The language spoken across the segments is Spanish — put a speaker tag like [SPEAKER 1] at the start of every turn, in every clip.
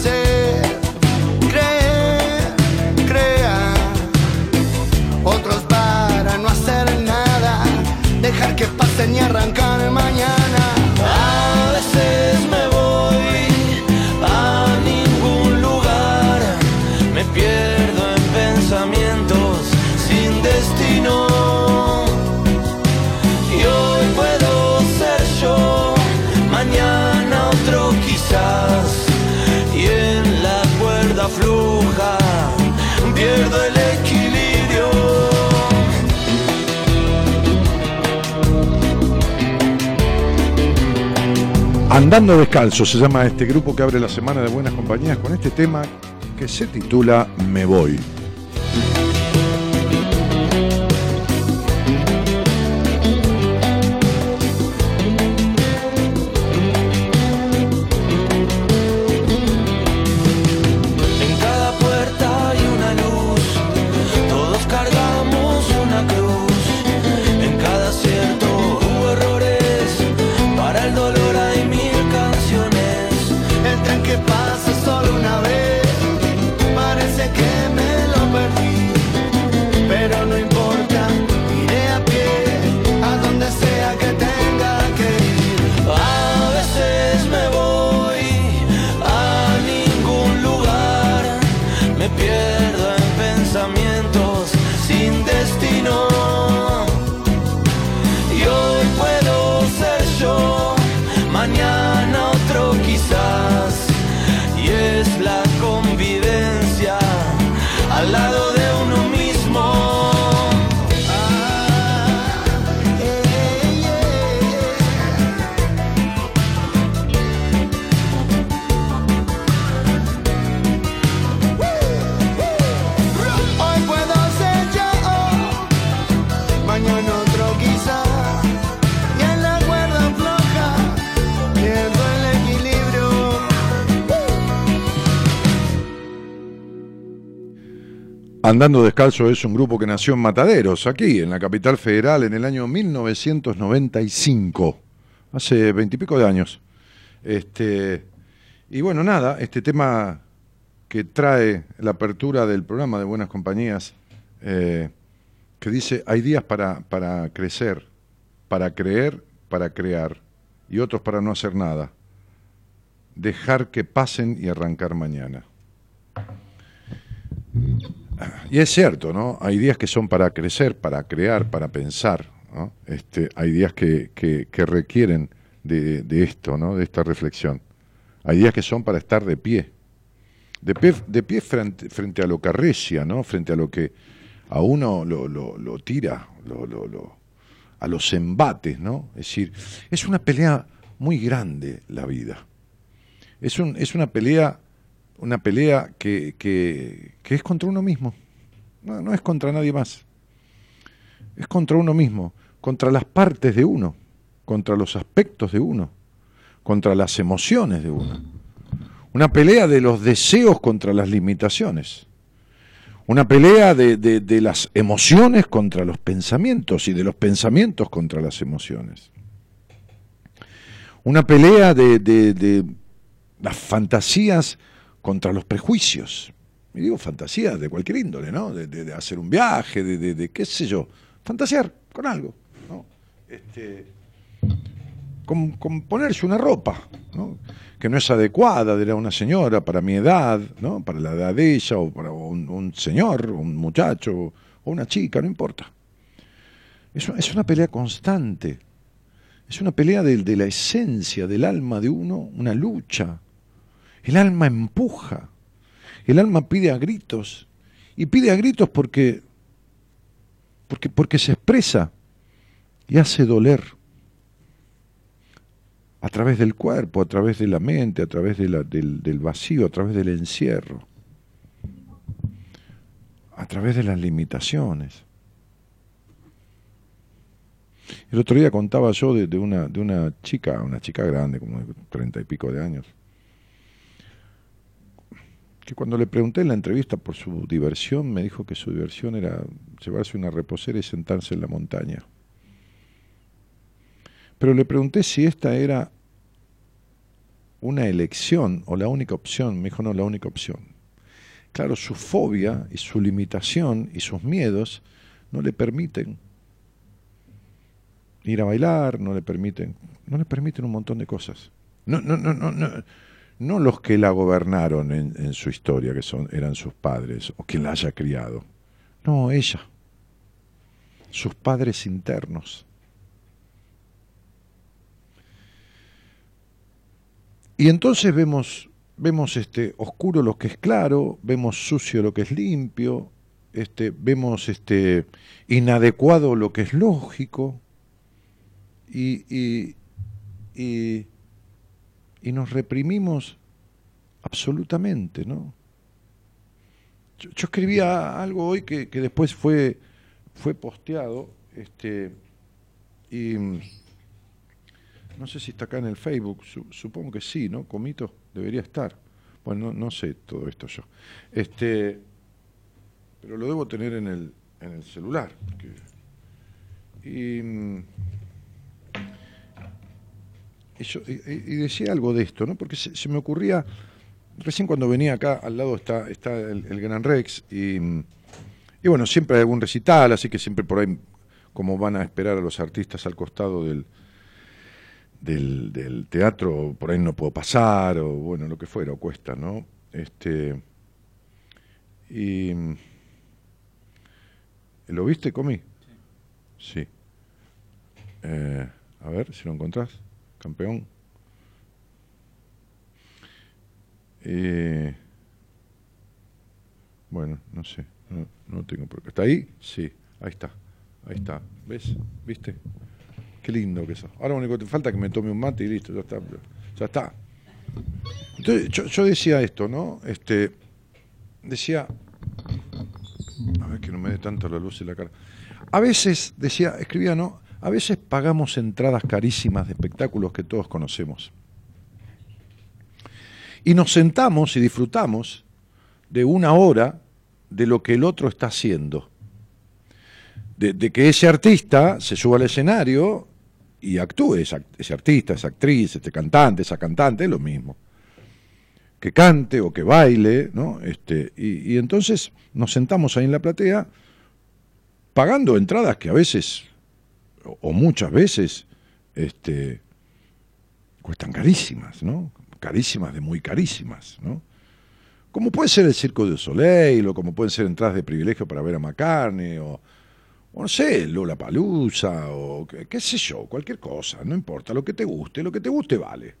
[SPEAKER 1] Say. Andando Descalzo se llama este grupo que abre la semana de buenas compañías con este tema que se titula Me Voy. Andando Descalzo es un grupo que nació en Mataderos, aquí, en la capital federal, en el año 1995, hace veintipico de años. Este, y bueno, nada, este tema que trae la apertura del programa de Buenas Compañías, eh,
[SPEAKER 2] que dice, hay días para, para crecer, para creer, para crear, y otros para no hacer nada. Dejar que pasen y arrancar mañana. Y es cierto, ¿no? Hay días que son para crecer, para crear, para pensar. Este, hay días que, que, requieren de, esto, ¿no? De esta reflexión. Hay días que son para estar de pie. De pie, de pie frente, frente a lo que arrecia, ¿no? Frente a lo que a uno lo, lo, lo tira, lo, lo, a los embates, ¿no? Es decir, es una pelea muy grande la vida. Es, un, es una pelea, una pelea que, que, es contra uno mismo. No, no es contra nadie más. Es contra uno mismo, contra las partes de uno, contra los aspectos de uno, contra las emociones de uno. Una pelea de los deseos contra las limitaciones. Una pelea de, de, las emociones contra los pensamientos y de los pensamientos contra las emociones. Una pelea de, de las fantasías contra los prejuicios. Y digo fantasías de cualquier índole, ¿no? De, hacer un viaje, de, qué sé yo. Fantasear con algo, ¿no? Este, con, ponerse una ropa, ¿no? que no es adecuada de una señora para mi edad, ¿no? para la edad de ella, o para un, señor, un muchacho, o una chica, no importa. Es, es una pelea constante, es una pelea de, de la esencia del alma de uno, una lucha. El alma empuja, el alma pide a gritos, y pide a gritos porque, porque, porque se expresa y hace doler. A través del cuerpo, a través de la mente, a través del, del vacío, a través del encierro, a través de las limitaciones. El otro día contaba yo de, una, de una chica, una chica grande, como de treinta y pico de años, cuando le pregunté en la entrevista por su diversión, me dijo que su diversión era llevarse una reposera y sentarse en la montaña. Pero le pregunté si esta era una elección o la única opción. Me dijo, no, la única opción. Claro, su fobia y su limitación y sus miedos no le permiten ir a bailar, no le permiten, no le permiten un montón de cosas. No, no, no, no, no, no los que la gobernaron en, su historia, que son, eran sus padres, o quien la haya criado. No, ella. Sus padres internos. Y entonces vemos, vemos este, oscuro lo que es claro, vemos sucio lo que es limpio, este, vemos este, inadecuado lo que es lógico, y, y, y, y nos reprimimos absolutamente, ¿no? Yo, yo escribía algo hoy que, que, después fue, fue posteado, este, y no sé si está acá en el Facebook, supongo que sí, ¿no? Comito debería estar. Bueno, no, sé todo esto yo. Este, pero lo debo tener en el, en el celular. y, y, decía algo de esto, ¿no? Porque se, me ocurría, recién cuando venía acá, al lado está, está el, el Gran Rex, y, y bueno, siempre hay algún recital, así que siempre por ahí, como van a esperar a los artistas al costado del, del, del, teatro por ahí no puedo pasar, o bueno, lo que fuera, o cuesta, ¿no? Este, y, ¿Lo viste, Comi? Sí. Eh, a ver si lo encontrás, campeón. Eh, bueno, no sé, no, no tengo por ¿Está ahí? Sí, ahí está, ahí está. ¿Ves? ¿Viste? Qué lindo que eso. Ahora lo único que te falta es que me tome un mate y listo, ya está. Ya está. Entonces, yo, decía esto, ¿no? Este, decía, a ver que no me dé tanto la luz en la cara. A veces, decía, escribía, ¿no? A veces pagamos entradas carísimas de espectáculos que todos conocemos. Y nos sentamos y disfrutamos de una hora de lo que el otro está haciendo. De, que ese artista se suba al escenario y actúe, ese artista, esa actriz, este cantante, esa cantante, es lo mismo. Que cante o que baile, ¿no? Este, y, entonces nos sentamos ahí en la platea pagando entradas que a veces, o muchas veces, este, cuestan carísimas, ¿no? Carísimas de muy carísimas, ¿no? Como puede ser el Circo de Soleil, o como pueden ser entradas de privilegio para ver a McCartney, o, o no sé, Lola Palusa, o qué, qué sé yo, cualquier cosa, no importa, lo que te guste, lo que te guste vale.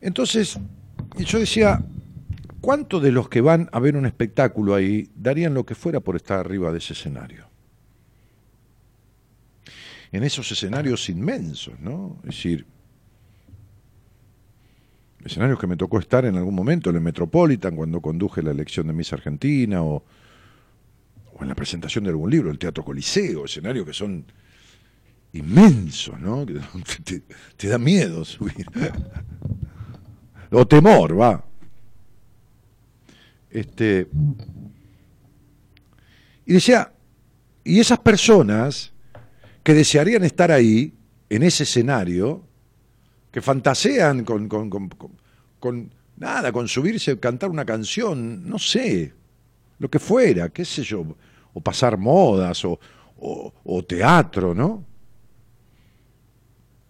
[SPEAKER 2] Entonces, yo decía, ¿cuántos de los que van a ver un espectáculo ahí darían lo que fuera por estar arriba de ese escenario? En esos escenarios inmensos, ¿no? Es decir, escenarios que me tocó estar en algún momento, en el Metropolitan, cuando conduje la elección de Miss Argentina, o, o en la presentación de algún libro, el Teatro Coliseo, escenarios que son inmensos, ¿no? Te, da miedo subir o temor, va. Este, y decía, y esas personas que desearían estar ahí, en ese escenario, que fantasean con, con, con, nada, con subirse, cantar una canción, no sé, lo que fuera, qué sé yo, o pasar modas, o, o, o teatro, ¿no?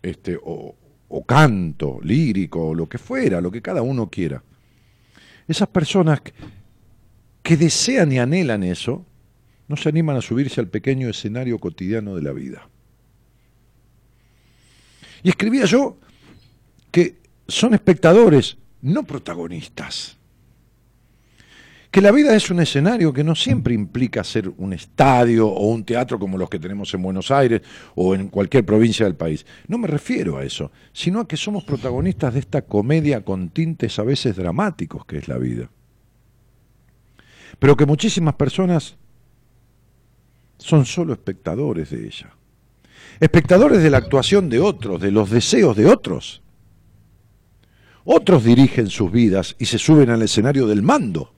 [SPEAKER 2] Este, o, o canto lírico, o lo que fuera, lo que cada uno quiera. Esas personas que desean y anhelan eso, no se animan a subirse al pequeño escenario cotidiano de la vida. Y escribía yo que son espectadores, no protagonistas que la vida es un escenario que no siempre implica ser un estadio o un teatro como los que tenemos en Buenos Aires o en cualquier provincia del país. No me refiero a eso, sino a que somos protagonistas de esta comedia con tintes a veces dramáticos que es la vida. Pero que muchísimas personas son solo espectadores de ella. Espectadores de la actuación de otros, de los deseos de otros. Otros dirigen sus vidas y se suben al escenario del mando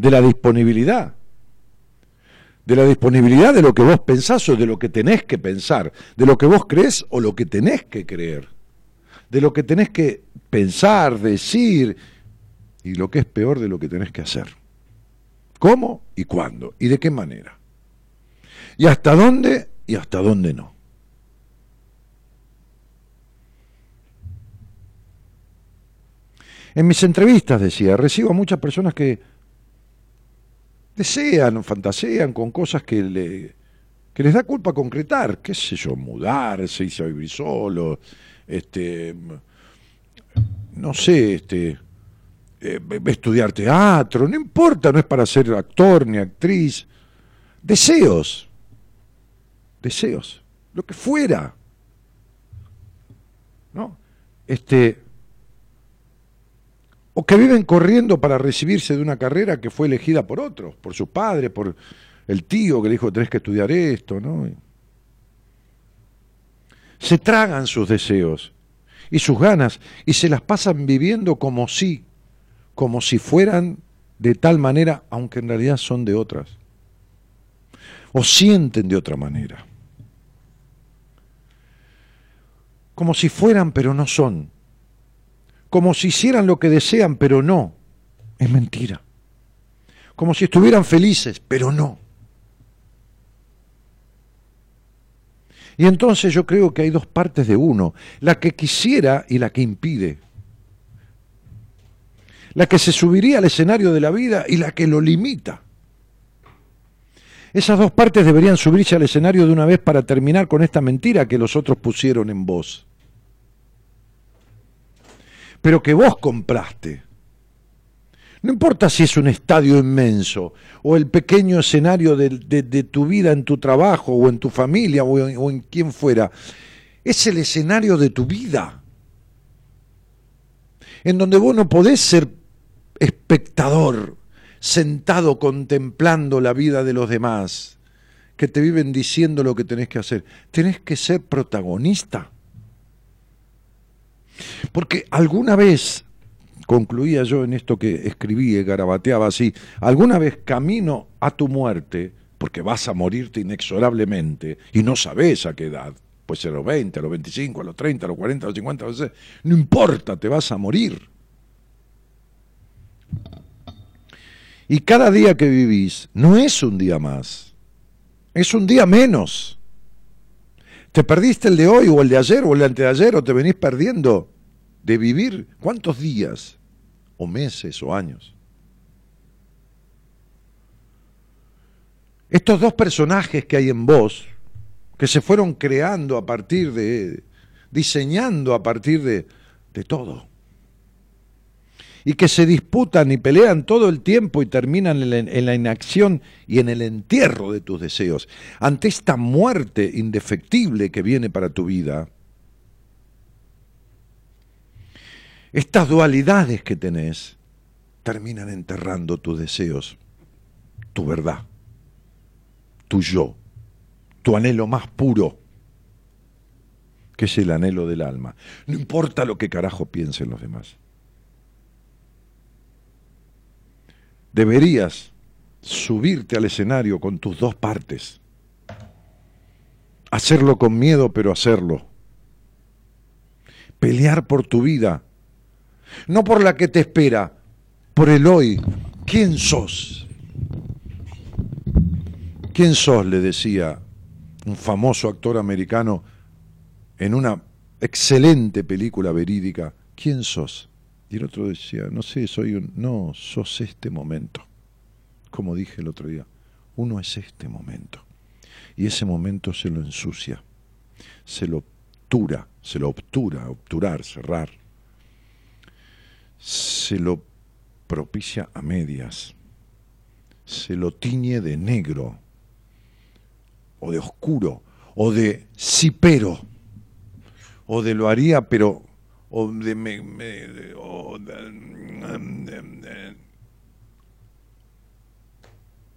[SPEAKER 2] de la disponibilidad. De la disponibilidad de lo que vos pensás o de lo que tenés que pensar, de lo que vos crees o lo que tenés que creer, de lo que tenés que pensar, decir y lo que es peor de lo que tenés que hacer. ¿Cómo y cuándo? ¿Y de qué manera? ¿Y hasta dónde y hasta dónde no? En mis entrevistas, decía, recibo a muchas personas que desean, fantasean con cosas que, le, que les da culpa concretar, qué sé yo, mudarse, irse a vivir solo, este, no sé, este, eh, estudiar teatro, no importa, no es para ser actor ni actriz, deseos, deseos, lo que fuera, ¿no? Este, o que viven corriendo para recibirse de una carrera que fue elegida por otros, por su padre, por el tío que le dijo tenés que estudiar esto, ¿no? Se tragan sus deseos y sus ganas y se las pasan viviendo como si, como si fueran de tal manera, aunque en realidad son de otras. O sienten de otra manera. Como si fueran, pero no son como si hicieran lo que desean, pero no. Es mentira. Como si estuvieran felices, pero no. Y entonces yo creo que hay dos partes de uno, la que quisiera y la que impide. La que se subiría al escenario de la vida y la que lo limita. Esas dos partes deberían subirse al escenario de una vez para terminar con esta mentira que los otros pusieron en voz pero que vos compraste. No importa si es un estadio inmenso o el pequeño escenario de, tu vida en tu trabajo o en tu familia o en, o en quien fuera. Es el escenario de tu vida. En donde vos no podés ser espectador, sentado contemplando la vida de los demás, que te viven diciendo lo que tenés que hacer. Tenés que ser protagonista. Porque alguna vez, concluía yo en esto que escribí y garabateaba así, alguna vez camino a tu muerte, porque vas a morirte inexorablemente y no sabes a qué edad, puede ser a los 20, a los 25, a los 30, a los 40, a los 50, a los 60, no importa, te vas a morir. Y cada día que vivís no es un día más, es un día menos. ¿Te perdiste el de hoy o el de ayer o el de anteayer o te venís perdiendo de vivir cuántos días o meses o años? Estos dos personajes que hay en vos, que se fueron creando a partir de, diseñando a partir de, de todo, y que se disputan y pelean todo el tiempo y terminan en la, inacción y en el entierro de tus deseos, ante esta muerte indefectible que viene para tu vida, estas dualidades que tenés terminan enterrando tus deseos, tu verdad tu yo, tu anhelo más puro, que es el anhelo del alma. No importa lo que carajo piensen los demás. Deberías subirte al escenario con tus dos partes. Hacerlo con miedo, pero hacerlo. Pelear por tu vida. No por la que te espera, por el hoy. ¿Quién sos? ¿Quién sos? le decía un famoso actor americano en una excelente película verídica. ¿Quién sos? Y el otro decía, no sé, soy un... No, sos este momento. Como dije el otro día, uno es este momento. Y ese momento se lo ensucia, se lo obtura, se lo obtura, obturar, cerrar. Se lo propicia a medias, se lo tiñe de negro, o de oscuro, o de pero o de lo haría, pero, o de, me, o,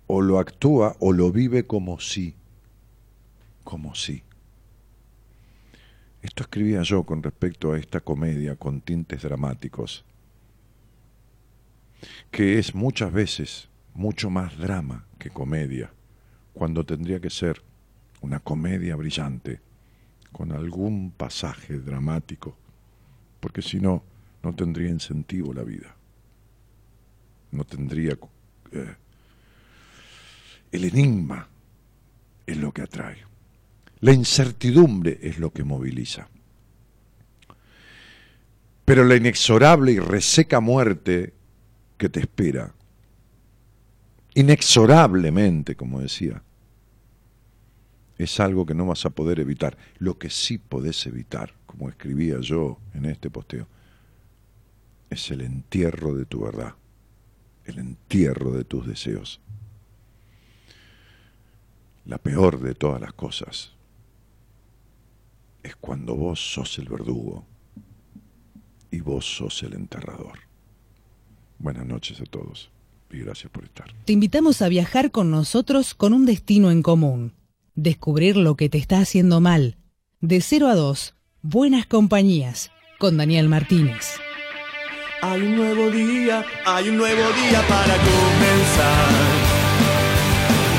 [SPEAKER 2] o lo actúa o lo vive como si, como si. Esto escribía yo con respecto a esta comedia con tintes dramáticos, que es muchas veces mucho más drama que comedia, cuando tendría que ser una comedia brillante, con algún pasaje dramático, porque si no, no tendría incentivo la vida. No tendría... Eh, el enigma es lo que atrae. La incertidumbre es lo que moviliza. Pero la inexorable y reseca muerte que te espera, inexorablemente, como decía, es algo que no vas a poder evitar. Lo que sí podés evitar, como escribía yo en este posteo, es el entierro de tu verdad, el entierro de tus deseos. La peor de todas las cosas es cuando vos sos el verdugo y vos sos el enterrador. Buenas noches a todos y gracias por estar.
[SPEAKER 3] Te invitamos a viajar con nosotros con un destino en común Descubrir lo que te está haciendo mal. De 0 a 2, Buenas Compañías, con Daniel Martínez.
[SPEAKER 4] Hay un nuevo día, hay un nuevo día para comenzar.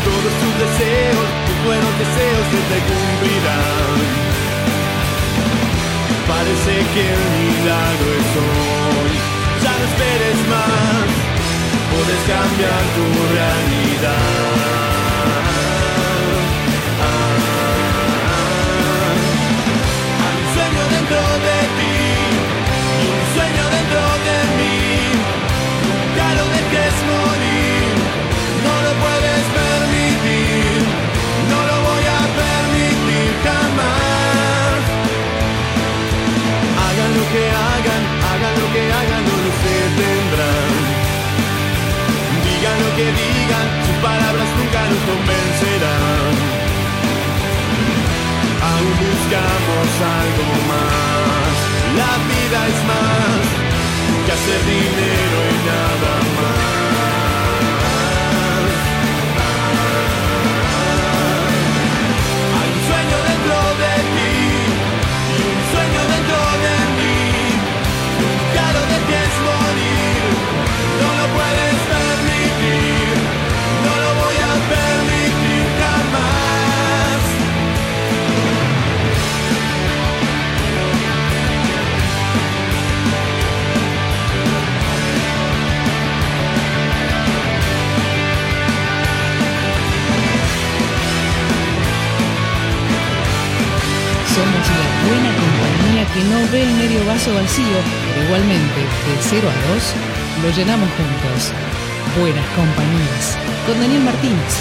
[SPEAKER 4] Todos tus deseos, tus buenos deseos se te cumplirán. Parece que el milagro es hoy. Ya no esperes más, puedes cambiar tu realidad. Hagan, lo que hagan, no lo tendrán Digan lo que digan, sus palabras nunca nos convencerán buscamos algo más. La vida es más que hacer dinero y nada más.
[SPEAKER 3] La buena compañía que no ve el medio vaso vacío, pero igualmente, de 0 a 2, lo llenamos juntos. Buenas compañías, con Daniel Martínez.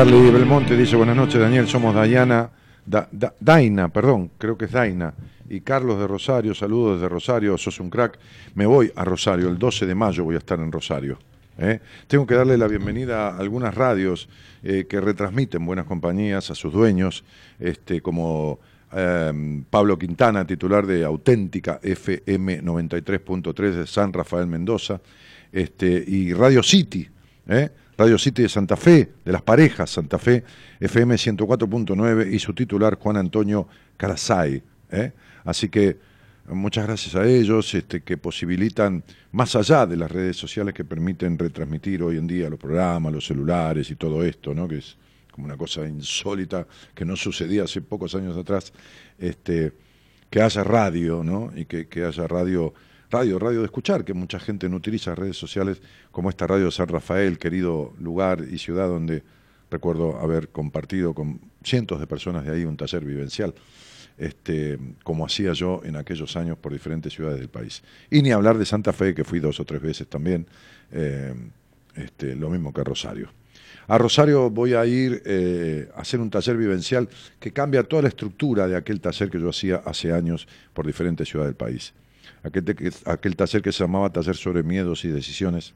[SPEAKER 2] Charlie Belmonte dice, buenas noches Daniel, somos Dayana, Da- Da- Daina, perdón, creo que es Daina, y Carlos de Rosario, saludos desde Rosario, sos un crack, me voy a Rosario, el 12 de mayo voy a estar en Rosario. ¿eh? Tengo que darle la bienvenida a algunas radios eh, que retransmiten buenas compañías a sus dueños, este, como eh, Pablo Quintana, titular de Auténtica FM 93.3 de San Rafael Mendoza, este, y Radio City, ¿eh? Radio City de Santa Fe, de las parejas Santa Fe, FM 104.9 y su titular Juan Antonio Carasay. ¿eh? Así que muchas gracias a ellos este, que posibilitan, más allá de las redes sociales que permiten retransmitir hoy en día los programas, los celulares y todo esto, ¿no? que es como una cosa insólita que no sucedía hace pocos años atrás, este, que haya radio, ¿no? Y que, que haya radio, radio, radio de escuchar, que mucha gente no utiliza redes sociales como esta radio de San Rafael, querido lugar y ciudad donde recuerdo haber compartido con cientos de personas de ahí un taller vivencial, este, como hacía yo en aquellos años por diferentes ciudades del país. Y ni hablar de Santa Fe, que fui dos o tres veces también, eh, este, lo mismo que Rosario. A Rosario voy a ir eh, a hacer un taller vivencial que cambia toda la estructura de aquel taller que yo hacía hace años por diferentes ciudades del país. Aquel, aquel taller que se llamaba Taller sobre Miedos y Decisiones,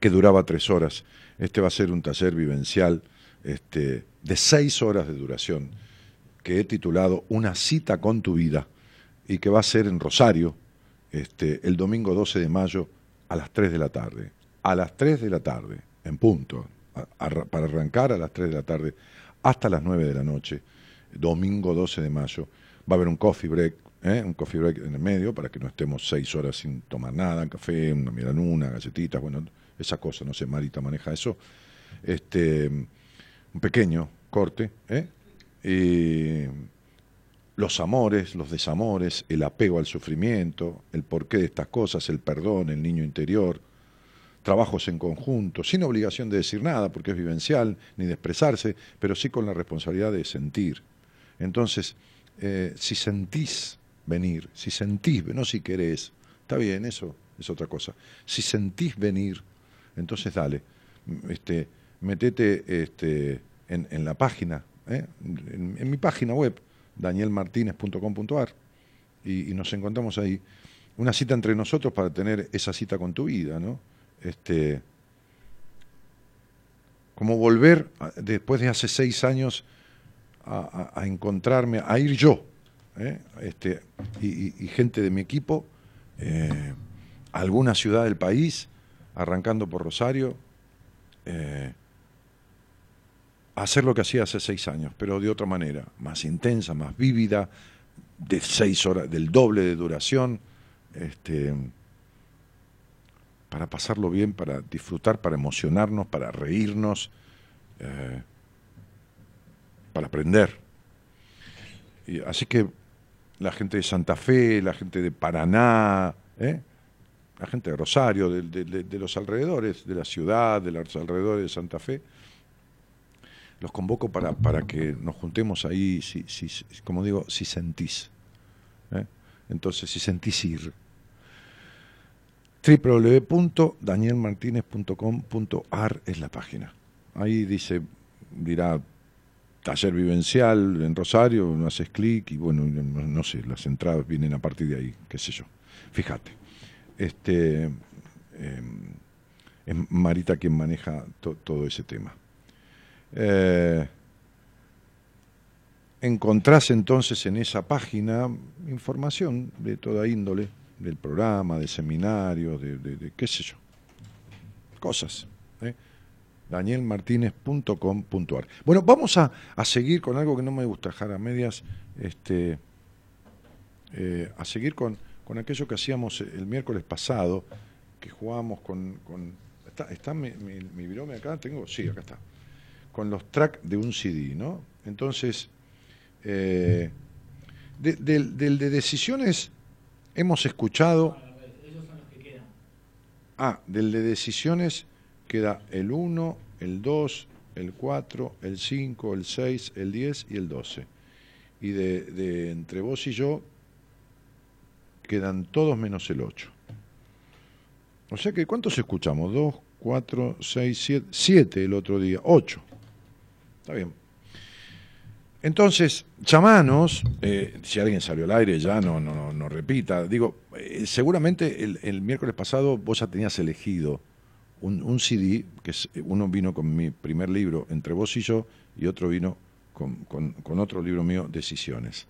[SPEAKER 2] que duraba tres horas. Este va a ser un taller vivencial este, de seis horas de duración, que he titulado Una cita con tu vida, y que va a ser en Rosario, este, el domingo 12 de mayo a las 3 de la tarde. A las 3 de la tarde, en punto, para arrancar a las 3 de la tarde hasta las 9 de la noche, domingo 12 de mayo. Va a haber un coffee break, ¿eh? un coffee break en el medio para que no estemos seis horas sin tomar nada, café, una milanuna, galletitas, bueno, esa cosa, no sé, Marita maneja eso. Este, un pequeño corte, ¿eh? Y los amores, los desamores, el apego al sufrimiento, el porqué de estas cosas, el perdón, el niño interior, trabajos en conjunto, sin obligación de decir nada, porque es vivencial, ni de expresarse, pero sí con la responsabilidad de sentir. Entonces, eh, si sentís venir, si sentís, no si querés, está bien, eso es otra cosa. Si sentís venir, entonces dale, este, metete este, en, en la página, ¿eh? en, mi página web, danielmartinez.com.ar, y, y nos encontramos ahí. Una cita entre nosotros para tener esa cita con tu vida, ¿no? Este, como volver, después de hace seis años, a- a encontrarme, a ir yo, ¿eh? este, y, gente de mi equipo, eh, alguna ciudad del país, arrancando por Rosario, eh, hacer lo que hacía hace seis años, pero de otra manera, más intensa, más vívida, de seis horas, del doble de duración, este, para pasarlo bien, para disfrutar, para emocionarnos, para reírnos, para aprender. Y así que la gente de Santa Fe, la gente de Paraná, ¿eh? la gente de Rosario, de, los alrededores, de la ciudad, de los alrededores de Santa Fe, los convoco para, para que nos juntemos ahí, si- como digo, si sentís. ¿eh? Entonces, si sentís ir www.danielmartinez.com.ar es la página. Ahí dice, dirá taller vivencial en Rosario, no haces clic y bueno, no, sé, las entradas vienen a partir de ahí, qué sé yo. Fíjate. Este, eh, es Marita quien maneja to- todo ese tema. Eh, encontrás entonces en esa página información de toda índole, del programa, de seminarios, de, de- de qué sé yo, cosas. ¿eh? danielmartinez.com.ar. Bueno, vamos a, a seguir con algo que no me gusta dejar a medias, este, eh, a seguir con, con aquello que hacíamos el miércoles pasado, que jugábamos con... con- ¿Está, está mi, mi, mi virome acá? ¿Tengo? Sí, acá está. Con los tracks de un CD, ¿no? Entonces, eh, de- de decisiones hemos escuchado... Ah, del de decisiones queda el 1, el 2, el 4, el 5, el 6, el 10 y el 12. Y de, de entre vos y yo quedan todos menos el 8. O sea que, ¿cuántos escuchamos? 2, 4, 6, 7, 7 el otro día, 8. Está bien. Entonces, chamanos, eh, si alguien salió al aire ya no, no, no, no repita. Digo, eh, seguramente el, el miércoles pasado vos ya tenías elegido un, CD, que es- uno vino con mi primer libro, Entre vos y yo, y otro vino con, otro libro mío, Decisiones.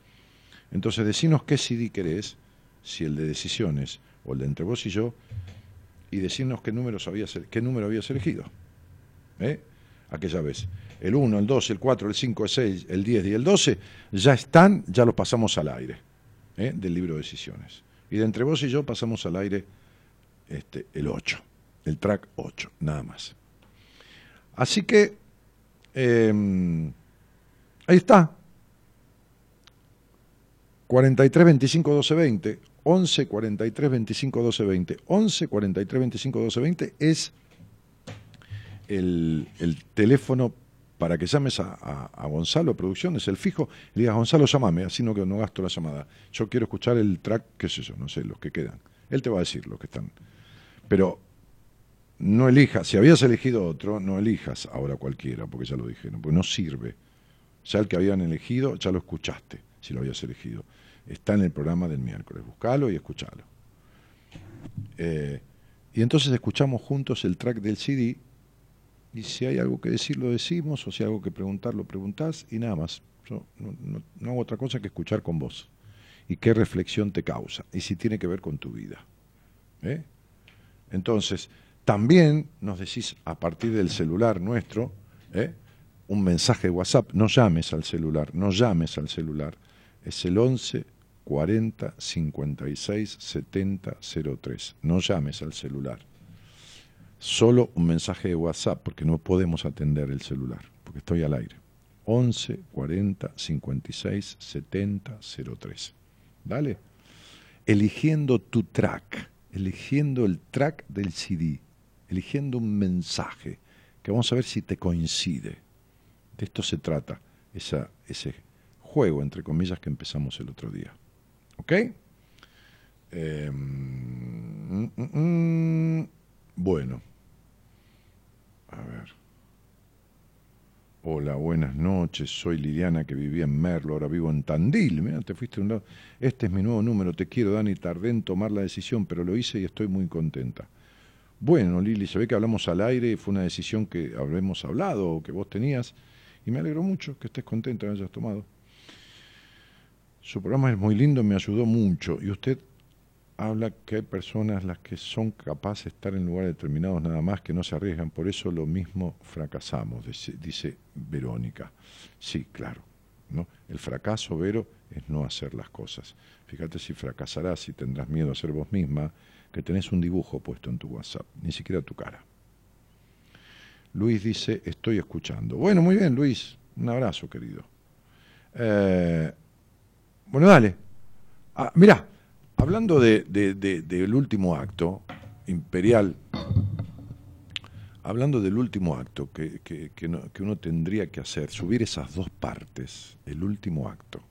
[SPEAKER 2] Entonces, decinos qué CD querés, si el de Decisiones o el de Entre vos y yo, y decirnos qué, números habías, qué número habías elegido. ¿eh? Aquella vez. El 1, el 2, el 4, el 5, el 6, el 10 y el 12 ya están, ya los pasamos al aire ¿eh? del libro Decisiones. Y de Entre vos y yo pasamos al aire este, el 8, el track 8, nada más. Así que, eh, ahí está. 43 25 12 20, 11 43 25 12 20, 11 43 25 12 20 es el, el teléfono para que llames a, Gonzalo Producciones, el fijo, y le digas, Gonzalo, llámame, así no, no gasto la llamada. Yo quiero escuchar el track, qué sé yo, no sé, los que quedan. Él te va a decir los que están. Pero no elijas, si habías elegido otro, no elijas ahora cualquiera, porque ya lo dije, ¿no? porque no sirve. Ya el que habían elegido, ya lo escuchaste, si lo habías elegido. Está en el programa del miércoles, buscalo y escuchalo. Eh, y entonces escuchamos juntos el track del CD, y si hay algo que decir, lo decimos, o si hay algo que preguntar, lo preguntás, y nada más. Yo no, no- no hago otra cosa que escuchar con vos. Y qué reflexión te causa, y si tiene que ver con tu vida. ¿Eh? Entonces, también nos decís a partir del celular nuestro, ¿eh? un mensaje de WhatsApp, no llames al celular, no llames al celular, es el 11 40 56 70 03. No llames al celular. Solo un mensaje de WhatsApp, porque no podemos atender el celular, porque estoy al aire. 11 40 56 70 03. ¿Dale? Eligiendo tu track, eligiendo el track del CD, eligiendo un mensaje, que vamos a ver si te coincide. De esto se trata, ese juego, entre comillas, que empezamos el otro día. ¿Ok? Eh, mm, mm, mm, bueno. A ver. Hola, buenas noches. Soy Liliana que vivía en Merlo, ahora vivo en Tandil. Mira, te fuiste un lado. Este es mi nuevo número. Te quiero, Dani. Tardé en tomar la decisión, pero lo hice y estoy muy contenta. Bueno, Lili, se ve que hablamos al aire, fue una decisión que habremos hablado o que vos tenías, y me alegro mucho que estés contenta que hayas tomado. Su programa es muy lindo, me ayudó mucho, y usted habla que hay personas las que son capaces de estar en lugares determinados nada más que no se arriesgan, por eso lo mismo fracasamos, dice, Verónica. Sí, claro, ¿no? El fracaso, Vero, es no hacer las cosas. Fíjate si fracasarás, si tendrás miedo a ser vos misma, que tenés un dibujo puesto en tu WhatsApp, ni siquiera tu cara. Luis dice, estoy escuchando. Bueno, muy bien, Luis. Un abrazo, querido. Eh, bueno, dale. Ah, mirá, hablando de, de- de- del último acto imperial, hablando del último acto que, que- que uno tendría que hacer, subir esas dos partes, el último acto,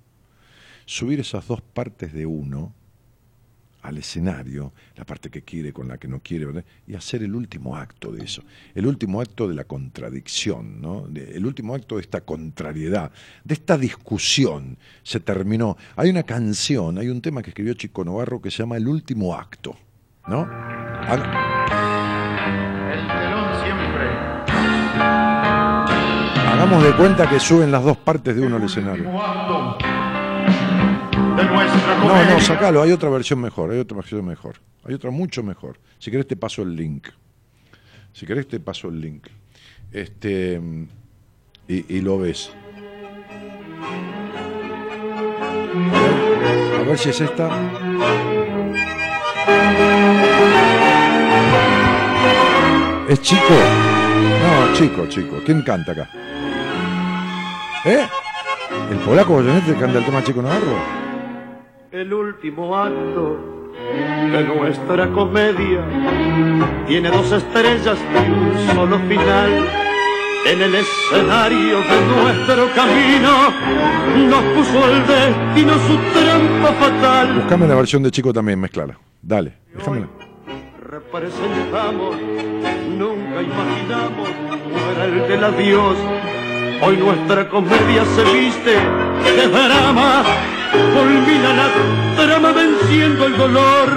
[SPEAKER 2] subir esas dos partes de uno al escenario, la parte que quiere con la que no quiere, ¿verdad? y hacer el último acto de eso, el último acto de la contradicción, ¿no? El último acto de esta contrariedad, de esta discusión. Se terminó. Hay una canción, hay un tema que escribió Chico Novarro que se llama El último acto, ¿no? Ha-
[SPEAKER 5] El telón siempre.
[SPEAKER 2] Hagamos de cuenta que suben las dos partes de uno al escenario.
[SPEAKER 5] De nuestra
[SPEAKER 2] No,
[SPEAKER 5] comedia.
[SPEAKER 2] no, sacalo, hay otra versión mejor, hay otra versión mejor. Hay otra mucho mejor. Si querés te paso el link. Si querés te paso el link. Este y, y lo ves. A ver, si es esta. ¿Es chico? No, chico, chico. ¿Quién canta acá? ¿Eh? ¿El polaco Goyeneche canta el tema Chico Navarro?
[SPEAKER 6] El último acto de nuestra comedia tiene dos estrellas y un solo final. En el escenario de nuestro camino nos puso el destino su trampa fatal.
[SPEAKER 2] Buscame la versión de chico también, mezclala. Dale, déjamela.
[SPEAKER 6] Representamos, nunca imaginamos fuera el del adiós. Hoy nuestra comedia se viste de drama, culmina la trama venciendo el dolor.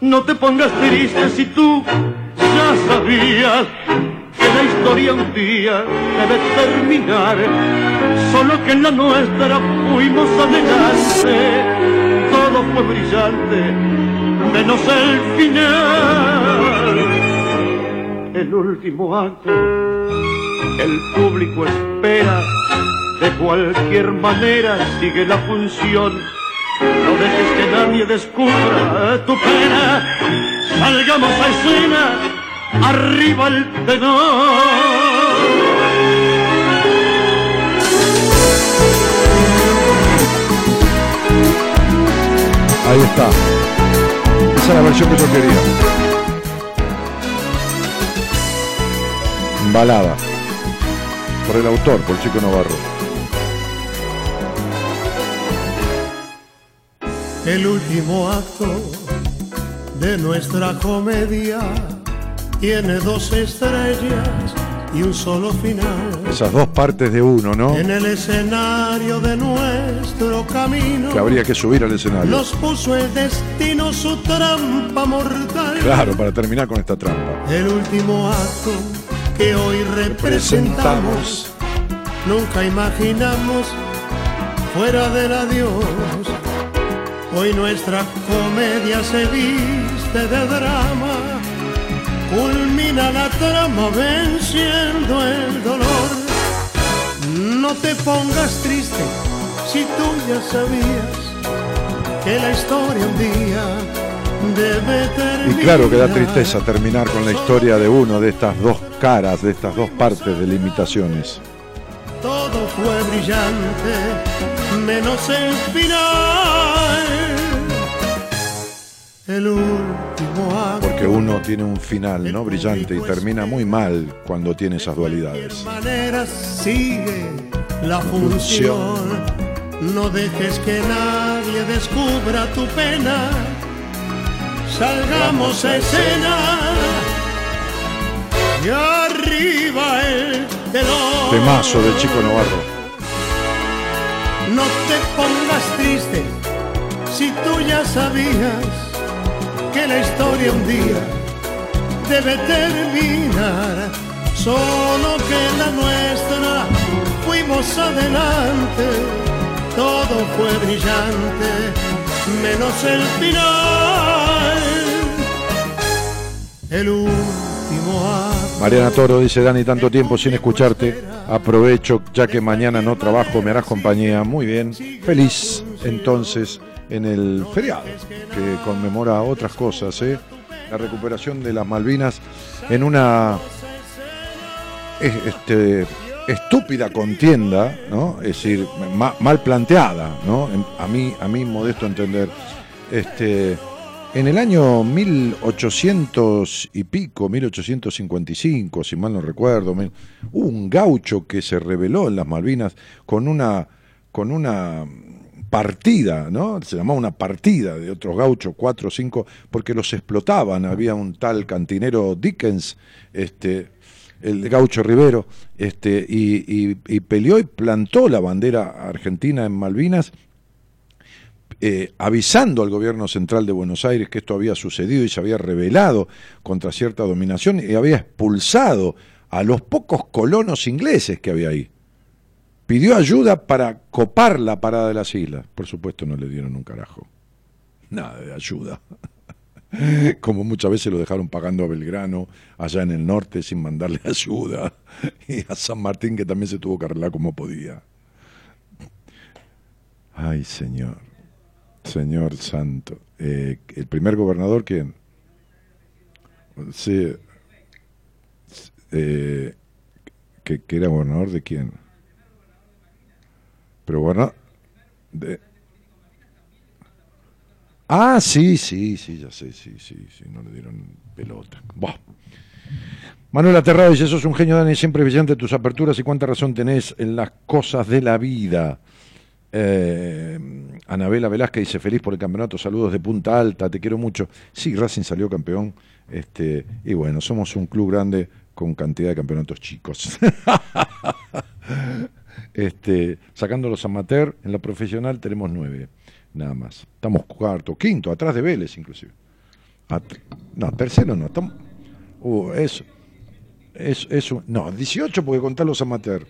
[SPEAKER 6] No te pongas triste si tú ya sabías que la historia un día debe terminar. Solo que en la nuestra fuimos adelante, todo fue brillante, menos el final. El último acto, el público espera, de cualquier manera sigue la función. No dejes que nadie descubra tu pena. Salgamos a escena, arriba el tenor.
[SPEAKER 2] Ahí está. Esa es la versión que yo quería. Balada. Por el autor, por Chico Navarro.
[SPEAKER 7] El último acto de nuestra comedia tiene dos estrellas y un solo final.
[SPEAKER 2] Esas dos partes de uno, ¿no?
[SPEAKER 7] En el escenario de nuestro camino
[SPEAKER 2] Que habría que subir al escenario.
[SPEAKER 7] nos puso el destino su trampa mortal.
[SPEAKER 2] Claro, para terminar con esta trampa.
[SPEAKER 7] El último acto que hoy representamos, nunca imaginamos fuera del adiós. Hoy nuestra comedia se viste de drama, culmina la trama venciendo el dolor. No te pongas triste si tú ya sabías que la historia un día debe
[SPEAKER 2] Y
[SPEAKER 7] terminar.
[SPEAKER 2] claro que da tristeza terminar con la historia de uno de estas dos caras, de estas dos partes de limitaciones.
[SPEAKER 7] Todo fue brillante, menos el final. El último acto.
[SPEAKER 2] Porque uno tiene un final, ¿no? Brillante y termina muy mal cuando tiene esas
[SPEAKER 7] De
[SPEAKER 2] dualidades.
[SPEAKER 7] manera sigue la función. No dejes que nadie descubra tu pena. Salgamos a escena. Y arriba el telón.
[SPEAKER 2] Temazo de Chico Navarro.
[SPEAKER 7] No te pongas triste si tú ya sabías que la historia un día debe terminar. Solo que la nuestra fuimos adelante, todo fue brillante, menos el final. El último acto.
[SPEAKER 2] Mariana Toro dice, Dani, tanto tiempo sin escucharte. Aprovecho, ya que mañana no trabajo, me harás compañía. Muy bien. Feliz, entonces, en el feriado, que conmemora otras cosas, ¿eh? La recuperación de las Malvinas en una es- este, estúpida contienda, ¿no? Es decir, ma- mal planteada, ¿no? A mí, a mí modesto entender. Este, en el año 1800 y pico, 1855, si mal no recuerdo, hubo un gaucho que se rebeló en las Malvinas con una, con una partida, ¿no? Se llamaba una partida de otros gauchos, cuatro o cinco, porque los explotaban. Había un tal cantinero Dickens, este, el gaucho Rivero, este, y, y- y peleó y plantó la bandera argentina en Malvinas, eh, avisando al gobierno central de Buenos Aires que esto había sucedido y se había rebelado contra cierta dominación y había expulsado a los pocos colonos ingleses que había ahí. Pidió ayuda para copar la parada de las islas. Por supuesto no le dieron un carajo. Nada de ayuda. Como muchas veces lo dejaron pagando a Belgrano, allá en el norte, sin mandarle ayuda. Y a San Martín, que también se tuvo que arreglar como podía. Ay, señor. Señor santo. Eh, ¿El primer gobernador quién? Sí. Eh, que, que era gobernador de quién? Pero gobernador... De... Ah, sí, sí, sí, ya sé, sí, sí, sí, no le dieron pelota. Buah. Manuel Aterrado dice, sos un genio, Dani, siempre brillante tus aperturas y cuánta razón tenés en las cosas de la vida. Eh, Anabela Velázquez dice, feliz por el campeonato, saludos de Punta Alta, te quiero mucho. Sí, Racing salió campeón, este, y bueno, somos un club grande con cantidad de campeonatos chicos. este, sacando los amateur, en la profesional tenemos nueve, nada más. Estamos cuarto, quinto, atrás de Vélez inclusive. No, tercero no, estamos... Uh, eso, es, eso, no, 18 porque contar los amateur.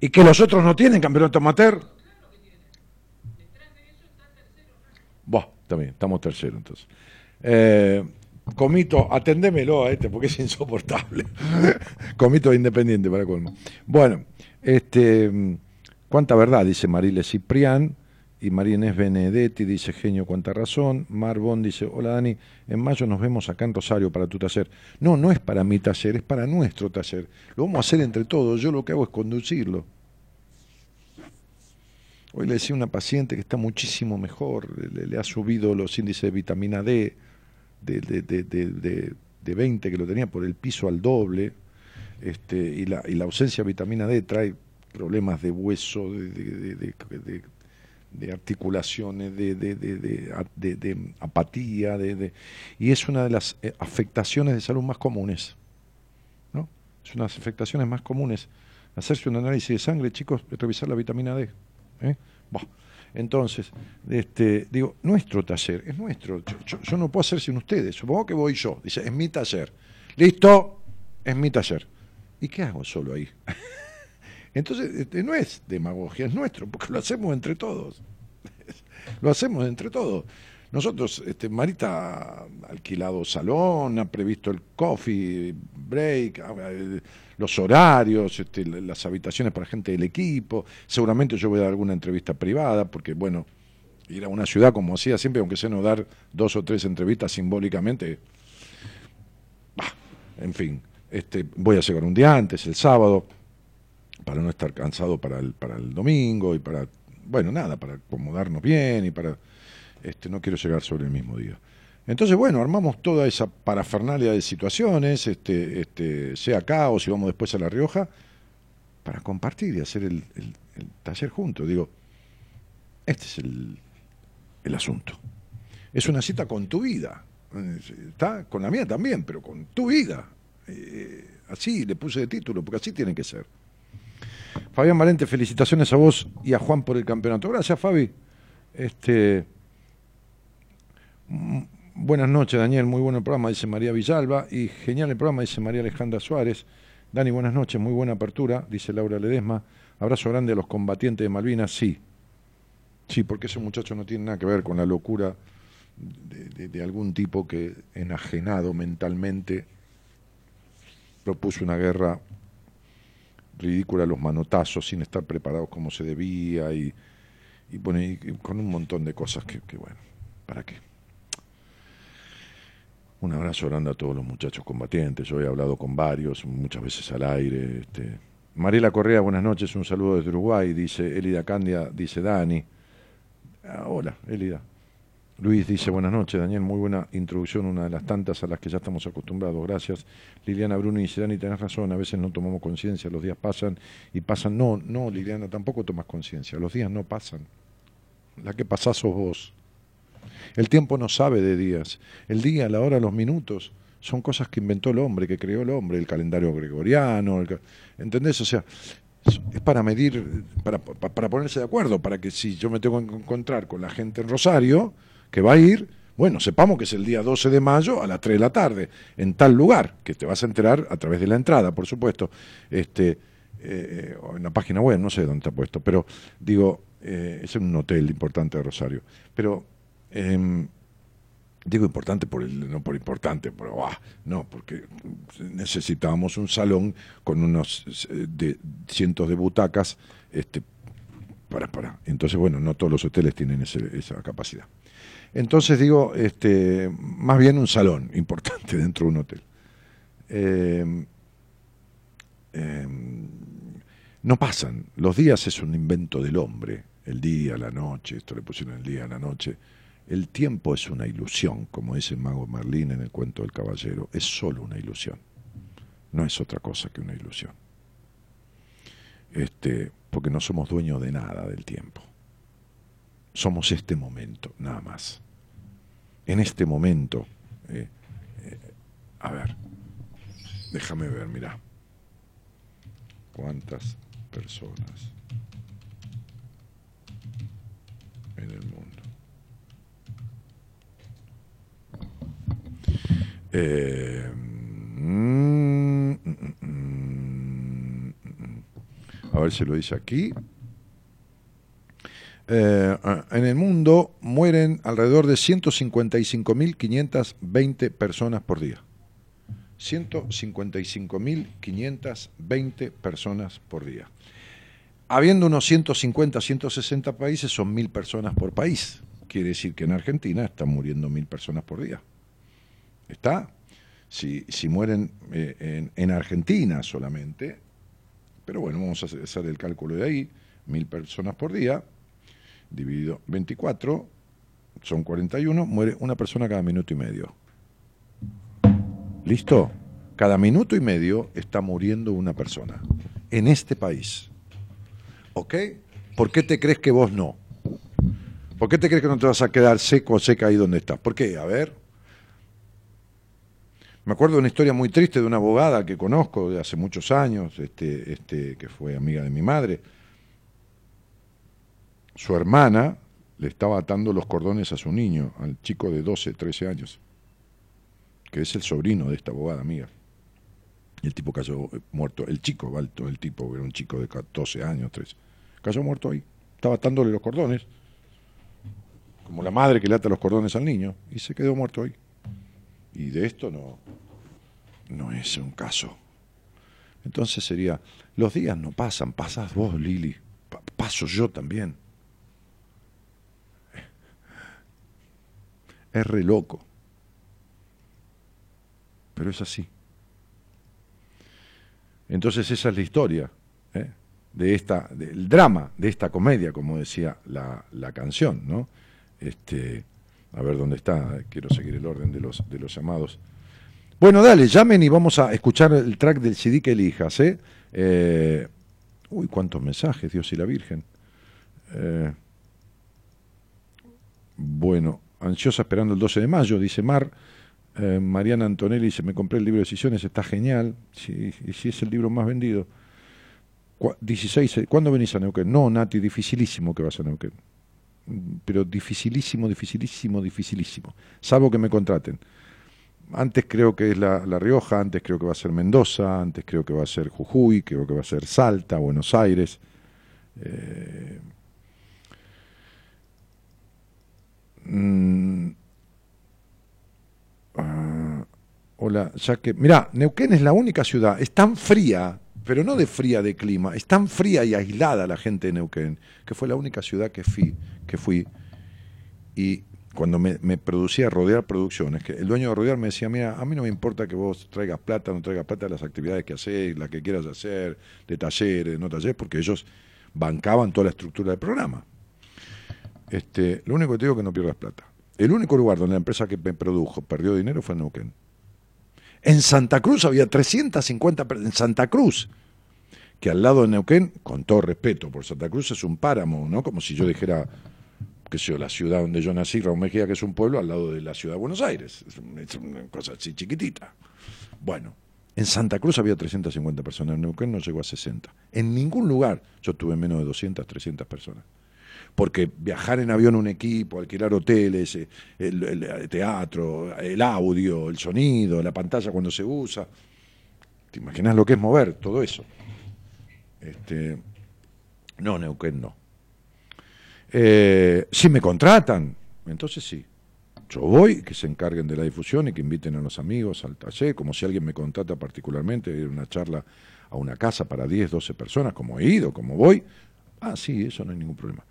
[SPEAKER 2] ¿Y que los otros no tienen campeonato amateur? Buah, está bien, estamos tercero entonces. Eh, Comito, atendémelo a este porque es insoportable. Comito independiente para colmo. Bueno, este, cuánta verdad, dice Marile Ciprián. Y María Benedetti dice, genio, cuánta razón. Marbón dice, hola Dani, en mayo nos vemos acá en Rosario para tu taller. No, no es para mi taller, es para nuestro taller. Lo vamos a hacer entre todos, yo lo que hago es conducirlo. Hoy le decía a una paciente que está muchísimo mejor, le, le ha subido los índices de vitamina D de, de, de, de, de- de 20 que lo tenía por el piso al doble, este, y, la, y la ausencia de vitamina D trae problemas de hueso, de, de- articulaciones, de, de, de- de- apatía, y es una de las eh, afectaciones de salud más comunes. ¿no? Es una de las afectaciones más comunes. Hacerse un análisis de sangre, chicos, revisar la vitamina D. ¿eh? Buah. Entonces, este, digo, nuestro taller, es nuestro. Yo, no puedo hacer sin ustedes. Supongo que voy yo. Dice, es mi taller. Listo, es mi taller. ¿Y qué hago solo ahí? Entonces, este, no es demagogia, es nuestro, porque lo hacemos entre todos. lo hacemos entre todos. Nosotros, este, Marita ha alquilado salón, ha previsto el coffee break, eh, los horarios, este, la- las habitaciones para gente del equipo. Seguramente yo voy a dar alguna entrevista privada, porque bueno, ir a una ciudad como hacía siempre, aunque sea no dar dos o tres entrevistas simbólicamente, en fin, este, voy a llegar un día antes, el sábado, para no estar cansado para el, para el domingo y para, bueno, nada, para acomodarnos bien y para, este, no quiero llegar sobre el mismo día. Entonces, bueno, armamos toda esa parafernalia de situaciones, este, este, sea acá o si vamos después a La Rioja, para compartir y hacer el, taller juntos. Digo, este es el, asunto. Es una cita con tu vida. Está con la mía también, pero con tu vida. Eh, así le puse de título, porque así tiene que ser. Fabián Valente, felicitaciones a vos y a Juan por el campeonato. Gracias, Fabi. Este, buenas noches, Daniel. Muy bueno el programa, dice María Villalba. Y genial el programa, dice María Alejandra Suárez. Dani, buenas noches. Muy buena apertura, dice Laura Ledesma. Abrazo grande a los combatientes de Malvinas. Sí. Sí, porque ese muchacho no tiene nada que ver con la locura de, algún tipo que, enajenado mentalmente, propuso una guerra ridícula a los manotazos sin estar preparados como se debía y, y, y- con un montón de cosas que, bueno, ¿para qué? Un abrazo grande a todos los muchachos combatientes. Yo he hablado con varios, muchas veces al aire. Este. Mariela Correa, buenas noches, un saludo desde Uruguay, dice Elida Candia, dice Dani. Ah, hola, Elida. Luis dice, buenas noches, Daniel, muy buena introducción, una de las tantas a las que ya estamos acostumbrados, gracias. Liliana Bruno dice, Dani, tenés razón, a veces no tomamos conciencia, los días pasan y pasan. No, no, Liliana, tampoco tomas conciencia, los días no pasan. La que pasás sos vos. El tiempo no sabe de días. El día, la hora, los minutos son cosas que inventó el hombre, que creó el hombre, el calendario gregoriano, el ¿entendés? O sea, es para medir, para, pa- para ponerse de acuerdo, para que si yo me tengo que encontrar con la gente en Rosario, que va a ir, bueno, sepamos que es el día 12 de mayo a las 3 de la tarde, en tal lugar, que te vas a enterar a través de la entrada, por supuesto, este, eh, en la página web, no sé dónde está puesto, pero digo, eh, es un hotel importante de Rosario. Pero em, digo importante por el, no por importante, pero ah, no, porque necesitábamos un salón con unos eh, de, cientos de butacas, este, para, para. Entonces, bueno, no todos los hoteles tienen ese- esa capacidad. Entonces digo, este, más bien un salón importante dentro de un hotel. Eh, eh, no pasan. Los días es un invento del hombre. El día, la noche, esto le pusieron el día, la noche. El tiempo es una ilusión, como dice mago Merlín en el cuento del caballero. Es solo una ilusión. No es otra cosa que una ilusión. Este, porque no somos dueños de nada del tiempo. Somos este momento, nada más. En este momento, eh, eh, a ver, déjame ver, mira. ¿Cuántas personas en el mundo? Eh, mm, mm, mm, a ver si lo dice aquí. Eh, ah, en el mundo mueren alrededor de 155.520 personas por día. 155.520 personas por día. Habiendo unos 150, 160 países, son mil personas por país. Quiere decir que en Argentina están muriendo mil personas por día. ¿Está? Si, si mueren eh, en, en Argentina solamente, pero bueno, vamos a hacer- el cálculo de ahí, mil personas por día, dividido 24, son 41, muere una persona cada minuto y medio. ¿Listo? Cada minuto y medio está muriendo una persona en este país. ¿Ok? ¿Por qué te crees que vos no? ¿Por qué te crees que no te vas a quedar seco o seca ahí donde estás? ¿Por qué? A ver. Me acuerdo de una historia muy triste de una abogada que conozco de hace muchos años, este, este, que fue amiga de mi madre. Su hermana le estaba atando los cordones a su niño, al chico de 12, 13 años, que es el sobrino de esta abogada amiga. Y el tipo cayó muerto. El chico, el tipo, era un chico de 12 años, 13. Cayó muerto ahí. Estaba atándole los cordones, como la madre que le ata los cordones al niño, y se quedó muerto ahí. Y de esto no, no es un caso. Entonces sería, los días no pasan, pasas vos, Lili, pa- paso yo también. Es re loco. Pero es así. Entonces esa es la historia ¿eh? de esta, del drama de esta comedia, como decía la, la canción, ¿no? Este, a ver dónde está, quiero seguir el orden de los, de los llamados. Bueno, dale, llamen y vamos a escuchar el track del CD que elijas, ¿eh? Eh, uy, cuántos mensajes, Dios y la Virgen. Eh, bueno, ansiosa esperando el 12 de mayo, dice Mar. Eh, Mariana Antonelli dice, me compré el libro de decisiones, está genial. Sí, y sí es el libro más vendido. Cu- 16, eh, ¿cuándo venís a Neuquén? No, Nati, dificilísimo que vas a Neuquén. Pero dificilísimo, dificilísimo, dificilísimo. Salvo que me contraten. Antes creo que es la, la Rioja, antes creo que va a ser Mendoza, antes creo que va a ser Jujuy, creo que va a ser Salta, Buenos Aires. Eh, mm, ah, hola, ya que. Mirá, Neuquén es la única ciudad, es tan fría, pero no de fría de clima, es tan fría y aislada la gente de Neuquén, que fue la única ciudad que fui, que fui y cuando me, producía Rodear Producciones, que el dueño de Rodear me decía, mira, a mí no me importa que vos traigas plata, no traigas plata, las actividades que haces, las que quieras hacer, de talleres, no talleres, porque ellos bancaban toda la estructura del programa. Este, lo único que te digo es que no pierdas plata. el único lugar donde la empresa que me produjo perdió dinero fue Neuquén. En Santa Cruz había 350 per- en Santa Cruz, que al lado de Neuquén, con todo respeto por Santa Cruz, es un páramo, ¿no? Como si yo dijera, qué sé yo, la ciudad donde yo nací, Raúl Mejía, que es un pueblo, al lado de la ciudad de Buenos Aires. Es una cosa así chiquitita. Bueno, en Santa Cruz había 350 personas, en Neuquén no llegó a 60. En ningún lugar yo tuve menos de 200, 300 personas. Porque viajar en avión un equipo, alquilar hoteles, eh, el, teatro, el audio, el sonido, la pantalla cuando se usa. ¿Te imaginas lo que es mover todo eso? Este, no, Neuquén no. Eh, si me contratan, entonces sí. Yo voy, que se encarguen de la difusión y que inviten a los amigos al taller, como si alguien me contrata particularmente, ir a una charla a una casa para 10, 12 personas, como he ido, como voy. Ah, sí, eso no hay ningún problema.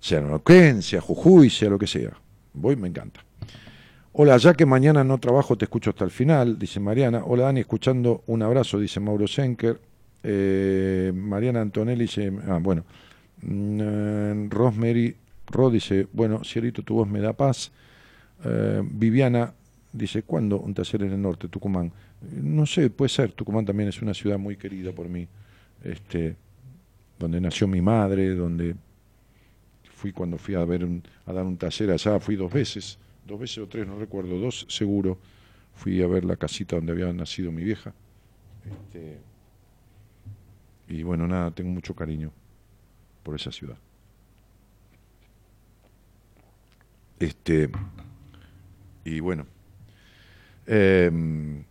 [SPEAKER 2] Sea Neuquén, sea Jujuy, sea lo que sea. Voy, me encanta. Hola, ya que mañana no trabajo, te escucho hasta el final, dice Mariana. Hola, Dani, escuchando un abrazo, dice Mauro Senker. Eh, Mariana Antonelli dice, ah, bueno. Mm, eh, Rosemary Ro dice, bueno, Cielito, tu voz me da paz. Eh, Viviana dice, ¿cuándo un taller en el norte, Tucumán? No sé, puede ser. Tucumán también es una ciudad muy querida por mí. Este, donde nació mi madre, donde fui cuando fui a ver un- a dar un taller allá, fui dos veces, dos veces o tres, no recuerdo, dos seguro. Fui a ver la casita donde había nacido mi vieja. Este, y bueno, nada, tengo mucho cariño por esa ciudad. Este, y bueno, em,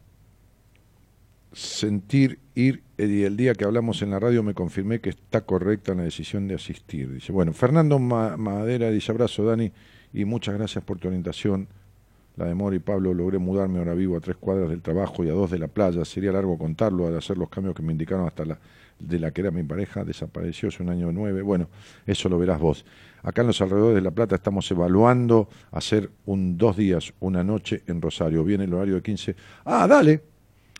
[SPEAKER 2] sentir ir y el día que hablamos en la radio me confirmé que está correcta la decisión de asistir. Dice, bueno, Fernando Ma- Madera dice abrazo Dani y muchas gracias por tu orientación. La de Mori y Pablo logré mudarme ahora vivo a tres cuadras del trabajo y a dos de la playa. Sería largo contarlo, al hacer los cambios que me indicaron hasta la de la que era mi pareja, desapareció hace un año nueve. Bueno, eso lo verás vos. Acá en los alrededores de La Plata estamos evaluando hacer un dos días, una noche en Rosario. Viene el horario de 15. Ah, dale,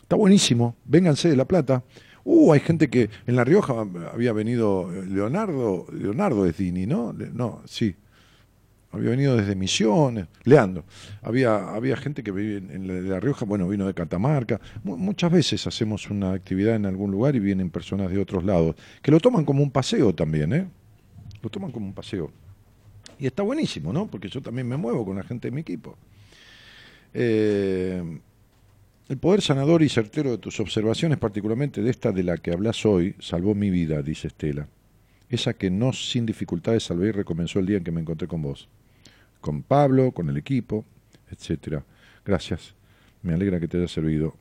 [SPEAKER 2] Está buenísimo, vénganse de La Plata. Uh, hay gente que en La Rioja había venido eh, Leonardo, Leonardo es Dini, ¿no? No, sí. Había venido desde Misiones, Leandro. Había, había gente que vive en, la, Rioja, bueno, vino de Catamarca. Mu- muchas veces hacemos una actividad en algún lugar y vienen personas de otros lados, que lo toman como un paseo también, ¿eh? Lo toman como un paseo. Y está buenísimo, ¿no? Porque yo también me muevo con la gente de mi equipo. Eh, el poder sanador y certero de tus observaciones, particularmente de esta de la que hablas hoy, salvó mi vida, dice Estela. Esa que no sin dificultades salvé y recomenzó el día en que me encontré con vos. Con Pablo, con el equipo, etcétera. Gracias. Me alegra que te haya servido.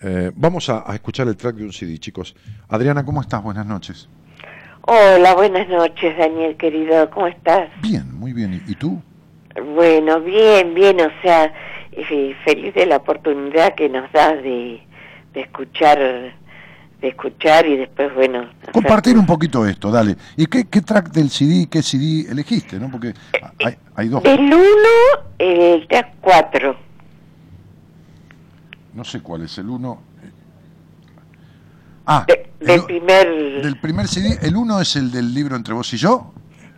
[SPEAKER 2] Eh, vamos a, a escuchar el track de un CD, chicos. Adriana, ¿cómo estás? Buenas noches.
[SPEAKER 8] Hola, buenas noches, Daniel querido, ¿cómo estás?
[SPEAKER 2] Bien, muy bien. ¿Y- ¿Y tú?
[SPEAKER 8] Bueno, bien, bien, o sea, eh, feliz de la oportunidad que nos das de, de escuchar, de escuchar y después, bueno, hacer-
[SPEAKER 2] Compartir un poquito esto, dale. ¿Y qué, qué track del CD, qué CD elegiste? ¿no? Porque hay, hay dos.
[SPEAKER 8] Del 1, el track 4.
[SPEAKER 2] No sé cuál es el uno. Ah,
[SPEAKER 8] De-
[SPEAKER 2] el
[SPEAKER 8] del primer...
[SPEAKER 2] del primer CD. ¿El uno es el del libro Entre vos y yo?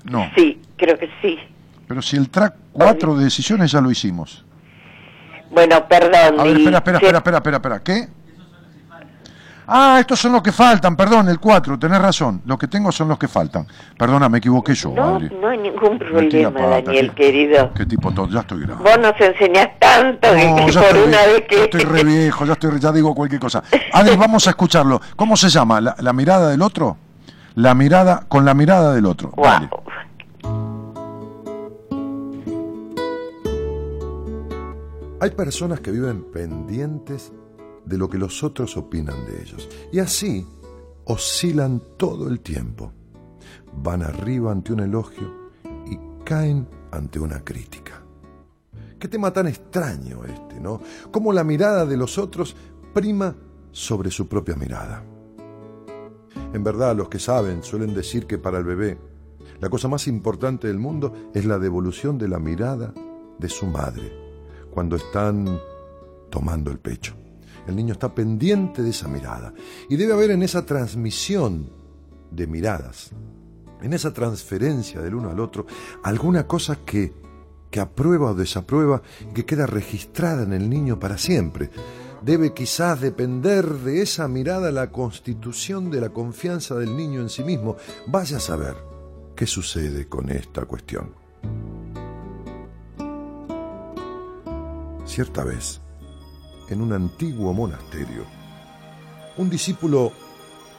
[SPEAKER 2] No.
[SPEAKER 8] Sí, creo que sí.
[SPEAKER 2] Pero si el track 4 de decisiones ya lo hicimos.
[SPEAKER 8] Bueno, perdón.
[SPEAKER 2] A ver, espera, espera, espera, espera, espera, espera. ¿Qué? Ah, estos son los que faltan, perdón, el 4, tenés razón. Los que tengo son los que faltan. Perdona, me equivoqué yo,
[SPEAKER 8] No,
[SPEAKER 2] Adri.
[SPEAKER 8] no hay ningún problema,
[SPEAKER 2] pata,
[SPEAKER 8] Daniel
[SPEAKER 2] qué-
[SPEAKER 8] querido.
[SPEAKER 2] Qué tipo todo, ya estoy grande.
[SPEAKER 8] Vos nos enseñás tanto que
[SPEAKER 2] No, ya
[SPEAKER 8] por
[SPEAKER 2] estoy,
[SPEAKER 8] una vez
[SPEAKER 2] ya
[SPEAKER 8] que...
[SPEAKER 2] estoy re viejo, ya, estoy, ya digo cualquier cosa. Adri, vamos a escucharlo. ¿Cómo se llama? ¿La, la mirada del otro? La mirada, con la mirada del otro. Dale.
[SPEAKER 9] Hay personas que viven pendientes de lo que los otros opinan de ellos. Y así oscilan todo el tiempo. Van arriba ante un elogio y caen ante una crítica. Qué tema tan extraño este, ¿no? Cómo la mirada de los otros prima sobre su propia mirada. En verdad, los que saben suelen decir que para el bebé la cosa más importante del mundo es la devolución de la mirada de su madre cuando están tomando el pecho. El niño está pendiente de esa mirada y debe haber en esa transmisión de miradas, en esa transferencia del uno al otro, alguna cosa que, que aprueba o desaprueba y que queda registrada en el niño para siempre. Debe quizás depender de esa mirada la constitución de la confianza del niño en sí mismo. Vaya a saber qué sucede con esta cuestión. Cierta vez, en un antiguo monasterio, un discípulo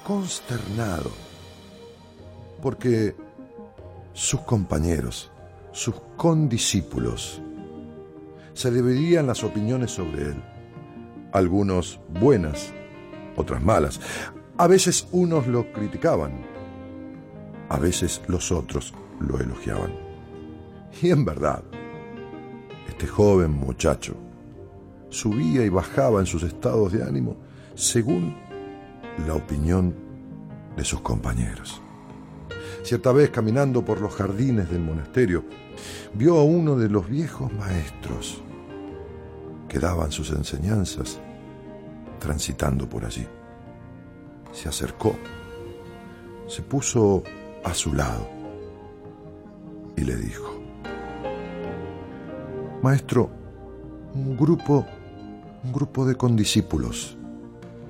[SPEAKER 9] consternado porque sus compañeros, sus condiscípulos, se dividían las opiniones sobre él. Algunos buenas, otras malas. A veces unos lo criticaban, a veces los otros lo elogiaban. Y en verdad, este joven muchacho subía y bajaba en sus estados de ánimo según la opinión de sus compañeros. Cierta vez, caminando por los jardines del monasterio, vio a uno de los viejos maestros que daban sus enseñanzas transitando por allí. Se acercó, se puso a su lado y le dijo, Maestro, un grupo, un grupo de condiscípulos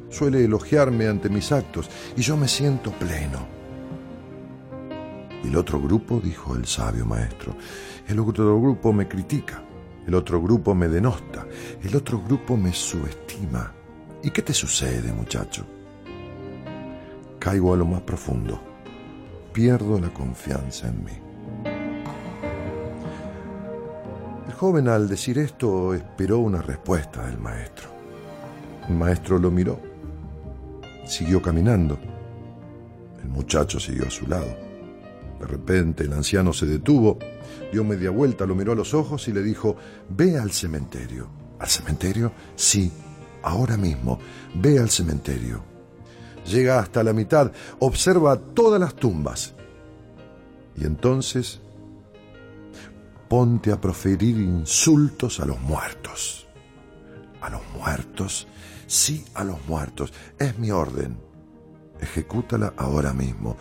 [SPEAKER 9] suele elogiarme ante mis actos y yo me siento pleno. El otro grupo, dijo el sabio maestro, el otro grupo me critica, el otro grupo me denosta, el otro grupo me subestima. ¿Y qué te sucede, muchacho? Caigo a lo más profundo, pierdo la confianza en mí. Joven al decir esto esperó una respuesta del maestro. El maestro lo miró, siguió caminando, el muchacho siguió a su lado. De repente el anciano se detuvo, dio media vuelta, lo miró a los ojos y le dijo, ve al cementerio. ¿Al cementerio? Sí, ahora mismo, ve al cementerio. Llega hasta la mitad, observa todas las tumbas. Y entonces ponte a proferir insultos a los muertos. ¿A los muertos? Sí, a los muertos. Es mi orden. Ejecútala ahora mismo.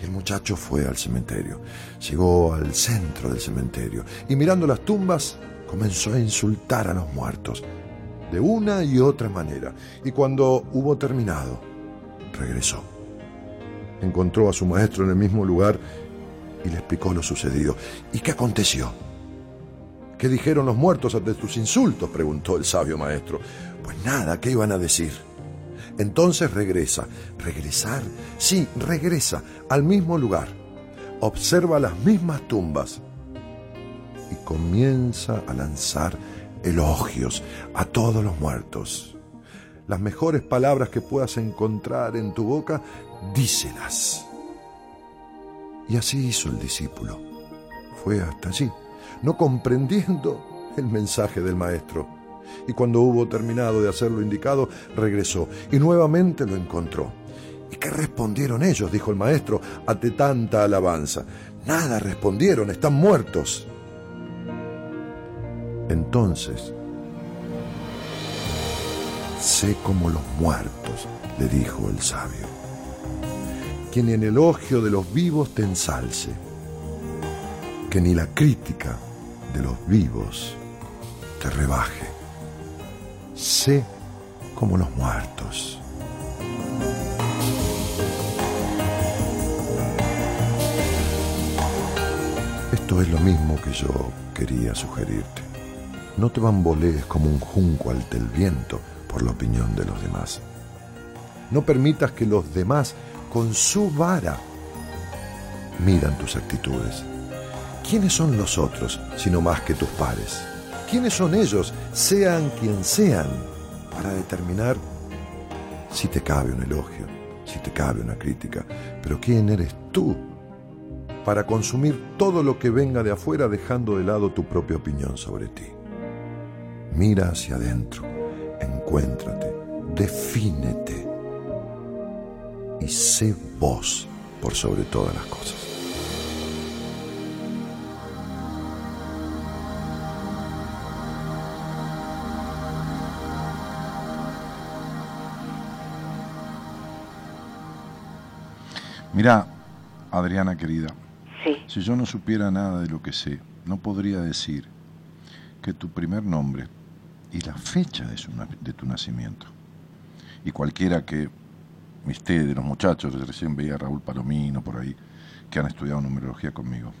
[SPEAKER 9] Y el muchacho fue al cementerio. Llegó al centro del cementerio y mirando las tumbas comenzó a insultar a los muertos de una y otra manera. Y cuando hubo terminado, regresó. Encontró a su maestro en el mismo lugar y le explicó lo sucedido. ¿Y qué aconteció? ¿Qué dijeron los muertos ante tus insultos? preguntó el sabio maestro. Pues nada, ¿qué iban a decir? Entonces regresa. ¿Regresar? Sí, regresa al mismo lugar. Observa las mismas tumbas y comienza a lanzar elogios a todos los muertos. Las mejores palabras que puedas encontrar en tu boca, díselas. Y así hizo el discípulo. Fue hasta allí, no comprendiendo el mensaje del maestro y cuando hubo terminado de hacer lo indicado, regresó y nuevamente lo encontró. ¿Y qué respondieron ellos? dijo el maestro, ante tanta alabanza. Nada respondieron, están muertos. Entonces, sé como los muertos, le dijo el sabio, quien en elogio de los vivos te ensalce, que ni la crítica de los vivos te rebaje sé como los muertos. Esto es lo mismo que yo quería sugerirte. No te bambolees como un junco ante el viento por la opinión de los demás. No permitas que los demás, con su vara, miran tus actitudes. ¿Quiénes son los otros, sino más que tus pares? ¿Quiénes son ellos, sean quien sean, para determinar si te cabe un elogio, si te cabe una crítica? Pero ¿quién eres tú para consumir todo lo que venga de afuera dejando de lado tu propia opinión sobre ti? Mira hacia adentro, encuéntrate, defínete y sé vos por sobre todas las cosas.
[SPEAKER 2] Mira, Adriana querida,
[SPEAKER 8] Sí,
[SPEAKER 2] si yo no supiera nada de lo que sé, no podría decir que tu primer nombre y la fecha de, su na- de tu nacimiento. Y cualquiera que esté de los muchachos, recién veía a Raúl Palomino por ahí, que han estudiado numerología conmigo,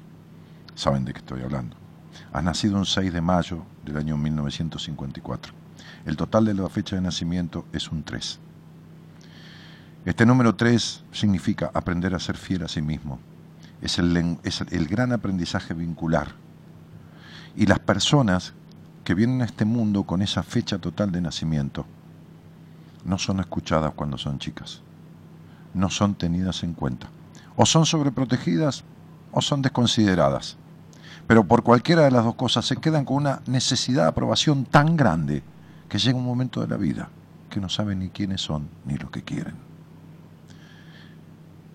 [SPEAKER 2] saben de qué estoy hablando. Has nacido un 6 de mayo del año 1954. El total de la fecha de nacimiento es un 3. Este número 3 significa aprender a ser fiel a sí mismo. Es el, es el gran aprendizaje vincular. Y las personas que vienen a este mundo con esa fecha total de nacimiento no son escuchadas cuando son chicas. No son tenidas en cuenta. O son sobreprotegidas o son desconsideradas. Pero por cualquiera de las dos cosas se quedan con una necesidad de aprobación tan grande que llega un momento de la vida que no saben ni quiénes son ni lo que quieren.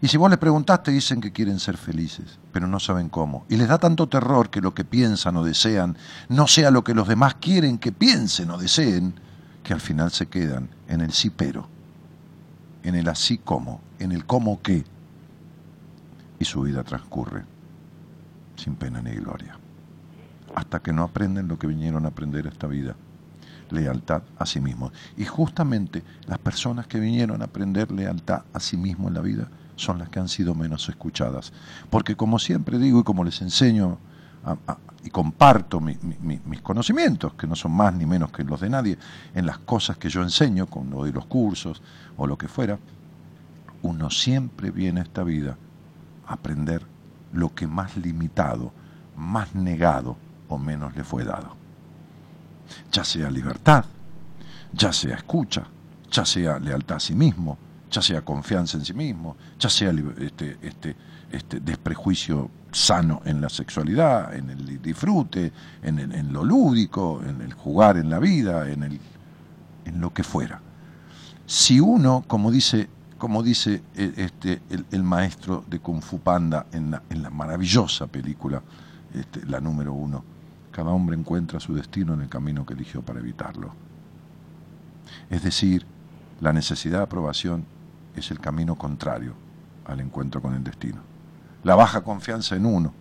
[SPEAKER 2] Y si vos les preguntaste, dicen que quieren ser felices, pero no saben cómo. Y les da tanto terror que lo que piensan o desean no sea lo que los demás quieren que piensen o deseen, que al final se quedan en el sí pero, en el así como, en el cómo qué. Y su vida transcurre sin pena ni gloria. Hasta que no aprenden lo que vinieron a aprender esta vida, lealtad a sí mismos. Y justamente las personas que vinieron a aprender lealtad a sí mismos en la vida son las que han sido menos escuchadas. Porque como siempre digo y como les enseño y comparto mi- mi- mi- mis conocimientos, que no son más ni menos que los de nadie, en las cosas que yo enseño, con lo de los cursos o lo que fuera, uno siempre viene a esta vida a aprender lo que más limitado, más negado o menos le fue dado. Ya sea libertad, ya sea escucha, ya sea lealtad a sí mismo, ya sea confianza en sí mismo, ya sea este, este, este desprejuicio sano en la sexualidad, en el disfrute, en, el- lo lúdico, en el jugar en la vida, en, el, en lo que fuera. Si uno, como dice, como dice eh, este, el, el maestro de Kung Fu Panda en la, en la maravillosa película, este, la número uno, cada hombre encuentra su destino en el camino que eligió para evitarlo. Es decir, la necesidad de aprobación es el camino contrario al encuentro con el destino. La baja confianza en uno,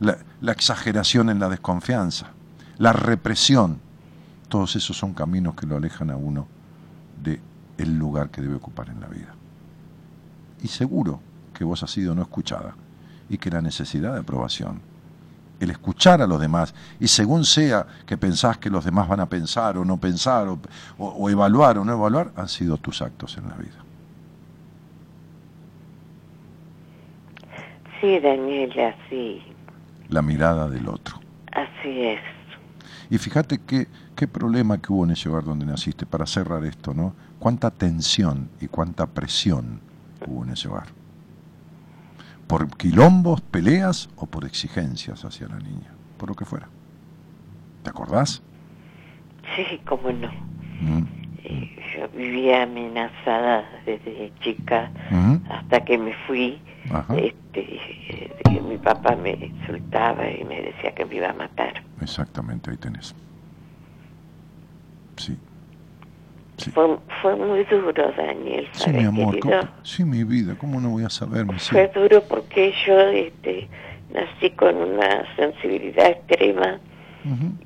[SPEAKER 2] la, exageración en la desconfianza, la represión, todos esos son caminos que lo alejan a uno de el lugar que debe ocupar en la vida. Y seguro que vos has sido no escuchada y que la necesidad de aprobación, el escuchar a los demás, y según sea que pensás que los demás van a pensar o no pensar, o evaluar o no evaluar, han sido tus actos en la vida.
[SPEAKER 8] Sí, Daniela, sí,
[SPEAKER 2] La mirada del otro.
[SPEAKER 8] así es.
[SPEAKER 2] Y fíjate qué, qué problema que hubo en ese hogar donde naciste, para cerrar esto, ¿no? Cuánta tensión y cuánta presión hubo en ese hogar. Por quilombos, peleas o por exigencias hacia la niña, por lo que fuera. ¿Te acordás?
[SPEAKER 8] Sí, cómo no.
[SPEAKER 2] Mm.
[SPEAKER 8] Eh, Yo vivía amenazada desde chica
[SPEAKER 2] Ujú.
[SPEAKER 8] hasta que me fui.
[SPEAKER 2] Ajá.
[SPEAKER 8] Este, que mi papá me insultaba y me decía que me iba a matar.
[SPEAKER 2] Exactamente, ahí tenés. Sí. Sí.
[SPEAKER 8] Fue, fue muy duro, Daniel,
[SPEAKER 2] Sí,
[SPEAKER 8] ¿sabes,
[SPEAKER 2] mi amor. sí, mi vida. ¿Cómo no voy a saber, mi
[SPEAKER 8] Fue duro porque yo este, nací con una sensibilidad extrema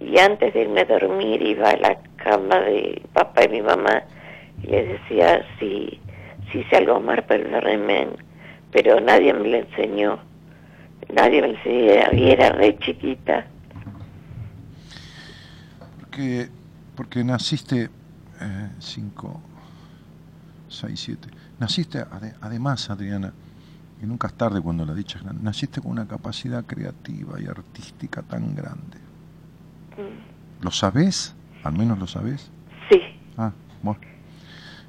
[SPEAKER 8] y antes de irme a dormir iba a la cama de mi papá y mi mamá y les decía si, si hice algo mal, perdónenme, pero nadie me lo enseñó. Nadie me enseñó y era re chiquita.
[SPEAKER 2] Porque, porque naciste 5, 6, 7. Naciste, ade- además, Adriana, y nunca es tarde cuando la dicha es grande, naciste con una capacidad creativa y artística tan grande. ¿Lo sabés? ¿Al menos lo sabés?
[SPEAKER 8] Sí,
[SPEAKER 2] Ah, bueno.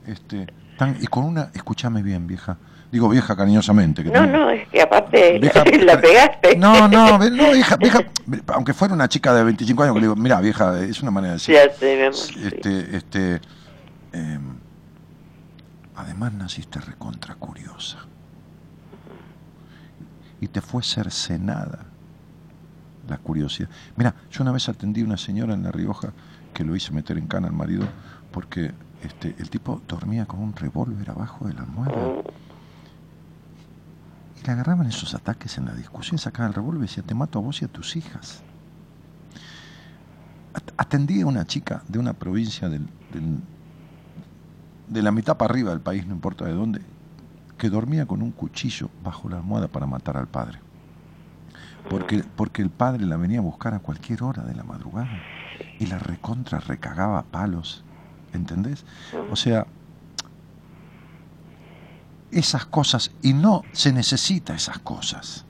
[SPEAKER 2] Este, tan, y con una, escúchame bien, vieja. Digo vieja cariñosamente. Que
[SPEAKER 8] no,
[SPEAKER 2] tengo-
[SPEAKER 8] no, es que aparte
[SPEAKER 2] Vieja-
[SPEAKER 8] la pegaste.
[SPEAKER 2] No, no, no, vieja, vieja, aunque fuera una chica de 25 años, que le digo, mira, vieja, es una manera de decir.
[SPEAKER 8] Ya sé, mi amor, sí.
[SPEAKER 2] Este, este, em, además naciste recontra curiosa. Y te fue cercenada la curiosidad. Mira, yo una vez atendí a una señora en La Rioja que lo hice meter en cana al marido porque este, el tipo dormía con un revólver abajo de la almohada. Le agarraban esos ataques en la discusión, sacaban el revólver y decía, te mato a vos y a tus hijas. At- Atendí a una chica de una provincia del, del- de la mitad para arriba del país, no importa de dónde, que dormía con un cuchillo bajo la almohada para matar al padre. Porque, porque el padre la venía a buscar a cualquier hora de la madrugada y la recontra recagaba a palos. ¿Entendés? O sea, esas cosas, y no se necesita esas cosas.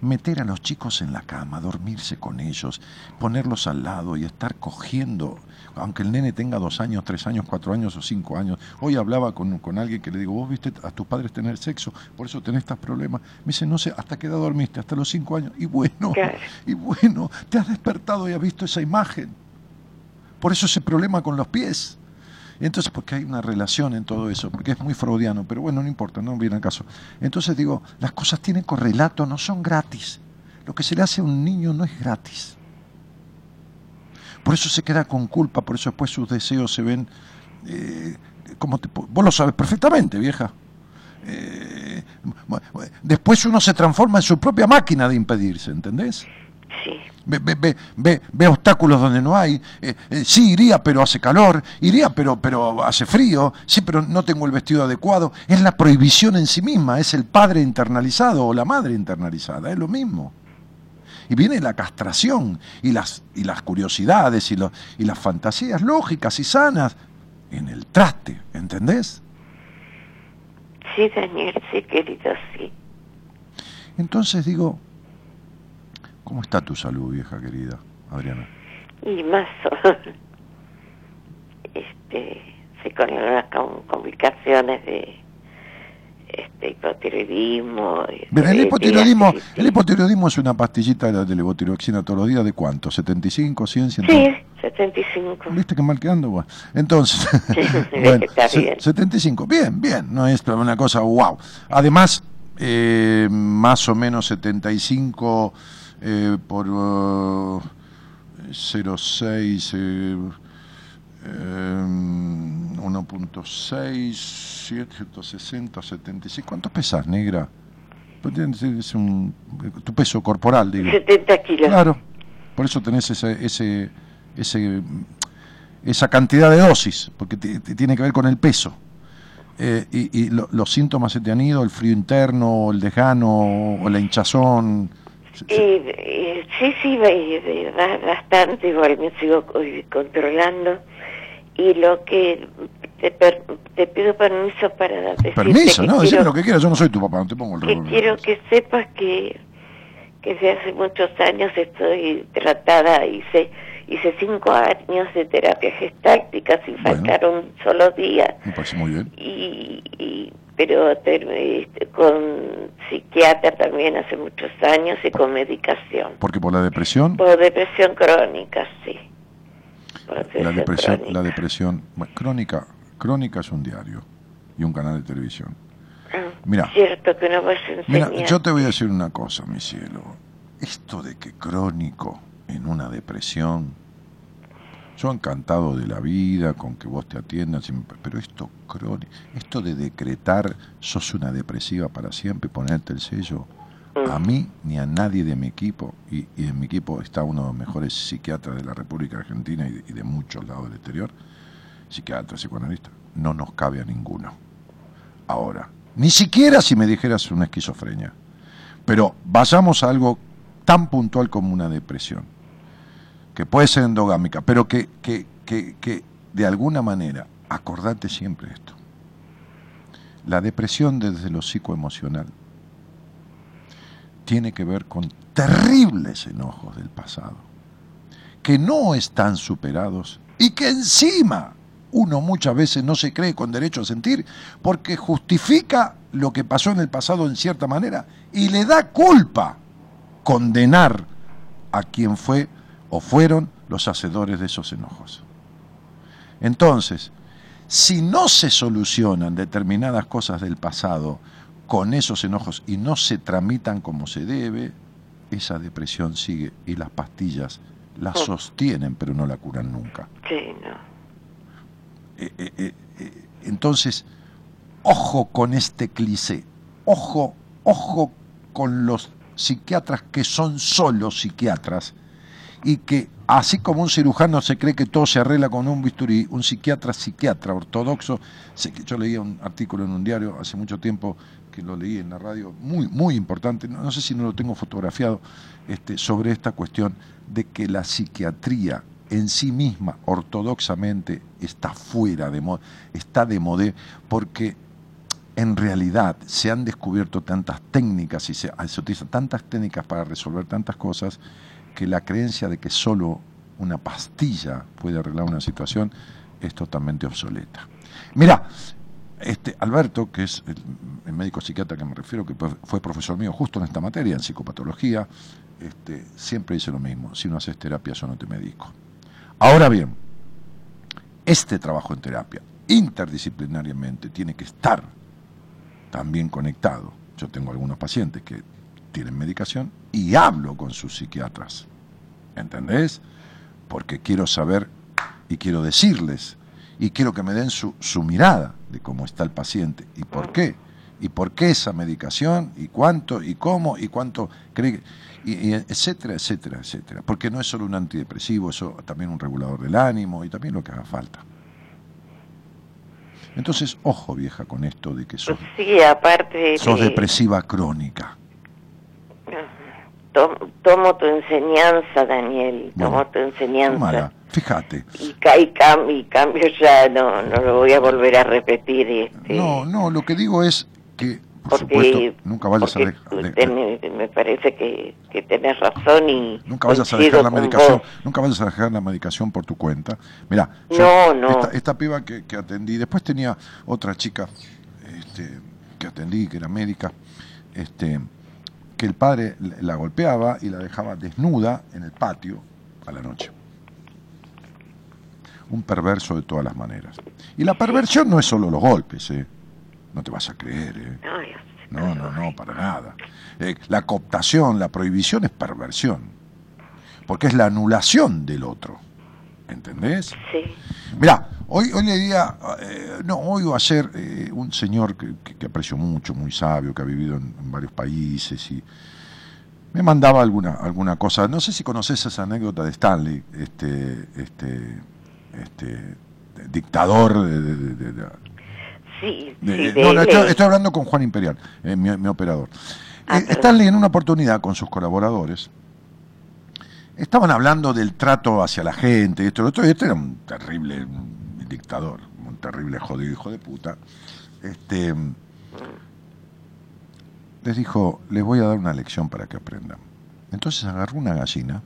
[SPEAKER 2] Meter a los chicos en la cama, dormirse con ellos, ponerlos al lado y estar cogiendo, aunque el nene tenga dos años, tres años, cuatro años o cinco años. Hoy hablaba con, con alguien que le digo, vos viste a tus padres tener sexo, por eso tenés estos problemas. Me dice, no sé, ¿hasta qué edad dormiste? Hasta los cinco años. Y bueno, y bueno, te has despertado y has visto esa imagen. Por eso ese problema con los pies. Entonces, porque hay una relación en todo eso, porque es muy freudiano, pero bueno, no importa, no viene al caso. Entonces digo, las cosas tienen correlato, no son gratis. Lo que se le hace a un niño no es gratis. Por eso se queda con culpa, por eso después sus deseos se ven... eh, como te vos lo sabes perfectamente, vieja. Eh, después uno se transforma en su propia máquina de impedirse, ¿entendés?
[SPEAKER 8] Sí,
[SPEAKER 2] Ve, ve, ve, ve, obstáculos donde no hay. Eh, eh, sí, iría, pero hace calor. Iría, pero, pero hace frío. Sí, pero no tengo el vestido adecuado. Es la prohibición en sí misma. Es el padre internalizado o la madre internalizada. Es lo mismo. Y viene la castración y las, y las curiosidades y, lo- y las fantasías lógicas y sanas en el traste. ¿Entendés?
[SPEAKER 8] sí, Daniel, sí, querido, sí.
[SPEAKER 2] Entonces digo, ¿cómo está tu salud, vieja querida, Adriana?
[SPEAKER 8] Y más o este, sí, con unas com- complicaciones de este hipotiroidismo.
[SPEAKER 2] el hipotiroidismo,
[SPEAKER 8] diástasis,
[SPEAKER 2] el hipotiroidismo es una pastillita de levotiroxina todos los días, ¿de cuánto? ¿75, 100, 100?
[SPEAKER 8] Sí, 75.
[SPEAKER 2] ¿Viste qué mal quedando? Bueno, entonces,
[SPEAKER 8] Sí,
[SPEAKER 2] bueno, se-
[SPEAKER 8] bien.
[SPEAKER 2] 75, bien, bien, no es una cosa wow. Además, eh, más o menos 75 eh, por uh, 0,6, eh, eh, 1.6, 160, 76. ¿Cuánto pesas, negra? Pues es un- tu peso corporal, digo.
[SPEAKER 8] 70 kilos.
[SPEAKER 2] Claro, por eso tenés ese, ese, ese, esa cantidad de dosis, porque ti- ti- tiene que ver con el peso. Eh, y y lo- los síntomas se te han ido, el frío interno, el desgano, o la hinchazón.
[SPEAKER 8] Y, y- sí, sí, ba- y- ba- bastante, igual me sigo co- controlando. Y lo que te, per- te pido permiso para decirte
[SPEAKER 2] Permiso,
[SPEAKER 8] que
[SPEAKER 2] ¿no? Decime lo que quieras, yo no soy tu papá, no te pongo el
[SPEAKER 8] que
[SPEAKER 2] revólver.
[SPEAKER 8] quiero que sepas que, que desde hace muchos años estoy tratada, hice, hice cinco años de terapia gestáltica sin
[SPEAKER 2] Bueno.
[SPEAKER 8] faltar un solo día.
[SPEAKER 2] Me parece muy bien.
[SPEAKER 8] y, y- pero este, con psiquiatra también hace muchos años y con medicación
[SPEAKER 2] Porque por la depresión,
[SPEAKER 8] por depresión crónica sí
[SPEAKER 2] la depresión,
[SPEAKER 8] crónica.
[SPEAKER 2] la depresión, bueno, crónica, crónica es un diario y un canal de televisión.
[SPEAKER 8] Ah,
[SPEAKER 2] Mira.
[SPEAKER 8] cierto que no vas a
[SPEAKER 2] Mira, yo te voy a decir una cosa, mi cielo. Esto de que crónico en una depresión, yo encantado de la vida, con que vos te atiendas, pero esto crónico, esto de decretar sos una depresiva para siempre ponerte el sello, a mí ni a nadie de mi equipo, y, y en mi equipo está uno de los mejores psiquiatras de la República Argentina y de, y de muchos lados del exterior, psiquiatra, psicoanalista, no nos cabe a ninguno. Ahora, ni siquiera si me dijeras una esquizofrenia. Pero vayamos a algo tan puntual como una depresión, que puede ser endogámica, pero que, que, que, que de alguna manera, acordate siempre esto. La depresión desde lo psicoemocional tiene que ver con terribles enojos del pasado, que no están superados y que encima uno muchas veces no se cree con derecho a sentir porque justifica lo que pasó en el pasado en cierta manera y le da culpa condenar a quien fue o fueron los hacedores de esos enojos. Entonces, si no se solucionan determinadas cosas del pasado con esos enojos y no se tramitan como se debe, esa depresión sigue y las pastillas la sostienen pero no la curan nunca.
[SPEAKER 8] sí no
[SPEAKER 2] Eh, eh, eh, eh, entonces, ojo con este cliché, ojo, ojo con los psiquiatras que son solo psiquiatras y que así como un cirujano se cree que todo se arregla con un bisturí, un psiquiatra psiquiatra ortodoxo, sé que yo leía un artículo en un diario hace mucho tiempo que lo leí en la radio, muy muy importante, no, sé si no lo tengo fotografiado, este, sobre esta cuestión de que la psiquiatría en sí misma ortodoxamente está fuera de moda, está de moda porque en realidad se han descubierto tantas técnicas y se, se utilizan tantas técnicas para resolver tantas cosas que la creencia de que solo una pastilla puede arreglar una situación es totalmente obsoleta. Mira, este Alberto, que es el, el médico psiquiatra que me refiero, que fue- profesor mío justo en esta materia, en psicopatología, este, siempre dice lo mismo, si no haces terapia yo no te medico. Ahora bien, este trabajo en terapia interdisciplinariamente tiene que estar también conectado. Yo tengo algunos pacientes que tienen medicación y hablo con sus psiquiatras. ¿Entendés? Porque quiero saber y quiero decirles y quiero que me den su, su mirada de cómo está el paciente y por qué. Y por qué esa medicación, y cuánto, y cómo, y cuánto cree, que- y, y etcétera, etcétera, etcétera. Porque no es solo un antidepresivo, eso también un regulador del ánimo y también lo que haga falta. Entonces, ojo vieja con esto de que sos,
[SPEAKER 8] Sí, aparte
[SPEAKER 2] sos
[SPEAKER 8] de-
[SPEAKER 2] depresiva crónica.
[SPEAKER 8] tom- tomo tu enseñanza, Daniel, tomo
[SPEAKER 2] Bueno,
[SPEAKER 8] tu enseñanza.
[SPEAKER 2] Tómala, fíjate.
[SPEAKER 8] Y, y, cam- y cambio ya, no, no lo voy a volver a repetir. Este,
[SPEAKER 2] No, no, lo que digo es que, por
[SPEAKER 8] porque,
[SPEAKER 2] supuesto, nunca vayas a,
[SPEAKER 8] porque
[SPEAKER 2] de- de-
[SPEAKER 8] usted me, parece que, que tenés razón y
[SPEAKER 2] nunca vayas a dejar la medicación,
[SPEAKER 8] vos.
[SPEAKER 2] nunca vayas a dejar la medicación por tu cuenta. Mira,
[SPEAKER 8] No, no.
[SPEAKER 2] Esta, esta piba que, que atendí, después tenía otra chica este, que atendí, que era médica, este, que el padre la golpeaba y la dejaba desnuda en el patio a la noche. Un perverso de todas las maneras. Y la perversión no es solo los golpes, ¿eh? No te vas a creer, ¿eh? No, no, no, para nada. Eh, la cooptación, la prohibición es perversión. Porque es la anulación del otro. ¿Entendés?
[SPEAKER 8] sí.
[SPEAKER 2] Mirá, hoy, hoy leía, eh, no, hoy o ayer, eh, un señor que, que- que aprecio mucho, muy sabio, que ha vivido en, en varios países y me mandaba alguna, alguna cosa. No sé si conoces esa anécdota de Stanley, este, este, este dictador de- de- de- de- de,
[SPEAKER 8] Sí,
[SPEAKER 2] no, no, estoy, estoy hablando con Juan Imperial, eh, mi, mi operador.
[SPEAKER 8] Ah.
[SPEAKER 2] Stanley en una oportunidad con sus colaboradores estaban hablando del trato hacia la gente, esto, lo otro, y este era un terrible dictador, un terrible jodido hijo de puta. Este, les dijo, les voy a dar una lección para que aprendan. Entonces agarró una gallina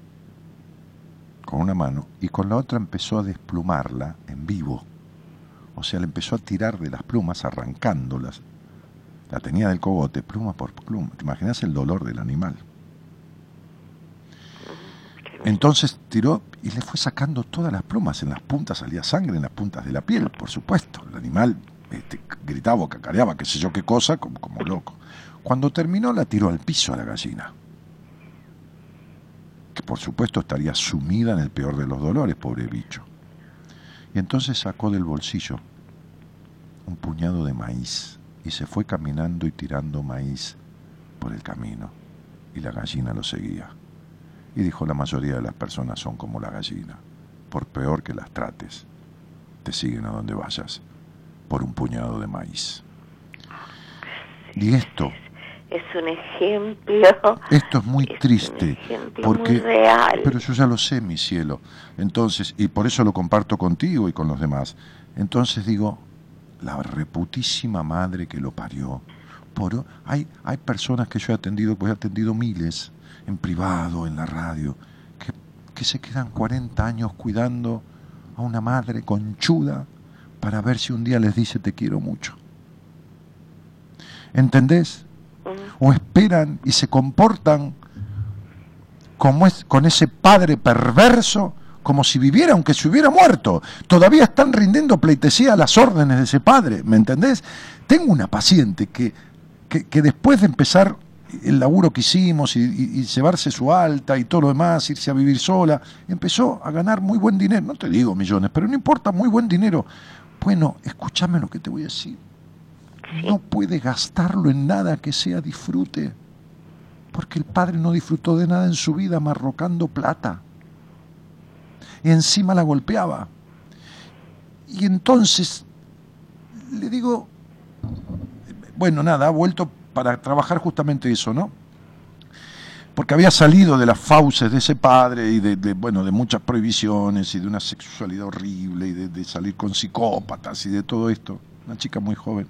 [SPEAKER 2] con una mano y con la otra empezó a desplumarla en vivo. O sea, le empezó a tirar de las plumas, arrancándolas. La tenía del cogote, pluma por pluma. ¿Te imaginas el dolor del animal? Entonces tiró y le fue sacando todas las plumas. En las puntas salía sangre, en las puntas de la piel, por supuesto. El animal este, gritaba cacareaba, qué sé yo qué cosa, como, como loco. Cuando terminó, la tiró al piso a la gallina. Que por supuesto estaría sumida en el peor de los dolores, pobre bicho. Y entonces sacó del bolsillo un puñado de maíz y se fue caminando y tirando maíz por el camino. Y la gallina lo seguía. Y dijo, la mayoría de las personas son como la gallina. Por peor que las trates, te siguen a donde vayas, por un puñado de maíz. Y esto,
[SPEAKER 8] es un ejemplo.
[SPEAKER 2] esto es muy
[SPEAKER 8] Es un
[SPEAKER 2] triste,
[SPEAKER 8] ejemplo
[SPEAKER 2] porque,
[SPEAKER 8] muy real.
[SPEAKER 2] pero yo ya lo sé, mi cielo. Entonces, y por eso lo comparto contigo y con los demás. Entonces digo, la reputísima madre que lo parió. Por, hay, hay personas que yo he atendido, pues he atendido miles, en privado, en la radio, que, que se quedan 40 años cuidando a una madre conchuda para ver si un día les dice te quiero mucho. ¿Entendés? O esperan y se comportan como es, con ese padre perverso, como si viviera aunque se hubiera muerto. Todavía están rindiendo pleitesía a las órdenes de ese padre, ¿me entendés? Tengo una paciente que, que, que después de empezar el laburo que hicimos y, y- y llevarse su alta y todo lo demás, irse a vivir sola, empezó a ganar muy buen dinero, no te digo millones, pero no importa, muy buen dinero. Bueno, escúchame lo que te voy a decir. No puede gastarlo en nada que sea disfrute, porque el padre no disfrutó de nada en su vida marrocando plata. y encima la golpeaba. Y entonces le digo, bueno, nada, ha vuelto para trabajar justamente eso, ¿no? Porque había salido de las fauces de ese padre y de, bueno, de muchas prohibiciones y de una sexualidad horrible y de, salir con psicópatas y de todo esto. Una chica muy joven.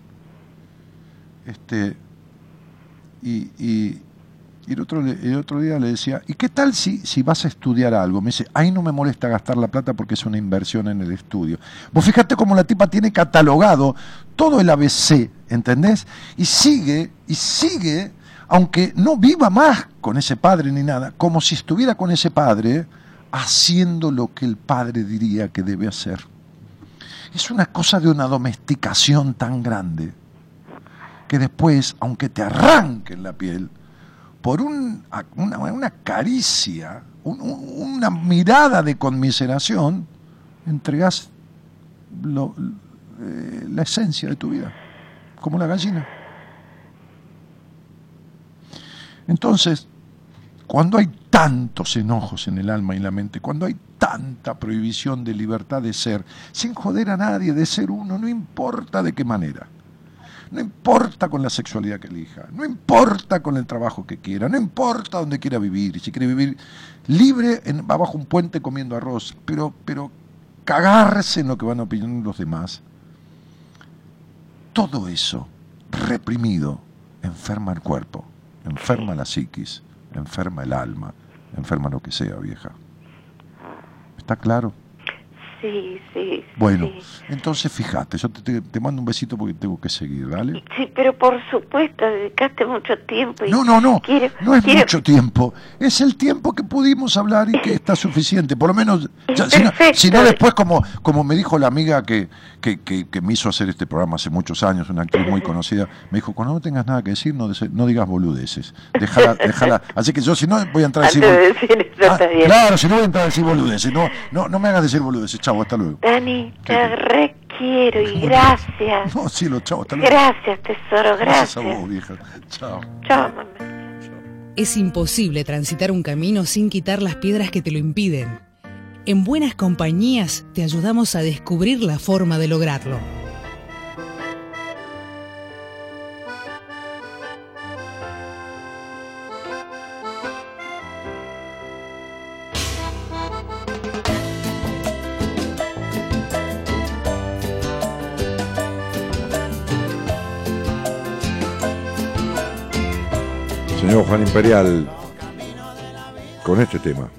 [SPEAKER 2] Este, y, y, y el, otro, el otro día le decía, ¿y qué tal si, si vas a estudiar algo? Me dice, ahí no me molesta gastar la plata porque es una inversión en el estudio. Vos fíjate cómo la tipa tiene catalogado todo el ABC, ¿entendés? Y sigue, y sigue, aunque no viva más con ese padre ni nada, como si estuviera con ese padre haciendo lo que el padre diría que debe hacer. Es una cosa de una domesticación tan grande que después, aunque te arranquen la piel, por un- una, una caricia, un- un- una mirada de conmiseración, entregas lo- eh, la esencia de tu vida, como la gallina. Entonces, cuando hay tantos enojos en el alma y la mente, cuando hay tanta prohibición de libertad de ser, sin joder a nadie de ser uno, no importa de qué manera. No importa con la sexualidad que elija, no importa con el trabajo que quiera, no importa dónde quiera vivir, si quiere vivir libre en, abajo un puente comiendo arroz, pero, pero cagarse en lo que van a opinar los demás. Todo eso reprimido enferma el cuerpo, enferma la psiquis, enferma el alma, enferma lo que sea, vieja. ¿Está claro?
[SPEAKER 8] Sí, sí.
[SPEAKER 2] Bueno,
[SPEAKER 8] sí.
[SPEAKER 2] entonces fíjate, yo te, te- te mando un besito porque tengo que seguir, ¿dale?
[SPEAKER 8] Sí, pero por supuesto, dedicaste mucho tiempo. Y
[SPEAKER 2] No, no, no,
[SPEAKER 8] quiero-
[SPEAKER 2] no es
[SPEAKER 8] quiero-
[SPEAKER 2] mucho tiempo, es el tiempo que pudimos hablar y que está suficiente, por lo menos, ya, si, no,
[SPEAKER 8] Perfecto.
[SPEAKER 2] si no después como, como me dijo la amiga que, que, que- que me hizo hacer este programa hace muchos años, una actriz muy conocida, me dijo, cuando no tengas nada que decir, no, dese- no digas boludeces, déjala, déjala, así que yo si no voy a entrar a decir...
[SPEAKER 8] Antes de decir eso
[SPEAKER 2] Ah,
[SPEAKER 8] está bien.
[SPEAKER 2] claro, si no voy a entrar a decir boludeces, no, no, no me hagas decir boludeces, hasta luego.
[SPEAKER 8] Dani, te requiero y gracias.
[SPEAKER 2] No, cielo, chavo, hasta luego.
[SPEAKER 8] Gracias, tesoro,
[SPEAKER 2] Gracias a
[SPEAKER 8] gracias.
[SPEAKER 2] vos, vieja. Chao.
[SPEAKER 8] Chao, mamá.
[SPEAKER 3] Es imposible transitar un camino sin quitar las piedras que te lo impiden. En buenas compañías te ayudamos a descubrir la forma de lograrlo.
[SPEAKER 10] Juan Imperial, con este tema.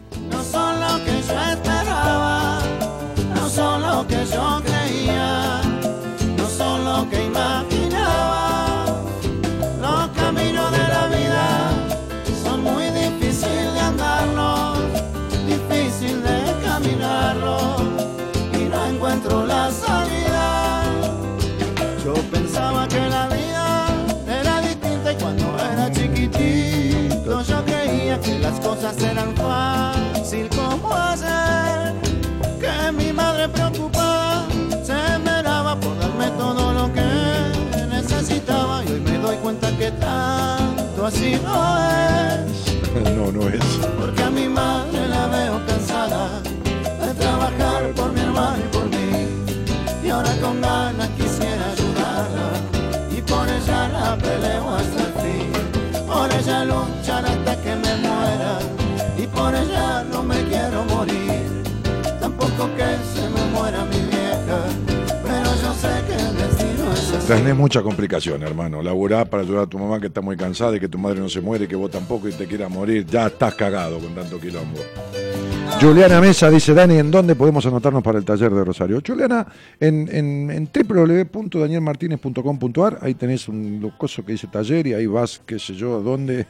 [SPEAKER 11] Cuenta que tanto así no es
[SPEAKER 10] No, no es.
[SPEAKER 11] porque a mi madre la veo cansada de trabajar por mi hermano y por mí. Y ahora con ganas quisiera ayudarla. Y por ella la
[SPEAKER 10] Tenés mucha complicación, hermano. Laburá para ayudar a tu mamá que está muy cansada y que tu madre no se muere, que vos tampoco y te quieras morir. Ya estás cagado con tanto quilombo. Juliana Mesa dice, Dani, ¿en dónde podemos anotarnos para el taller de Rosario? Juliana, en, en, en www.danielmartinez.com.ar, ahí tenés un locoso que dice taller y ahí vas, qué sé yo, dónde,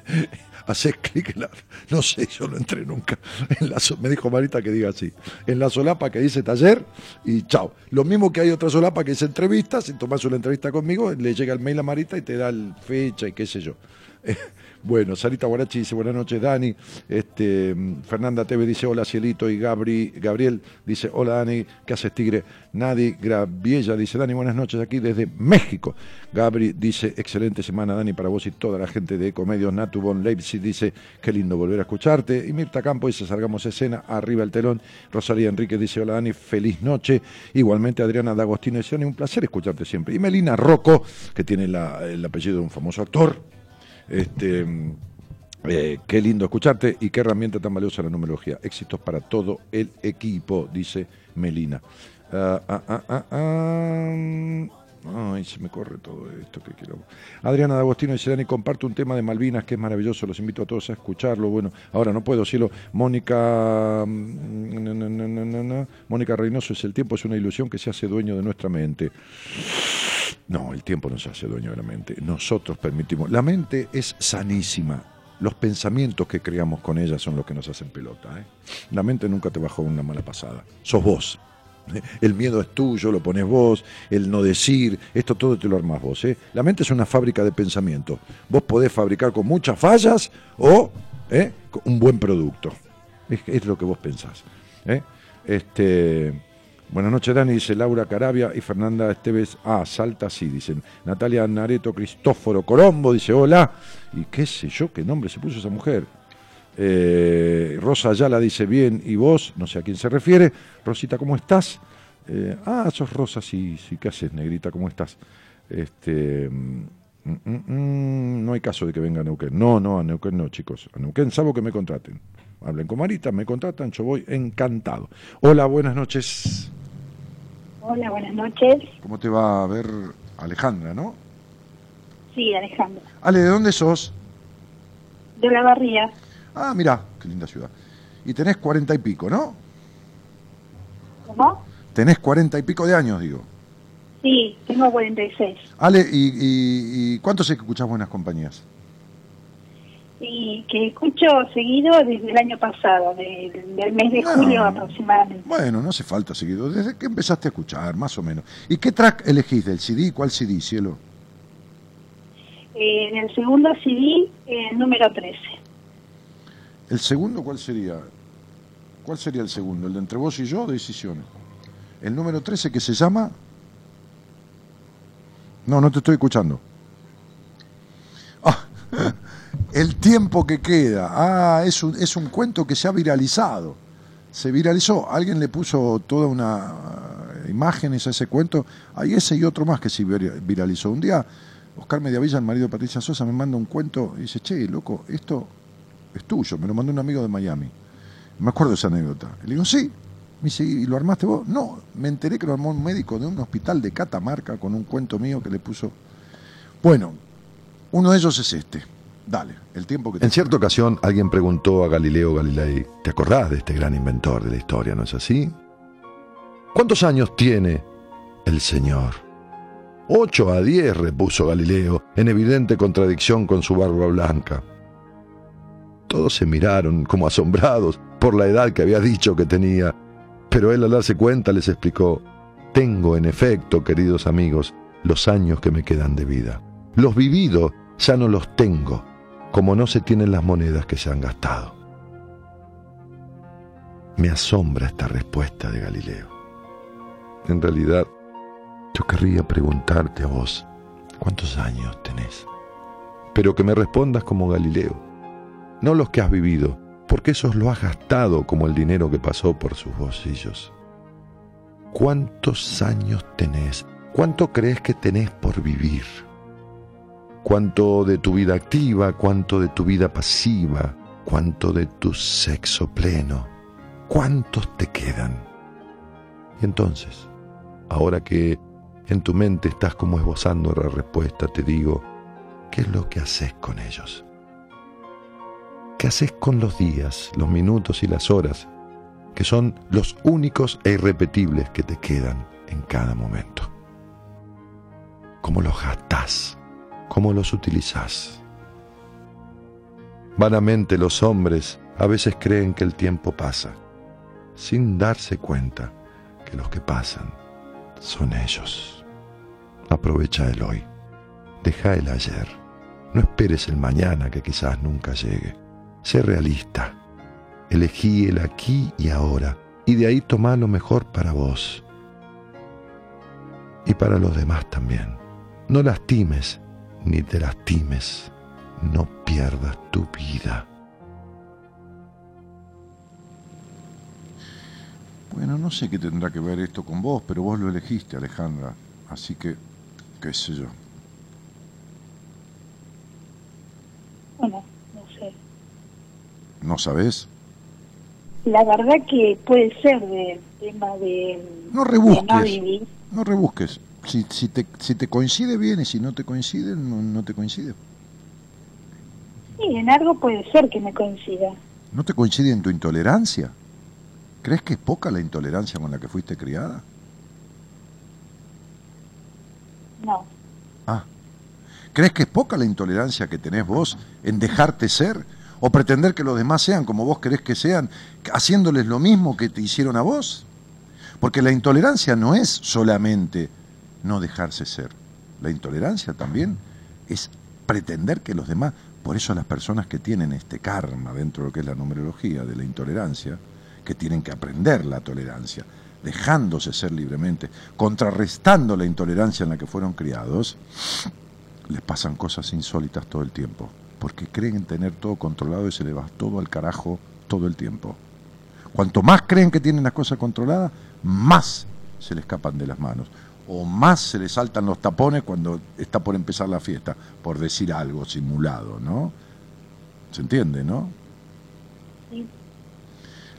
[SPEAKER 10] haces clic en la... No sé, yo no entré nunca. En la me dijo Marita que diga así. En la solapa que dice taller y chao. Lo mismo que hay otra solapa que dice entrevistas, si tomás una entrevista conmigo, le llega el mail a Marita y te da el fecha y qué sé yo.
[SPEAKER 2] Bueno, Sarita Guarachi dice buenas noches, Dani. Este, mm, Fernanda Teve dice hola, Cielito. Y Gabri, Gabriel dice hola, Dani. ¿Qué haces, Tigre? Nadi Graviella dice Dani, buenas noches aquí desde México. Gabri dice excelente semana, Dani, para vos y toda la gente de Ecomedios. Natu von Leipzig dice qué lindo volver a escucharte. Y Mirta Campo dice salgamos escena, arriba el telón. Rosalía Enrique dice hola, Dani, feliz noche. Igualmente Adriana D'Agostino dice Dani, un placer escucharte siempre. Y Melina Rocco, que tiene el apellido de un famoso actor. Este, eh, qué lindo escucharte y qué herramienta tan valiosa la numerología. Éxitos para todo el equipo, dice Melina. Ah, ah, ah. Ay, se me corre todo esto que quiero. Adriana D'Agostino dice, Dani, comparto un tema de Malvinas que es maravilloso, los invito a todos a escucharlo. Bueno, ahora no puedo, cielo. Mónica mm. Mónica Reynoso es el tiempo, es una ilusión que se hace dueño de nuestra mente. No, el tiempo no se hace dueño de la mente. Nosotros permitimos. La mente es sanísima. Los pensamientos que creamos con ella son los que nos hacen pelota. ¿eh? La mente nunca te bajó una mala pasada. Sos vos. ¿eh? El miedo es tuyo, lo pones vos, el no decir, esto todo te lo armás vos. ¿eh? La mente es una fábrica de pensamiento. Vos podés fabricar con muchas fallas o ¿eh? un buen producto. Es, es lo que vos pensás. Este, buenas noches, Dani, dice Laura Carabia y Fernanda Esteves. Ah, Salta, sí, dicen. Natalia Nareto Cristóforo Colombo dice hola. Y qué sé yo, qué nombre se puso esa mujer. Eh, Rosa Ayala dice bien, y vos, no sé a quién se refiere. Rosita, ¿cómo estás? Eh, ah, sos Rosa, sí, sí, ¿qué haces, negrita? ¿Cómo estás? Este, mm, mm, mm, no hay caso de que venga a Neuquén. No, no, a Neuquén no, chicos. A Neuquén, salvo que me contraten. Hablen con Marita, me contratan, yo voy encantado. Hola, buenas noches.
[SPEAKER 12] Hola, buenas noches.
[SPEAKER 2] ¿Cómo te va a ver Alejandra, no?
[SPEAKER 12] Sí, Alejandra.
[SPEAKER 2] Ale, ¿de dónde sos?
[SPEAKER 12] De la barría.
[SPEAKER 2] Ah, mira, qué linda ciudad. Y tenés cuarenta y pico, ¿no?
[SPEAKER 12] ¿Cómo?
[SPEAKER 2] Tenés cuarenta y pico de años, digo.
[SPEAKER 12] Sí, tengo 46.
[SPEAKER 2] Ale, ¿y, y, y cuánto sé que escuchás buenas compañías?
[SPEAKER 12] Y que escucho seguido desde el año pasado, de- del mes de
[SPEAKER 2] Ah.
[SPEAKER 12] julio aproximadamente.
[SPEAKER 2] Bueno, no hace falta seguido. ¿Desde que empezaste a escuchar, más o menos? ¿Y qué track elegís del CD? ¿Cuál CD, cielo?
[SPEAKER 12] Eh, en el segundo CD, eh, número 13.
[SPEAKER 2] ¿El segundo cuál sería? ¿Cuál sería el segundo? ¿El de entre vos y yo? Decisiones. ¿El número 13 que se llama? No, no te estoy escuchando. Ah, el tiempo que queda. Ah, es un, es un cuento que se ha viralizado. Se viralizó. Alguien le puso toda una eh, imágenes a ese cuento. Hay ese y otro más que se vir- viralizó. Un día, Oscar Mediavilla, el marido de Patricia Sosa, me manda un cuento y dice, che, loco, esto es tuyo. Me lo mandó un amigo de Miami. Me acuerdo de esa anécdota. Le digo, sí. Me dice, ¿y lo armaste vos? No, me enteré que lo armó un médico de un hospital de Catamarca con un cuento mío que le puso. Bueno, uno de ellos es este. Dale, el tiempo que te
[SPEAKER 9] En cierta ocasión alguien preguntó a Galileo Galilei, ¿te acordás de este gran inventor de la historia, no es así? ¿Cuántos años tiene el Señor? Ocho a diez, repuso Galileo, en evidente contradicción con su barba blanca. Todos se miraron como asombrados por la edad que había dicho que tenía, pero él al darse cuenta les explicó, tengo en efecto, queridos amigos, los años que me quedan de vida. Los vividos ya no los tengo, como no se tienen las monedas que se han gastado. Me asombra esta respuesta de Galileo. En realidad, yo querría preguntarte a vos, ¿cuántos años tenés? Pero que me respondas como Galileo, no los que has vivido, porque esos lo has gastado como el dinero que pasó por sus bolsillos. ¿Cuántos años tenés? ¿Cuánto crees que tenés por vivir? ¿Cuánto de tu vida activa? ¿Cuánto de tu vida pasiva? ¿Cuánto de tu sexo pleno? ¿Cuántos te quedan? Y entonces, ahora que en tu mente estás como esbozando la respuesta, te digo, ¿qué es lo que haces con ellos? ¿Qué haces con los días, los minutos y las horas, que son los únicos e irrepetibles que te quedan en cada momento? ¿Cómo los gastás? ¿Cómo los utilizás? Vanamente los hombres a veces creen que el tiempo pasa, sin darse cuenta que los que pasan son ellos. Aprovecha el hoy, deja el ayer No esperes el mañana que quizás nunca llegue. Sé realista. Elegí el aquí y ahora y de ahí toma lo mejor para vos y para los demás también. No lastimes ni te lastimes. No pierdas tu vida.
[SPEAKER 2] Bueno, no sé qué tendrá que ver esto con vos, pero vos lo elegiste, Alejandra. Así que, qué sé yo.
[SPEAKER 12] Bueno, no sé.
[SPEAKER 2] ¿No sabés?
[SPEAKER 12] La verdad que puede ser del tema de
[SPEAKER 2] No
[SPEAKER 12] de
[SPEAKER 2] rebusques.
[SPEAKER 12] no vivir.
[SPEAKER 2] No rebusques. Si, si, te, si te coincide bien y si no te coincide, no, no te coincide.
[SPEAKER 12] Sí, en algo puede ser que me coincida.
[SPEAKER 2] ¿No te coincide en tu intolerancia? ¿Crees que es poca la intolerancia con la que fuiste criada?
[SPEAKER 12] No.
[SPEAKER 2] Ah. ¿Crees que es poca la intolerancia que tenés vos en dejarte ser? ¿O pretender que los demás sean como vos querés que sean, haciéndoles lo mismo que te hicieron a vos? Porque la intolerancia no es solamente no dejarse ser. La intolerancia también es pretender que los demás, por eso las personas que tienen este karma dentro de lo que es la numerología de la intolerancia, que tienen que aprender la tolerancia, dejándose ser libremente, contrarrestando la intolerancia en la que fueron criados, les pasan cosas insólitas todo el tiempo, porque creen tener todo controlado y se les va todo al carajo todo el tiempo. Cuanto más creen que tienen las cosas controladas, más se les escapan de las manos. O más se les saltan los tapones cuando está por empezar la fiesta, por decir algo simulado, ¿no? ¿Se entiende, no?
[SPEAKER 12] Sí.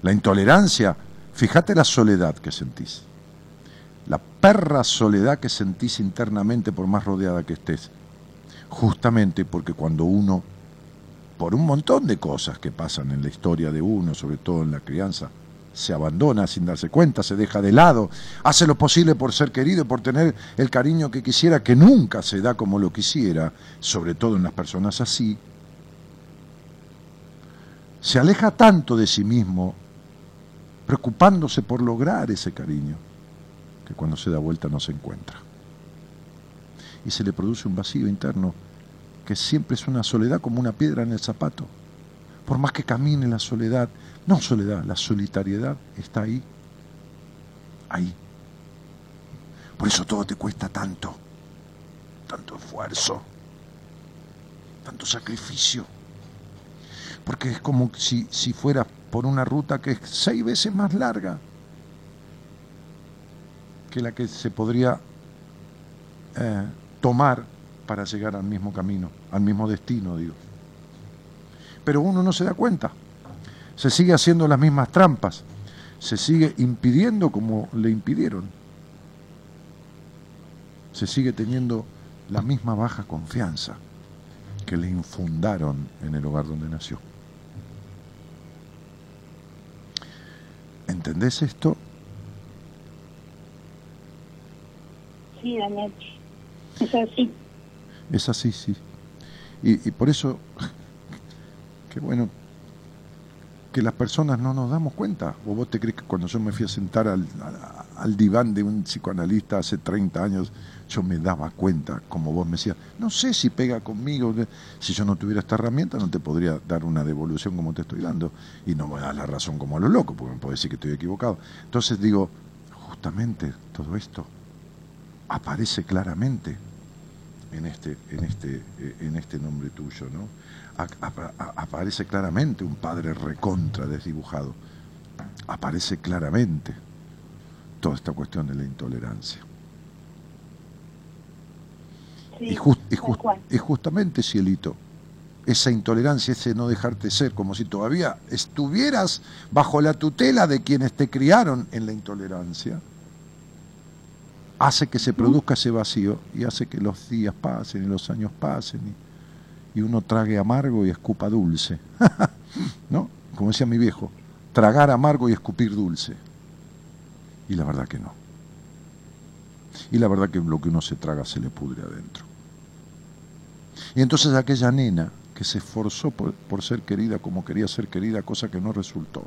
[SPEAKER 2] La intolerancia, fíjate la soledad que sentís. La perra soledad que sentís internamente por más rodeada que estés. Justamente porque cuando uno, por un montón de cosas que pasan en la historia de uno, sobre todo en la crianza, se abandona sin darse cuenta, se deja de lado, hace lo posible por ser querido, por tener el cariño que quisiera, que nunca se da como lo quisiera, sobre todo en las personas así, se aleja tanto de sí mismo, preocupándose por lograr ese cariño, que cuando se da vuelta no se encuentra. Y se le produce un vacío interno que siempre es una soledad como una piedra en el zapato. Por más que camine la soledad, no soledad, la solitariedad está ahí, ahí. Por eso todo te cuesta tanto, tanto esfuerzo, tanto sacrificio. Porque es como si, si fuera por una ruta que es seis veces más larga que la que se podría eh, tomar para llegar al mismo camino, al mismo destino, digo. Pero uno no se da cuenta. Se sigue haciendo las mismas trampas. Se sigue impidiendo como le impidieron. Se sigue teniendo la misma baja confianza que le infundaron en el hogar donde nació. ¿Entendés esto?
[SPEAKER 12] Sí, Daniel. Es así.
[SPEAKER 2] Es así, sí. Y, y por eso, qué bueno que las personas no nos damos cuenta. ¿O vos te crees que cuando yo me fui a sentar al, diván de un psicoanalista hace 30 años, yo me daba cuenta, como vos me decías, no sé si pega conmigo, si yo no tuviera esta herramienta no te podría dar una devolución como te estoy dando, y no me das la razón como a lo loco, porque me puede decir que estoy equivocado. Entonces digo, justamente todo esto aparece claramente en este, en este, eh, en este nombre tuyo, ¿no? A- apa- a- aparece claramente un padre recontra desdibujado. Aparece claramente toda esta cuestión de la intolerancia.
[SPEAKER 12] Sí,
[SPEAKER 2] y, jus- y
[SPEAKER 12] tal
[SPEAKER 2] jus-
[SPEAKER 12] cual.
[SPEAKER 2] y justamente, Cielito, esa intolerancia, ese no dejarte ser, como si todavía estuvieras bajo la tutela de quienes te criaron en la intolerancia, hace que se produzca ese vacío y hace que los días pasen y los años pasen y, y uno trague amargo y escupa dulce. ¿No? Como decía mi viejo, tragar amargo y escupir dulce. Y la verdad que no. Y la verdad que lo que uno se traga se le pudre adentro. Y entonces aquella nena que se esforzó por, por ser querida como quería ser querida, cosa que no resultó.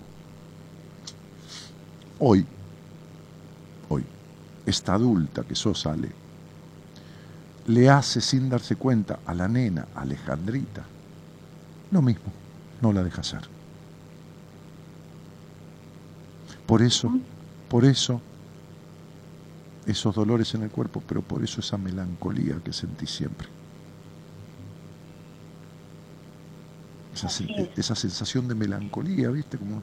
[SPEAKER 2] Hoy, hoy, esta adulta que sos Ale, le hace sin darse cuenta a la nena, Alejandrita, lo mismo, no la deja hacer. Por eso, por eso, esos dolores en el cuerpo, pero por eso esa melancolía que sentí siempre. Esa, esa sensación de melancolía, ¿viste? Como,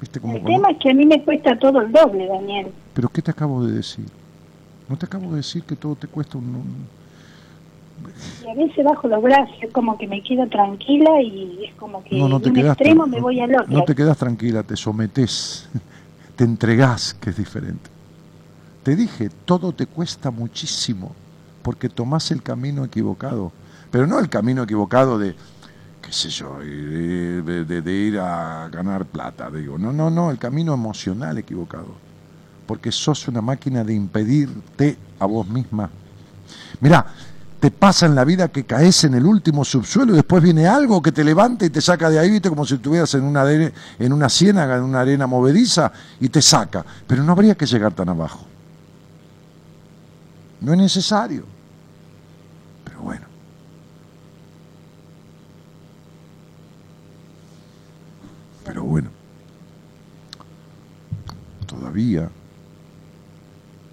[SPEAKER 2] ¿viste? Como
[SPEAKER 12] El tema es que a mí me cuesta todo el doble, Daniel.
[SPEAKER 2] ¿Pero qué te acabo de decir? ¿No te acabo de decir que todo te cuesta un...
[SPEAKER 12] Y a veces bajo los brazos, es como que me quedo tranquila y es como que
[SPEAKER 2] No, no
[SPEAKER 12] de
[SPEAKER 2] te
[SPEAKER 12] un
[SPEAKER 2] quedas
[SPEAKER 12] extremo me voy al otro.
[SPEAKER 2] No te quedas tranquila, te sometes, te entregás, que es diferente. Te dije, todo te cuesta muchísimo, porque tomás el camino equivocado, pero no el camino equivocado de, qué sé yo, de, ir a ganar plata, digo, no, no, no, el camino emocional equivocado, porque sos una máquina de impedirte a vos misma. Mirá, te pasa en la vida que caes en el último subsuelo y después viene algo que te levanta y te saca de ahí, viste, como si estuvieras en una, en una ciénaga, en una arena movediza, y te saca. Pero no habría que llegar tan abajo. No es necesario. Pero bueno. Pero bueno. Todavía,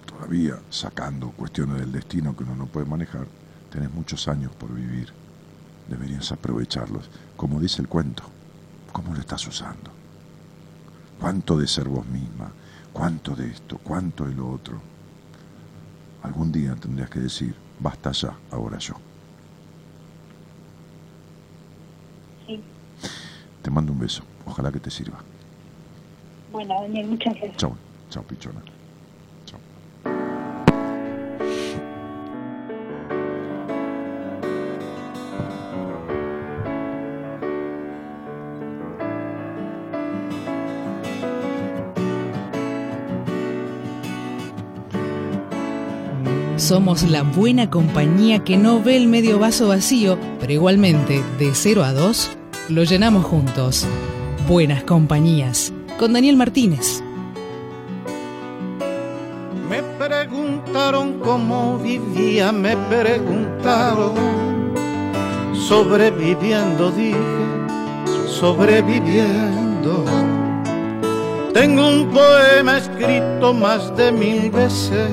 [SPEAKER 2] todavía sacando cuestiones del destino que uno no puede manejar, tenés muchos años por vivir. Deberías aprovecharlos. Como dice el cuento, ¿cómo lo estás usando? ¿Cuánto de ser vos misma? ¿Cuánto de esto? ¿Cuánto de lo otro? Algún día tendrías que decir, basta ya, ahora yo.
[SPEAKER 12] Sí.
[SPEAKER 2] Te mando un beso. Ojalá que te sirva.
[SPEAKER 12] Bueno, Daniel, muchas gracias.
[SPEAKER 2] Chao. Chao, pichona. Chao.
[SPEAKER 3] Somos la buena compañía que no ve el medio vaso vacío, pero igualmente, de 0 a 2, lo llenamos juntos. Buenas compañías. Con Daniel Martínez.
[SPEAKER 13] Me preguntaron cómo vivía, me preguntaron. Sobreviviendo, dije, sobreviviendo. Tengo un poema escrito más de mil veces.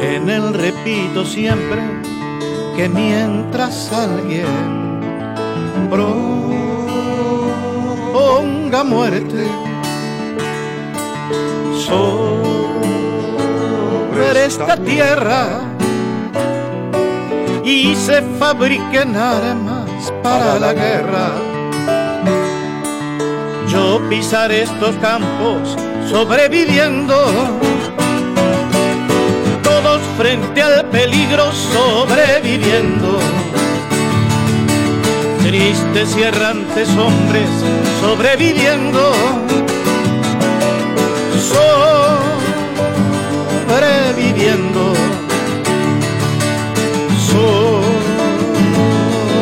[SPEAKER 13] En él repito siempre que mientras alguien proponga muerte, sobre esta tierra y se fabriquen armas para la guerra. Yo pisaré estos campos sobreviviendo, todos frente al peligro sobreviviendo. Tristes y errantes hombres sobreviviendo. Sobreviviendo,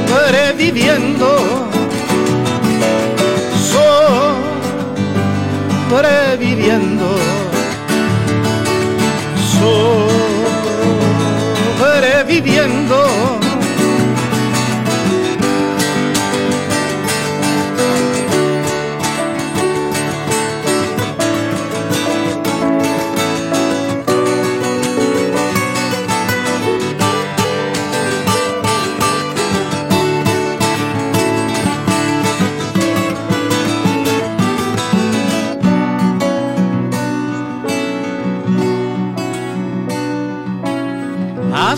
[SPEAKER 13] sobreviviendo, sobreviviendo, sobreviviendo.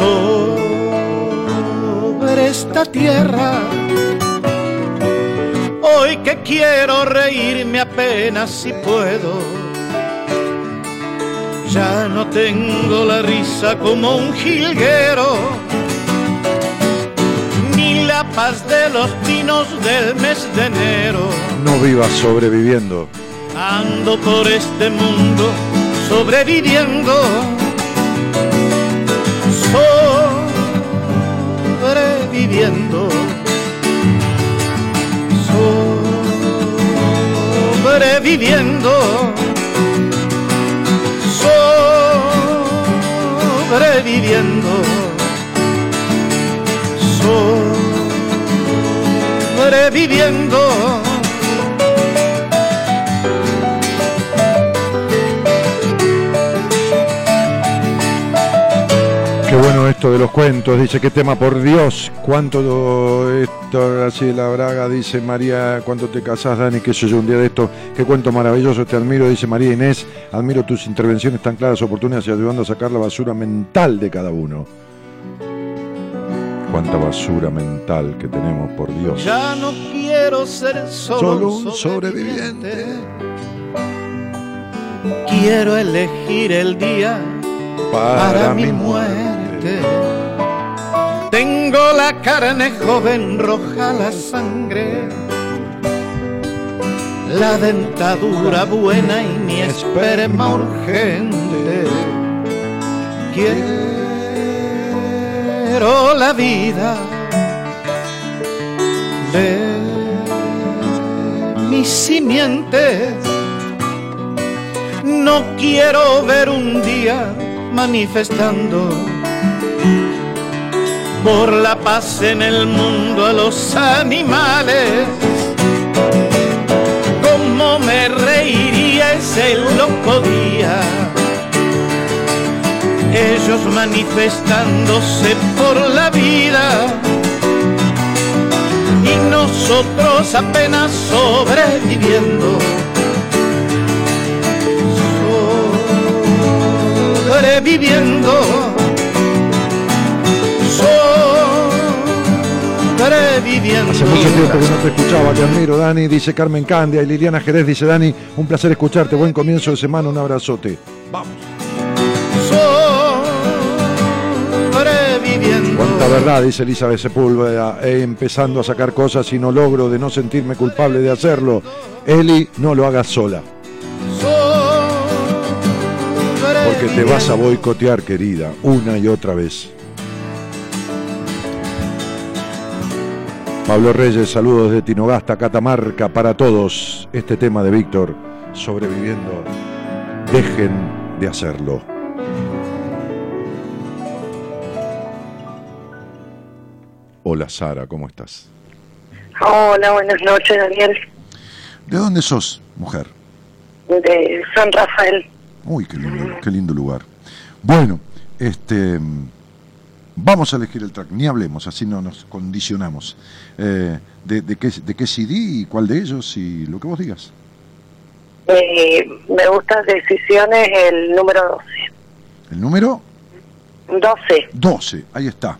[SPEAKER 13] sobre esta tierra. Hoy que quiero reírme apenas si puedo. Ya no tengo la risa como un jilguero, ni la paz de los pinos del mes de enero.
[SPEAKER 2] No vivas sobreviviendo.
[SPEAKER 13] Ando por este mundo sobreviviendo. Sobreviviendo. Sobreviviendo. Sobreviviendo. Sobreviviendo.
[SPEAKER 2] Esto de los cuentos, dice, qué tema, por Dios, cuánto esto, así la Braga, dice María, cuánto te casás, Dani, qué sé yo, un día de esto, qué cuento maravilloso, te admiro, dice María Inés, admiro tus intervenciones tan claras, oportunas y ayudando a sacar la basura mental de cada uno. Cuánta basura mental que tenemos, por Dios.
[SPEAKER 13] Ya no quiero ser solo,
[SPEAKER 2] Solo
[SPEAKER 13] un
[SPEAKER 2] un
[SPEAKER 13] sobreviviente. Quiero elegir el día para, mi muerte. Tengo la carne joven, roja la sangre, la dentadura buena y mi esperma urgente. Quiero la vida de mis simientes. No quiero ver un día manifestando por la paz en el mundo a los animales. Cómo me reiría ese loco día. Ellos manifestándose por la vida y nosotros apenas sobreviviendo. Sobreviviendo.
[SPEAKER 2] Hace mucho tiempo que no te escuchaba, te admiro, Dani, dice Carmen Candia, y Liliana Jerez dice, Dani, un placer escucharte, buen comienzo de semana, un abrazote. Vamos.
[SPEAKER 13] Sobreviviendo.
[SPEAKER 2] Cuánta verdad, dice Elizabeth Sepúlveda, eh, empezando a sacar cosas y no logro de no sentirme culpable de hacerlo. Eli, no lo hagas sola, porque te vas a boicotear, querida, una y otra vez. Pablo Reyes, saludos de Tinogasta, Catamarca, para todos. Este tema de Víctor, sobreviviendo, dejen de hacerlo. Hola Sara, ¿cómo estás?
[SPEAKER 14] Hola, buenas noches, Daniel,
[SPEAKER 15] ¿De dónde sos, mujer?
[SPEAKER 14] de San Rafael.
[SPEAKER 15] Uy, qué lindo, qué lindo lugar. Bueno, este, vamos a elegir el track, ni hablemos, así no nos condicionamos. Eh, de, de qué, ¿De qué CD y cuál de ellos y lo que vos digas?
[SPEAKER 14] Eh, me gustan decisiones el número 12.
[SPEAKER 15] ¿El número?
[SPEAKER 14] 12.
[SPEAKER 15] 12, ahí está.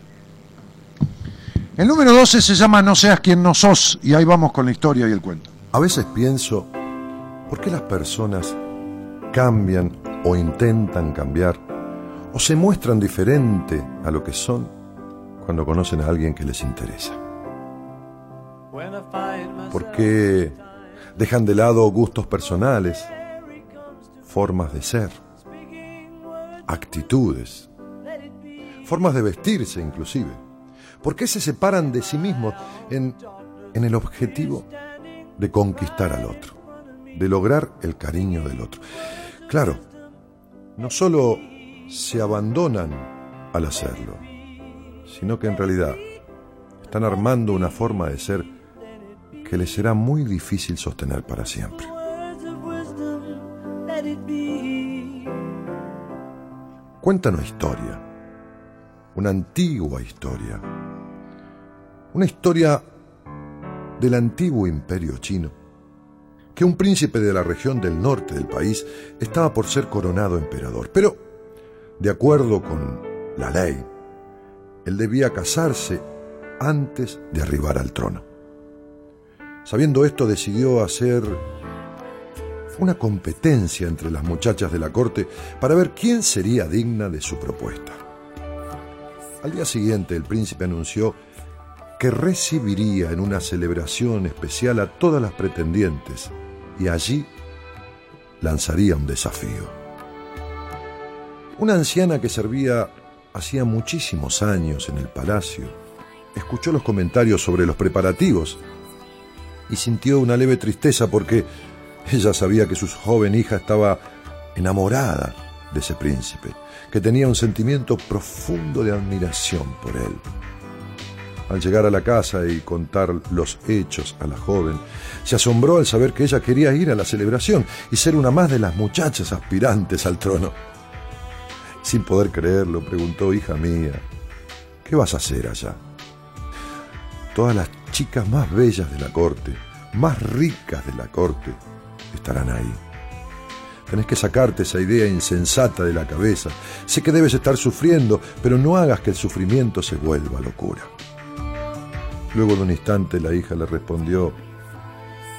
[SPEAKER 15] El número 12 se llama No seas quien no sos y ahí vamos con la historia y el cuento.
[SPEAKER 9] A veces pienso, ¿por qué las personas cambian o intentan cambiar o se muestran diferente a lo que son cuando conocen a alguien que les interesa? ¿Por qué dejan de lado gustos personales, formas de ser, actitudes, formas de vestirse inclusive? ¿Por qué se separan de sí mismos en, en el objetivo de conquistar al otro, de lograr el cariño del otro? Claro, no solo se abandonan al hacerlo, sino que en realidad están armando una forma de ser que les será muy difícil sostener para siempre. Cuenta una historia, una antigua historia, una historia del antiguo imperio chino, que un príncipe de la región del norte del país estaba por ser coronado emperador, pero de acuerdo con la ley, él debía casarse antes de arribar al trono. Sabiendo esto, decidió hacer una competencia entre las muchachas de la corte para ver quién sería digna de su propuesta. Al día siguiente el príncipe anunció que recibiría en una celebración especial a todas las pretendientes y allí lanzaría un desafío. Una anciana que servía hacía muchísimos años en el palacio escuchó los comentarios sobre los preparativos y sintió una leve tristeza porque ella sabía que su joven hija estaba enamorada de ese príncipe, que tenía un sentimiento profundo de admiración por él. Al llegar a la casa y contar los hechos a la joven, se asombró al saber que ella quería ir a la celebración y ser una más de las muchachas aspirantes al trono. Sin poder creerlo, preguntó, hija mía, ¿qué vas a hacer allá? Todas las chicas más bellas de la corte, más ricas de la corte, estarán ahí. Tenés que sacarte esa idea insensata de la cabeza. Sé que debes estar sufriendo, pero no hagas que el sufrimiento se vuelva locura. Luego de un instante la hija le respondió,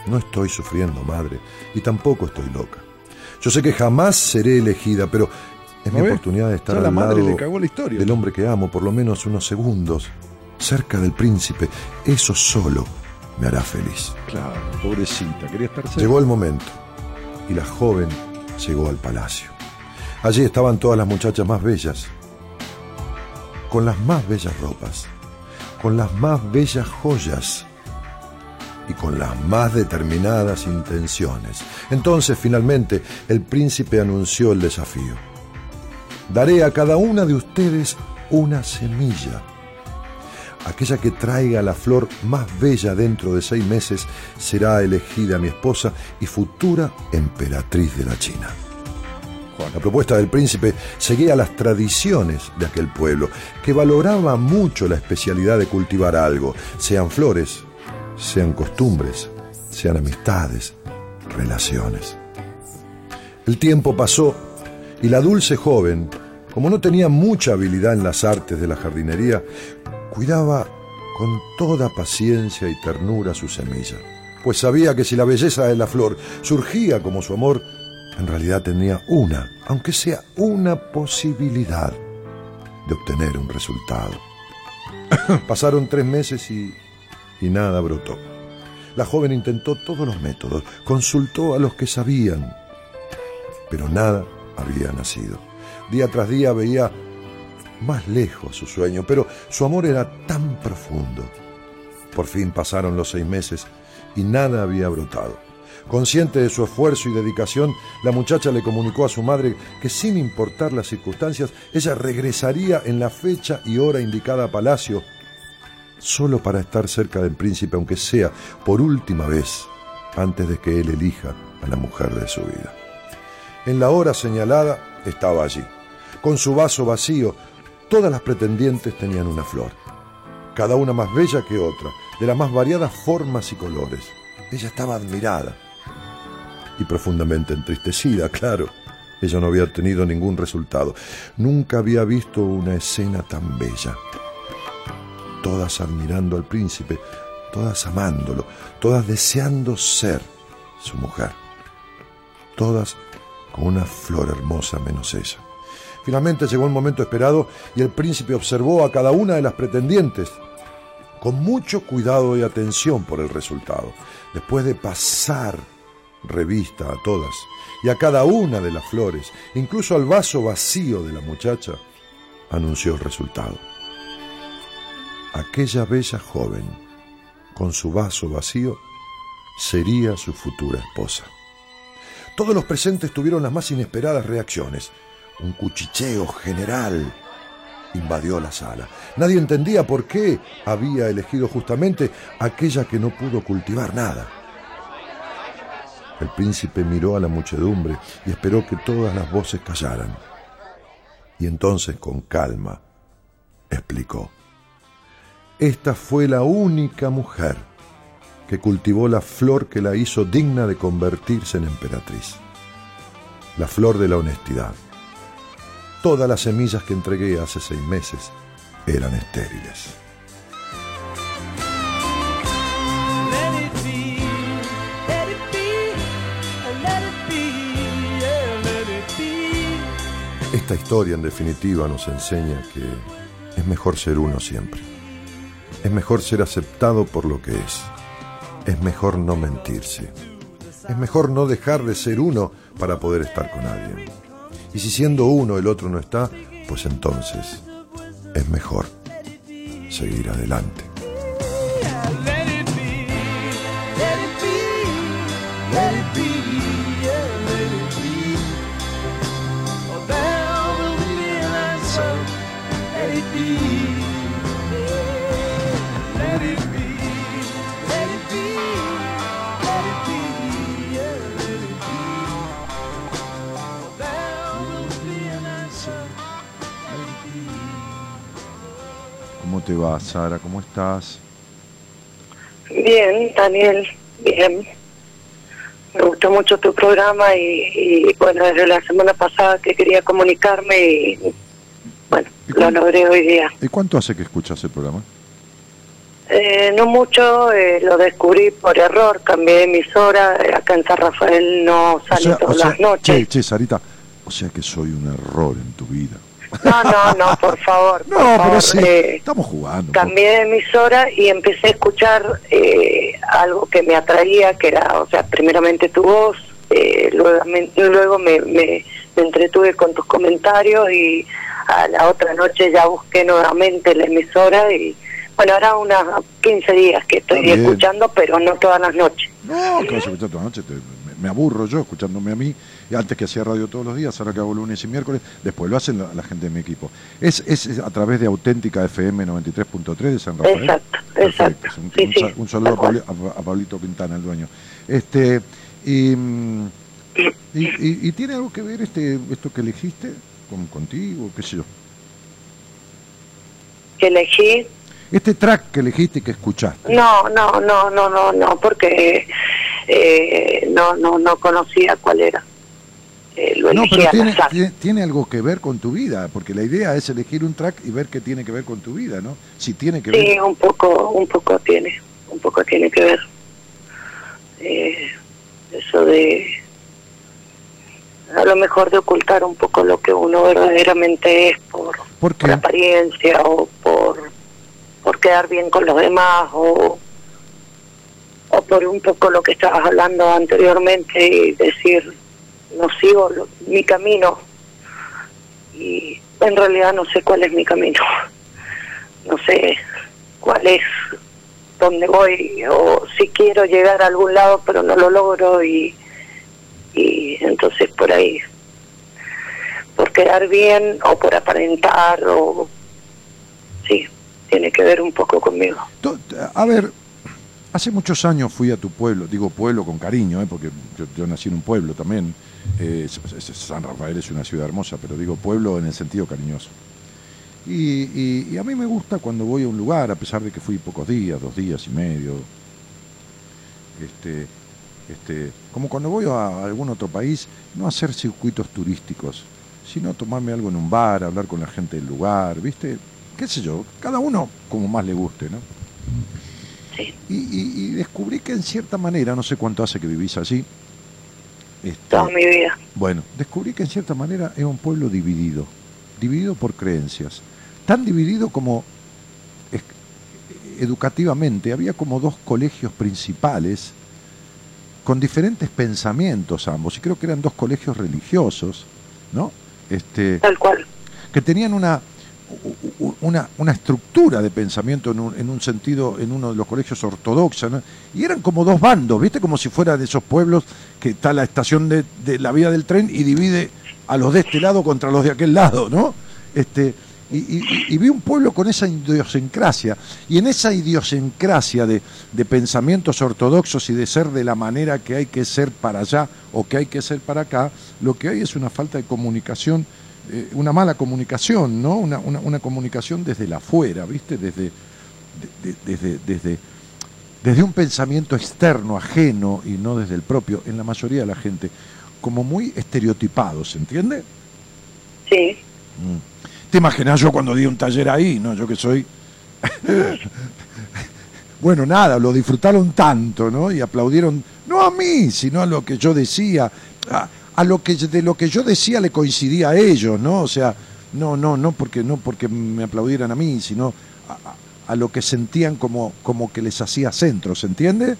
[SPEAKER 9] no estoy sufriendo, madre, y tampoco estoy loca. Yo sé que jamás seré elegida, pero es mi oportunidad de estar
[SPEAKER 2] Ya la
[SPEAKER 9] al
[SPEAKER 2] madre
[SPEAKER 9] lado
[SPEAKER 2] le cagó la historia.
[SPEAKER 9] del hombre que amo por lo menos unos segundos, cerca del príncipe. Eso solo me hará feliz.
[SPEAKER 2] Claro, pobrecita, quería estar cerca.
[SPEAKER 9] Llegó el momento y la joven llegó al palacio. Allí estaban todas las muchachas más bellas, con las más bellas ropas, con las más bellas joyas y con las más determinadas intenciones. Entonces, finalmente, el príncipe anunció el desafío. Daré a cada una de ustedes una semilla. Aquella que traiga la flor más bella dentro de seis meses será elegida mi esposa y futura emperatriz de la China. La propuesta del príncipe seguía las tradiciones de aquel pueblo, que valoraba mucho la especialidad de cultivar algo, sean flores, sean costumbres, sean amistades, relaciones. El tiempo pasó y la dulce joven, como no tenía mucha habilidad en las artes de la jardinería, cuidaba con toda paciencia y ternura su semilla, pues sabía que si la belleza de la flor surgía como su amor, en realidad tenía una, aunque sea una posibilidad de obtener un resultado. Pasaron tres meses y, y nada brotó. La joven intentó todos los métodos, consultó a los que sabían, pero nada había nacido. Día tras día veía más lejos su sueño, pero su amor era tan profundo. Por fin pasaron los seis meses y nada había brotado. Consciente de su esfuerzo y dedicación, la muchacha le comunicó a su madre que sin importar las circunstancias, ella regresaría en la fecha y hora indicada a Palacio, solo para estar cerca del príncipe, aunque sea por última vez, antes de que él elija a la mujer de su vida. En la hora señalada estaba allí. Con su vaso vacío, todas las pretendientes tenían una flor, cada una más bella que otra, de las más variadas formas y colores. Ella estaba admirada y profundamente entristecida, claro. Ella no había obtenido ningún resultado. Nunca había visto una escena tan bella. Todas admirando al príncipe, todas amándolo, todas deseando ser su mujer. Todas con una flor hermosa menos ella. Finalmente llegó el momento esperado y el príncipe observó a cada una de las pretendientes con mucho cuidado y atención por el resultado. Después de pasar revista a todas y a cada una de las flores, incluso al vaso vacío de la muchacha, anunció el resultado. Aquella bella joven, con su vaso vacío, sería su futura esposa. Todos los presentes tuvieron las más inesperadas reacciones. Un cuchicheo general invadió la sala. Nadie entendía por qué había elegido justamente aquella que no pudo cultivar nada. El príncipe miró a la muchedumbre y esperó que todas las voces callaran. Y entonces, con calma, explicó. Esta fue la única mujer que cultivó la flor que la hizo digna de convertirse en emperatriz. La flor de la honestidad todas las semillas que entregué hace seis meses eran estériles. Esta historia en definitiva nos enseña que es mejor ser uno siempre. Es mejor ser aceptado por lo que es. Es mejor no mentirse. Es mejor no dejar de ser uno para poder estar con alguien. Y si siendo uno el otro no está, pues entonces es mejor seguir adelante.
[SPEAKER 2] Te va, Sara? ¿Cómo estás?
[SPEAKER 14] Bien, Daniel, bien. Me gustó mucho tu programa y, y, bueno, desde la semana pasada que quería comunicarme y bueno, lo logré hoy día.
[SPEAKER 2] ¿Y cuánto hace que escuchas el programa?
[SPEAKER 14] Eh, no mucho, eh, lo descubrí por error, cambié de emisora, eh, acá en San Rafael no sale todas las noches.
[SPEAKER 2] Che, che, Sarita, o sea que soy un error en tu vida.
[SPEAKER 14] No, no, no, por favor.
[SPEAKER 2] No,
[SPEAKER 14] por
[SPEAKER 2] pero
[SPEAKER 14] favor,
[SPEAKER 2] sí,
[SPEAKER 14] eh,
[SPEAKER 2] estamos jugando.
[SPEAKER 14] cambié de emisora y empecé a escuchar eh, algo que me atraía, que era, o sea, primeramente tu voz, eh, luego, me, luego me, me, me entretuve con tus comentarios y a la otra noche ya busqué nuevamente la emisora y bueno, ahora unas 15 días que estoy escuchando, pero no todas las noches.
[SPEAKER 2] No, que vas a escuchar toda la noche, te- me, me aburro yo escuchándome a mí, antes que hacía radio todos los días, ahora que hago lunes y miércoles, después lo hacen la, la gente de mi equipo. Es, es a través de Auténtica FM 93.3 de San Rafael.
[SPEAKER 14] Exacto, exacto.
[SPEAKER 2] Un,
[SPEAKER 14] Sí,
[SPEAKER 2] un un saludo a- a Pablito Quintana, el dueño. Este, y, mm, y, y- y tiene algo que ver este esto que elegiste con, contigo, qué sé yo.
[SPEAKER 14] Que elegí
[SPEAKER 2] Este track que elegiste y que escuchaste.
[SPEAKER 14] No, no, no, no, no, no, porque eh, no, no, no conocía cuál era. Eh, lo
[SPEAKER 2] No, pero tiene, tiene, tiene algo que ver con tu vida, porque la idea es elegir un track y ver qué tiene que ver con tu vida, ¿no? Si tiene que
[SPEAKER 14] Sí,
[SPEAKER 2] ver.
[SPEAKER 14] un poco, un poco tiene, un poco tiene que ver. Eh, eso de, a lo mejor de ocultar un poco lo que uno verdaderamente es por,
[SPEAKER 2] ¿Por
[SPEAKER 14] por apariencia o por, por quedar bien con los demás o, o por un poco lo que estabas hablando anteriormente y decir, no sigo lo- mi camino y en realidad no sé cuál es mi camino, no sé cuál es dónde voy o si quiero llegar a algún lado pero no lo logro y, y entonces por ahí por quedar bien o por aparentar o sí tiene que ver un poco conmigo
[SPEAKER 2] A ver, hace muchos años fui a tu pueblo, digo pueblo con cariño, ¿eh? porque yo, yo nací en un pueblo también. Eh, San Rafael es una ciudad hermosa, pero digo pueblo en el sentido cariñoso. Y, y- y a mí me gusta cuando voy a un lugar, a pesar de que fui pocos días, dos días y medio, este, este, como cuando voy a algún otro país, no hacer circuitos turísticos, sino tomarme algo en un bar, hablar con la gente del lugar, ¿viste? ¿Qué sé yo? Cada uno como más le guste, ¿no?
[SPEAKER 14] Sí.
[SPEAKER 2] Y, y- y descubrí que en cierta manera, no sé cuánto hace que vivís allí, este,
[SPEAKER 14] toda mi vida.
[SPEAKER 2] Bueno, descubrí que en cierta manera era un pueblo dividido, dividido por creencias, tan dividido como es- educativamente, había como dos colegios principales con diferentes pensamientos ambos, y creo que eran dos colegios religiosos, ¿no? Este,
[SPEAKER 14] tal cual.
[SPEAKER 2] que tenían una, una, una estructura de pensamiento en un, en un sentido, en uno de los colegios ortodoxos, y eran como dos bandos, ¿viste? Como si fuera de esos pueblos que está la estación de, de la vía del tren y divide a los de este lado contra los de aquel lado, ¿no? Este, y, y- y vi un pueblo con esa idiosincrasia, y en esa idiosincrasia de, de pensamientos ortodoxos y de ser de la manera que hay que ser para allá o que hay que ser para acá, lo que hay es una falta de comunicación eh, una mala comunicación, ¿no? Una, una, una comunicación desde la afuera, ¿viste? Desde, de- de- desde, desde, desde un pensamiento externo, ajeno y no desde el propio, en la mayoría de la gente, como muy estereotipado, ¿se entiende?
[SPEAKER 14] sí
[SPEAKER 2] Mm. ¿Te imaginas yo cuando di un taller ahí, no? Yo que soy... bueno, nada, lo disfrutaron tanto, ¿no? Y aplaudieron, no a mí, sino a lo que yo decía. Ah, a lo que de lo que yo decía le coincidía a ellos, ¿no? O sea, no, no, no porque no porque me aplaudieran a mí, sino a, lo que sentían como, como que les hacía centro, ¿se entiende?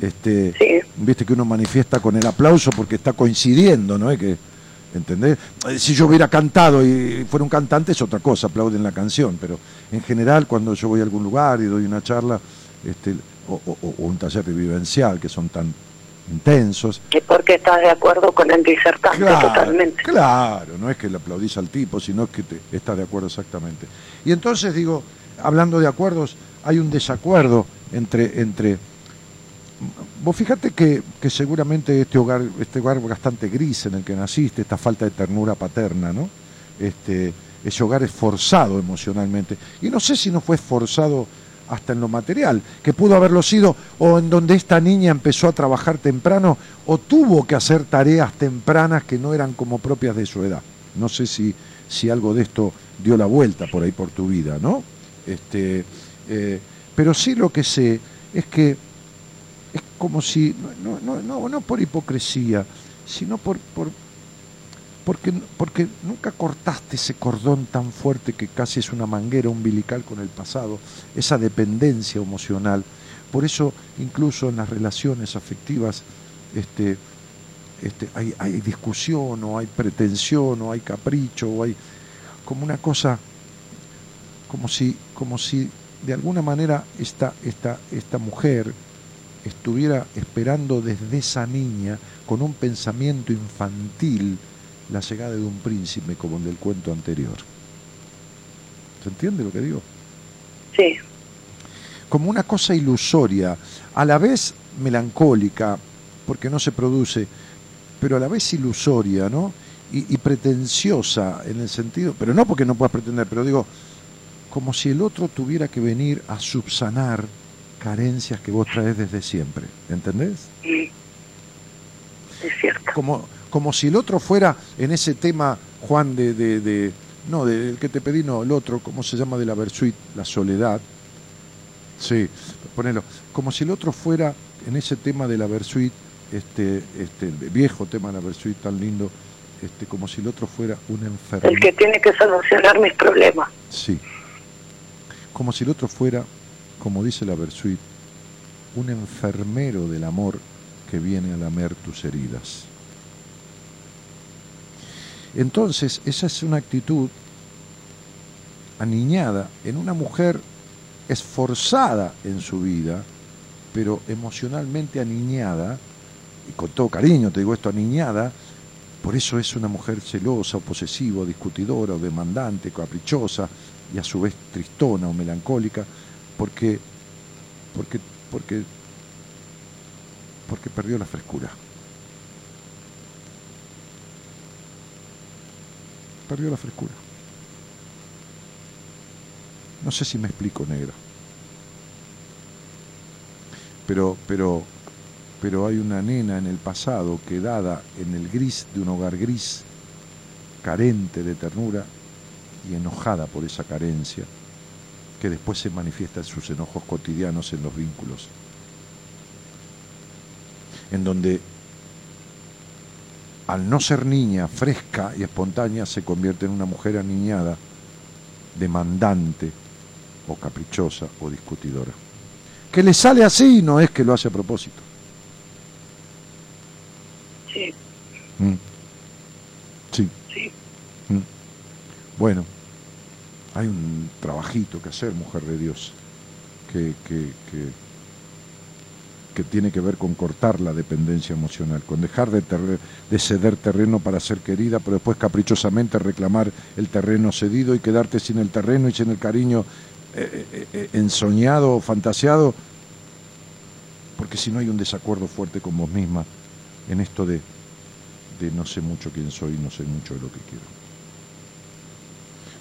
[SPEAKER 2] Este, Viste que uno manifiesta con el aplauso porque está coincidiendo, ¿no? Es que, ¿Entendés? Eh, Si yo hubiera cantado y fuera un cantante es otra cosa, aplauden la canción, pero en general cuando yo voy a algún lugar y doy una charla este, o, o- o un taller vivencial que son tan intensos,
[SPEAKER 14] Es porque estás de acuerdo con el disertante
[SPEAKER 2] Claro,
[SPEAKER 14] totalmente.
[SPEAKER 2] Claro, no es que le aplaudís al tipo, sino que te, estás de acuerdo exactamente. Y entonces digo, hablando de acuerdos, hay un desacuerdo entre... entre Vos fíjate que, que seguramente este hogar, este hogar bastante gris en el que naciste, esta falta de ternura paterna, ¿no? Este, ese hogar es forzado emocionalmente. Y no sé si no fue forzado hasta en lo material, que pudo haberlo sido, o en donde esta niña empezó a trabajar temprano, o tuvo que hacer tareas tempranas que no eran como propias de su edad. No sé si, algo de esto dio la vuelta por ahí por tu vida, ¿no? Este, eh, pero sí lo que sé es que es como si, no, no, no, no por hipocresía, sino por porque, porque nunca cortaste ese cordón tan fuerte que casi es una manguera umbilical con el pasado, esa dependencia emocional. Por eso, incluso en las relaciones afectivas, este, este, hay, hay discusión, o hay pretensión, o hay capricho, o hay como una cosa, como si, como si de alguna manera esta, esta, esta mujer estuviera esperando desde esa niña con un pensamiento infantil la llegada de un príncipe como el del cuento anterior. ¿Se entiende lo que digo?
[SPEAKER 14] Sí.
[SPEAKER 2] Como una cosa ilusoria, a la vez melancólica, porque no se produce, pero a la vez ilusoria, ¿no? Y, y pretenciosa en el sentido, pero no porque no puedas pretender, pero digo, como si el otro tuviera que venir a subsanar carencias que vos traes desde siempre, ¿entendés?
[SPEAKER 14] Es cierto.
[SPEAKER 2] Como, como si el otro fuera en ese tema, Juan, de, de, de- no, del que te pedí, no, el otro, ¿cómo se llama de la Versuit? La soledad. Sí, ponelo. Como si el otro fuera en ese tema de la Versuit, este, este, el viejo tema de la Versuit tan lindo, este, como si el otro fuera un enfermo.
[SPEAKER 14] El que tiene que solucionar mis problemas.
[SPEAKER 2] Sí. Como si el otro fuera, como dice la Versuit, un enfermero del amor que viene a lamer tus heridas. Entonces, esa es una actitud aniñada en una mujer esforzada en su vida, pero emocionalmente aniñada, y con todo cariño te digo esto, aniñada, por eso es una mujer celosa o posesiva, o discutidora o demandante, caprichosa y a su vez tristona o melancólica, porque, porque, porque, porque perdió la frescura. La frescura. No sé si me explico, negra. Pero, pero, pero hay una nena en el pasado quedada en el gris de un hogar gris, carente de ternura y enojada por esa carencia, que después se manifiesta en sus enojos cotidianos en los vínculos, en donde al no ser niña, fresca y espontánea, se convierte en una mujer aniñada, demandante o caprichosa o discutidora. Que le sale así no es que lo hace a propósito.
[SPEAKER 14] Sí.
[SPEAKER 2] Mm. Sí.
[SPEAKER 14] Sí.
[SPEAKER 2] Mm. Bueno, hay un trabajito que hacer, mujer de Dios, que, que, que, que tiene que ver con cortar la dependencia emocional, con dejar de, de ceder terreno para ser querida, pero después caprichosamente reclamar el terreno cedido y quedarte sin el terreno y sin el cariño eh, eh, eh, ensoñado o fantaseado, porque si no hay un desacuerdo fuerte con vos misma en esto de, de no sé mucho quién soy, no sé mucho de lo que quiero.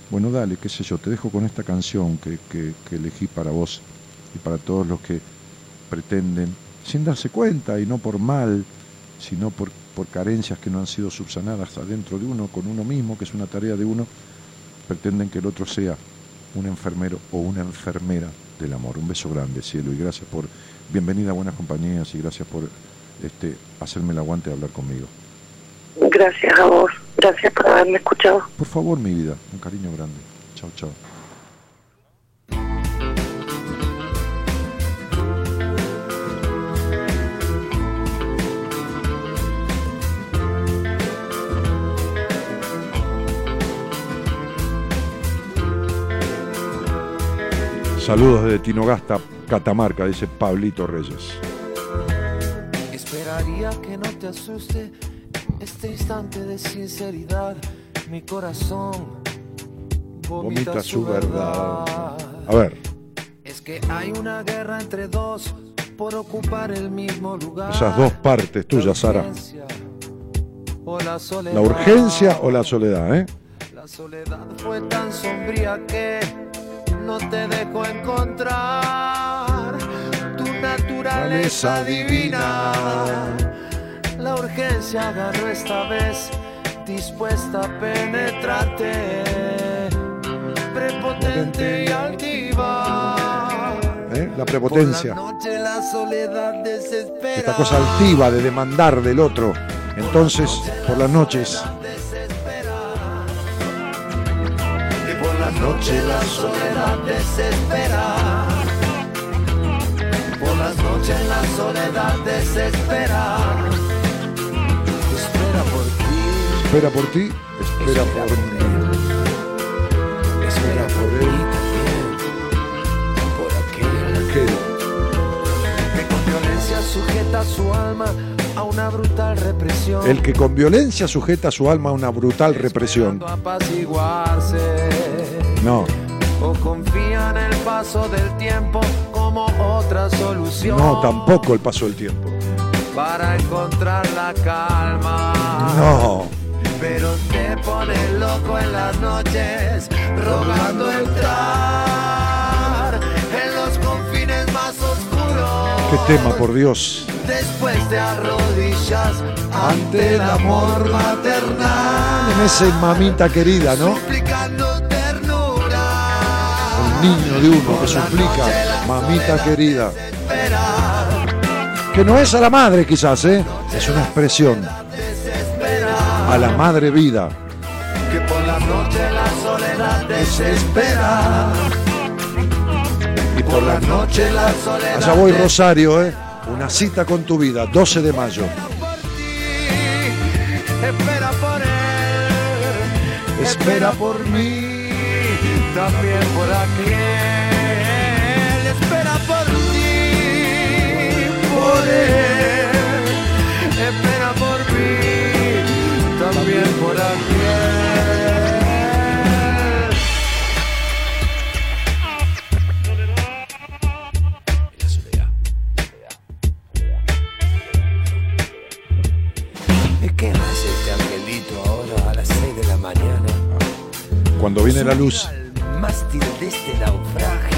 [SPEAKER 2] Bueno, dale, qué sé yo, te dejo con esta canción que, que- que elegí para vos y para todos los que pretenden, sin darse cuenta y no por mal, sino por, por carencias que no han sido subsanadas adentro de uno, con uno mismo, que es una tarea de uno, pretenden que el otro sea un enfermero o una enfermera del amor. Un beso grande, cielo, y gracias por, bienvenida a Buenas Compañías y gracias por este, hacerme el aguante de hablar conmigo.
[SPEAKER 14] Gracias a vos. Gracias por haberme escuchado.
[SPEAKER 2] Por favor, mi vida, un cariño grande. Chao, chao. Saludos desde Tinogasta, Catamarca, dice Pablito Reyes.
[SPEAKER 16] Esperaría que no te asuste este instante de sinceridad. Mi corazón vomita,
[SPEAKER 2] Vomita su verdad.
[SPEAKER 16] verdad.
[SPEAKER 2] A ver,
[SPEAKER 16] Es que hay una guerra entre dos por ocupar el mismo lugar.
[SPEAKER 2] esas dos partes tuyas, Sara.
[SPEAKER 16] la soledad.
[SPEAKER 2] La urgencia o la soledad, ¿eh?
[SPEAKER 16] La soledad fue tan sombría que no te dejó encontrar tu naturaleza divina. La urgencia agarró esta vez, dispuesta a penetrarte, prepotente y altiva.
[SPEAKER 2] ¿Eh? La prepotencia.
[SPEAKER 16] La noche la soledad.
[SPEAKER 2] Esta cosa altiva de demandar del otro. Entonces, por las noches,
[SPEAKER 16] noche la soledad desespera. Por las noches la soledad desespera. Espera por ti,
[SPEAKER 2] espera por ti, espera por mí.
[SPEAKER 16] espera por mí también. Por aquel
[SPEAKER 2] Aquel.
[SPEAKER 16] que con violencia sujeta su alma a una brutal represión.
[SPEAKER 2] El que con violencia sujeta su alma a una brutal represión. No,
[SPEAKER 16] O confía en el paso del tiempo como otra solución.
[SPEAKER 2] no, tampoco el paso del tiempo.
[SPEAKER 16] Para encontrar la calma.
[SPEAKER 2] No,
[SPEAKER 16] Pero te pone loco en las noches, rogando entrar en los confines más oscuros.
[SPEAKER 2] qué tema, por Dios.
[SPEAKER 16] Después te arrodillas ante el amor maternal.
[SPEAKER 2] En ese mamita querida, ¿no?
[SPEAKER 16] Suplicando ternura.
[SPEAKER 2] El niño de uno que suplica, mamita querida. Que no es a la madre quizás, ¿eh? Es una expresión. A la madre vida.
[SPEAKER 16] Que por la noche la soledad desespera.
[SPEAKER 2] Y por la
[SPEAKER 16] Noche la soledad
[SPEAKER 2] Allá voy Rosario, ¿eh? Una cita con tu vida, 12 de mayo.
[SPEAKER 16] espera por él.
[SPEAKER 2] Espera por mí.
[SPEAKER 16] También por aquel. Espera por ti. Por él. Espera por mí. También por aquel.
[SPEAKER 2] Cuando viene la luz.
[SPEAKER 16] mástil de este naufragio.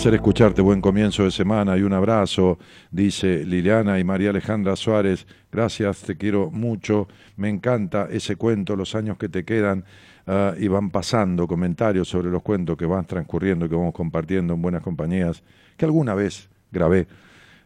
[SPEAKER 2] Placer escucharte, buen comienzo de semana y un abrazo, dice Liliana y María Alejandra Suárez. Gracias, te quiero mucho, me encanta ese cuento, los años que te quedan ah, y van pasando comentarios sobre los cuentos que van transcurriendo y que vamos compartiendo en buenas compañías, que alguna vez grabé.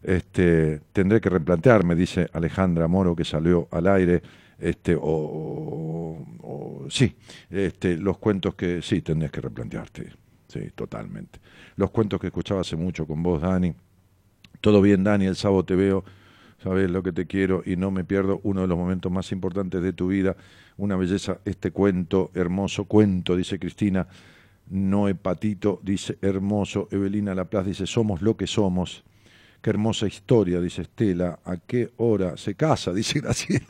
[SPEAKER 2] Este, tendré que replantearme, dice Alejandra Moro, que salió al aire, este, o, o- sí, este, los cuentos que sí tendrás que replantearte, sí, totalmente. Los cuentos que escuchaba hace mucho con vos, Dani. Todo bien, Dani, el sábado te veo. Sabes lo que te quiero y no me pierdo uno de los momentos más importantes de tu vida. Una belleza, este cuento, hermoso cuento, dice Cristina. No hepatito, dice hermoso. Evelina Laplace dice, somos lo que somos. Qué hermosa historia, dice Estela. ¿A qué hora se casa? Dice Graciela.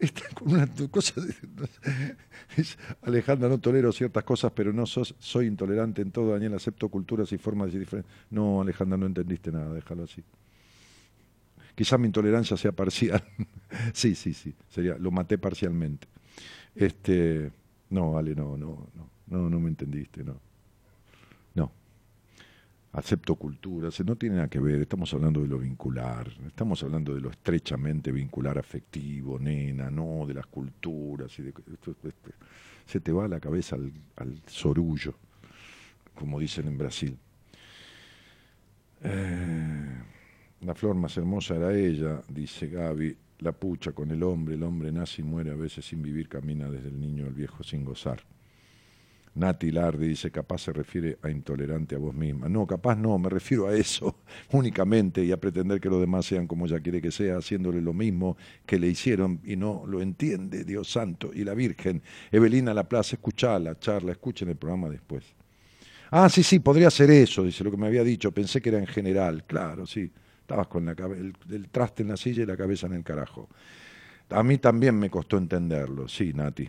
[SPEAKER 2] está, con una cosa. de- Dice, Alejandra, no tolero ciertas cosas, pero no sos, soy intolerante en todo, Daniel. Acepto culturas y formas diferentes. No, Alejandra, no entendiste nada, déjalo así. Quizá mi intolerancia sea parcial. sí, sí, sí. Sería, lo maté parcialmente. Este, no, Ale, no, no, no, no, no me entendiste. No. Acepto culturas, no tiene nada que ver, estamos hablando de lo vincular, estamos hablando de lo estrechamente vincular afectivo, nena, no, de las culturas y de se te va la cabeza al, al sorullo, como dicen en Brasil. Eh, la flor más hermosa era ella, dice Gaby. La pucha con el hombre, el hombre nace y muere a veces sin vivir, camina desde el niño al viejo sin gozar. Nati Lardi dice, capaz se refiere a intolerante a vos misma. No, capaz no, me refiero a eso únicamente y a pretender que los demás sean como ella quiere que sea, haciéndole lo mismo que le hicieron y no lo entiende Dios santo y la Virgen. Evelina Laplace, escuchá la charla, escuchen el programa después. Ah, sí, sí, podría ser eso, dice lo que me había dicho, pensé que era en general, claro, sí, estabas con la el, el traste en la silla y la cabeza en el carajo. A mí también me costó entenderlo, sí, Nati.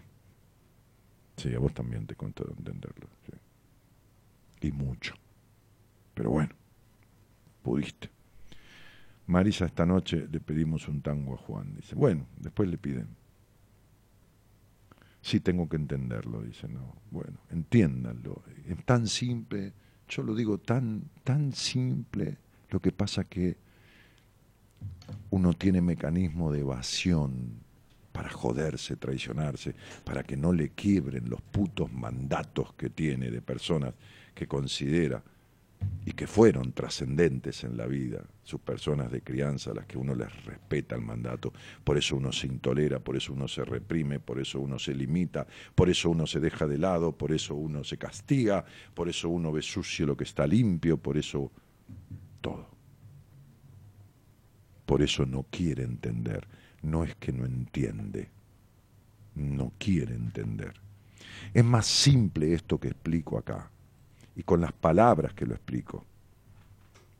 [SPEAKER 2] Sí, a vos también te costó entenderlo. sí. Y mucho. Pero bueno, pudiste. Marisa, esta noche le pedimos un tango a Juan. Dice, bueno, después le piden. Sí, tengo que entenderlo, dice, no. Bueno, entiéndanlo. Es tan simple, yo lo digo tan, tan simple. Lo que pasa que uno tiene mecanismo de evasión para joderse, traicionarse, para que no le quiebren los putos mandatos que tiene de personas que considera y que fueron trascendentes en la vida, sus personas de crianza, las que uno les respeta el mandato, por eso uno se intolera, por eso uno se reprime, por eso uno se limita, por eso uno se deja de lado, por eso uno se castiga, por eso uno ve sucio lo que está limpio, por eso todo. Por eso no quiere entender, no es que no entiende, no quiere entender. Es más simple esto que explico acá, y con las palabras que lo explico,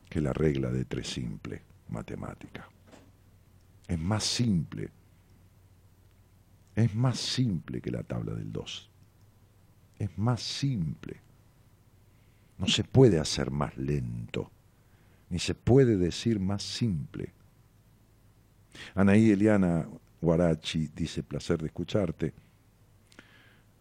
[SPEAKER 2] que la regla de tres simple, matemática. Es más simple, es más simple que la tabla del 2. Es más simple. No se puede hacer más lento, ni se puede decir más simple. Anaí Eliana Guarachi dice, placer de escucharte.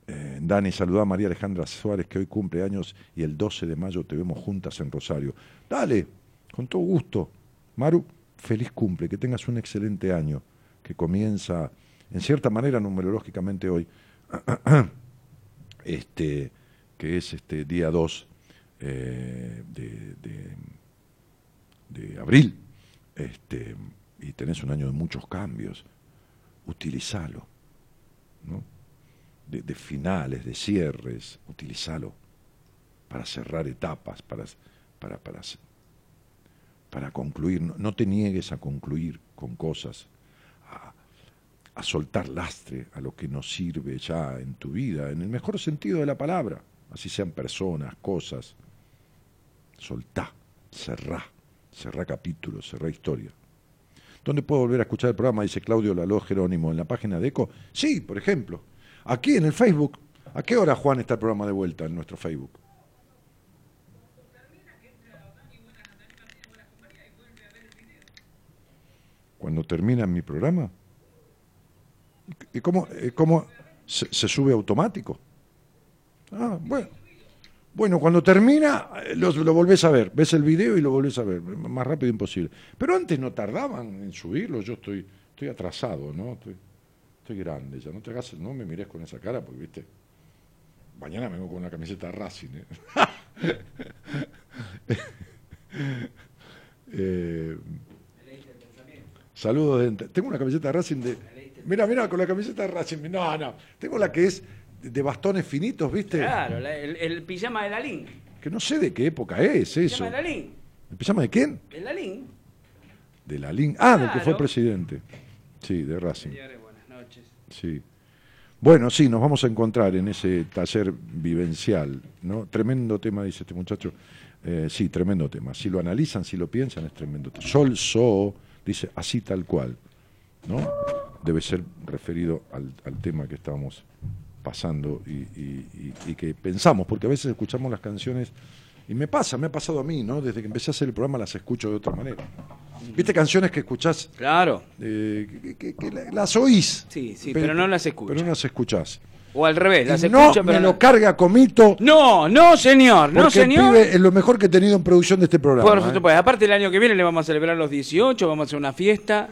[SPEAKER 2] Eh, Dani, saluda a María Alejandra Suárez, que hoy cumple años y el 12 de mayo te vemos juntas en Rosario. Dale, con todo gusto. Maru, feliz cumple, que tengas un excelente año, que comienza, en cierta manera, numerológicamente hoy, este, que es este día 2 eh, de, de- abril, este, y tenés un año de muchos cambios, utilizalo, ¿no? de, finales, de cierres, utilizalo para cerrar etapas, para, para, para, para concluir. No, no te niegues a concluir con cosas, a, a soltar lastre a lo que no sirve ya en tu vida, en el mejor sentido de la palabra, así sean personas, cosas. Soltá, cerrá, cerrá capítulos, cerrá historia. ¿Dónde puedo volver a escuchar el programa? Dice Claudio Lalo Jerónimo, en la página de ECO. Sí, por ejemplo. Aquí en el Facebook. ¿A qué hora, Juan, está el programa de vuelta en nuestro Facebook? Cuando termina mi programa. ¿Y cómo, eh, cómo se, se sube automático? Ah, bueno. Bueno, cuando termina, eh, lo, lo volvés a ver. Ves el video y lo volvés a ver. Más rápido imposible. Pero antes no tardaban en subirlo. Yo estoy, estoy atrasado, ¿no? Estoy, grande ya. No te hagas, no me mires con esa cara porque, viste, mañana vengo con una camiseta Racing. ¿eh? Eh, saludos. De, tengo una camiseta Racing de. Mira, mira, con la camiseta Racing. No, no. Tengo la que es de, bastones finitos, ¿viste?
[SPEAKER 17] Claro, la- el, el pijama de Lalín.
[SPEAKER 2] Que no sé de qué época es
[SPEAKER 17] ¿El
[SPEAKER 2] eso.
[SPEAKER 17] pijama de Lalín?
[SPEAKER 2] ¿El pijama de quién?
[SPEAKER 17] ¿El Lalín?
[SPEAKER 2] de la línea. Ah, del que fue
[SPEAKER 17] Claro.
[SPEAKER 2] presidente. Sí, de Racing.
[SPEAKER 17] Señores, buenas noches.
[SPEAKER 2] Sí. Bueno, sí, nos vamos a encontrar en ese taller vivencial, ¿no? Tremendo tema, dice este muchacho. Eh, sí, tremendo tema. Si lo analizan, si lo piensan, es tremendo tema. Sol, So, dice así tal cual, ¿no? Debe ser referido al, al tema que estábamos pasando y, y- y- y que pensamos, porque a veces escuchamos las canciones, y me pasa, me ha pasado a mí, ¿no? Desde que empecé a hacer el programa las escucho de otra manera. ¿Viste canciones que escuchás?
[SPEAKER 17] Claro.
[SPEAKER 2] eh, que, que- que la- las oís.
[SPEAKER 17] Sí, sí, pero no las escucho.
[SPEAKER 2] Pero no las escuchás.
[SPEAKER 17] O al revés, las
[SPEAKER 2] no
[SPEAKER 17] escucha,
[SPEAKER 2] me
[SPEAKER 17] pero
[SPEAKER 2] lo
[SPEAKER 17] no.
[SPEAKER 2] carga Comito.
[SPEAKER 17] No, no, señor, no, señor.
[SPEAKER 2] pibe es lo mejor que he tenido en producción de este programa.
[SPEAKER 17] Por
[SPEAKER 2] ¿eh?
[SPEAKER 17] supuesto, pues, aparte el año que viene le vamos a celebrar los 18, vamos a hacer una fiesta.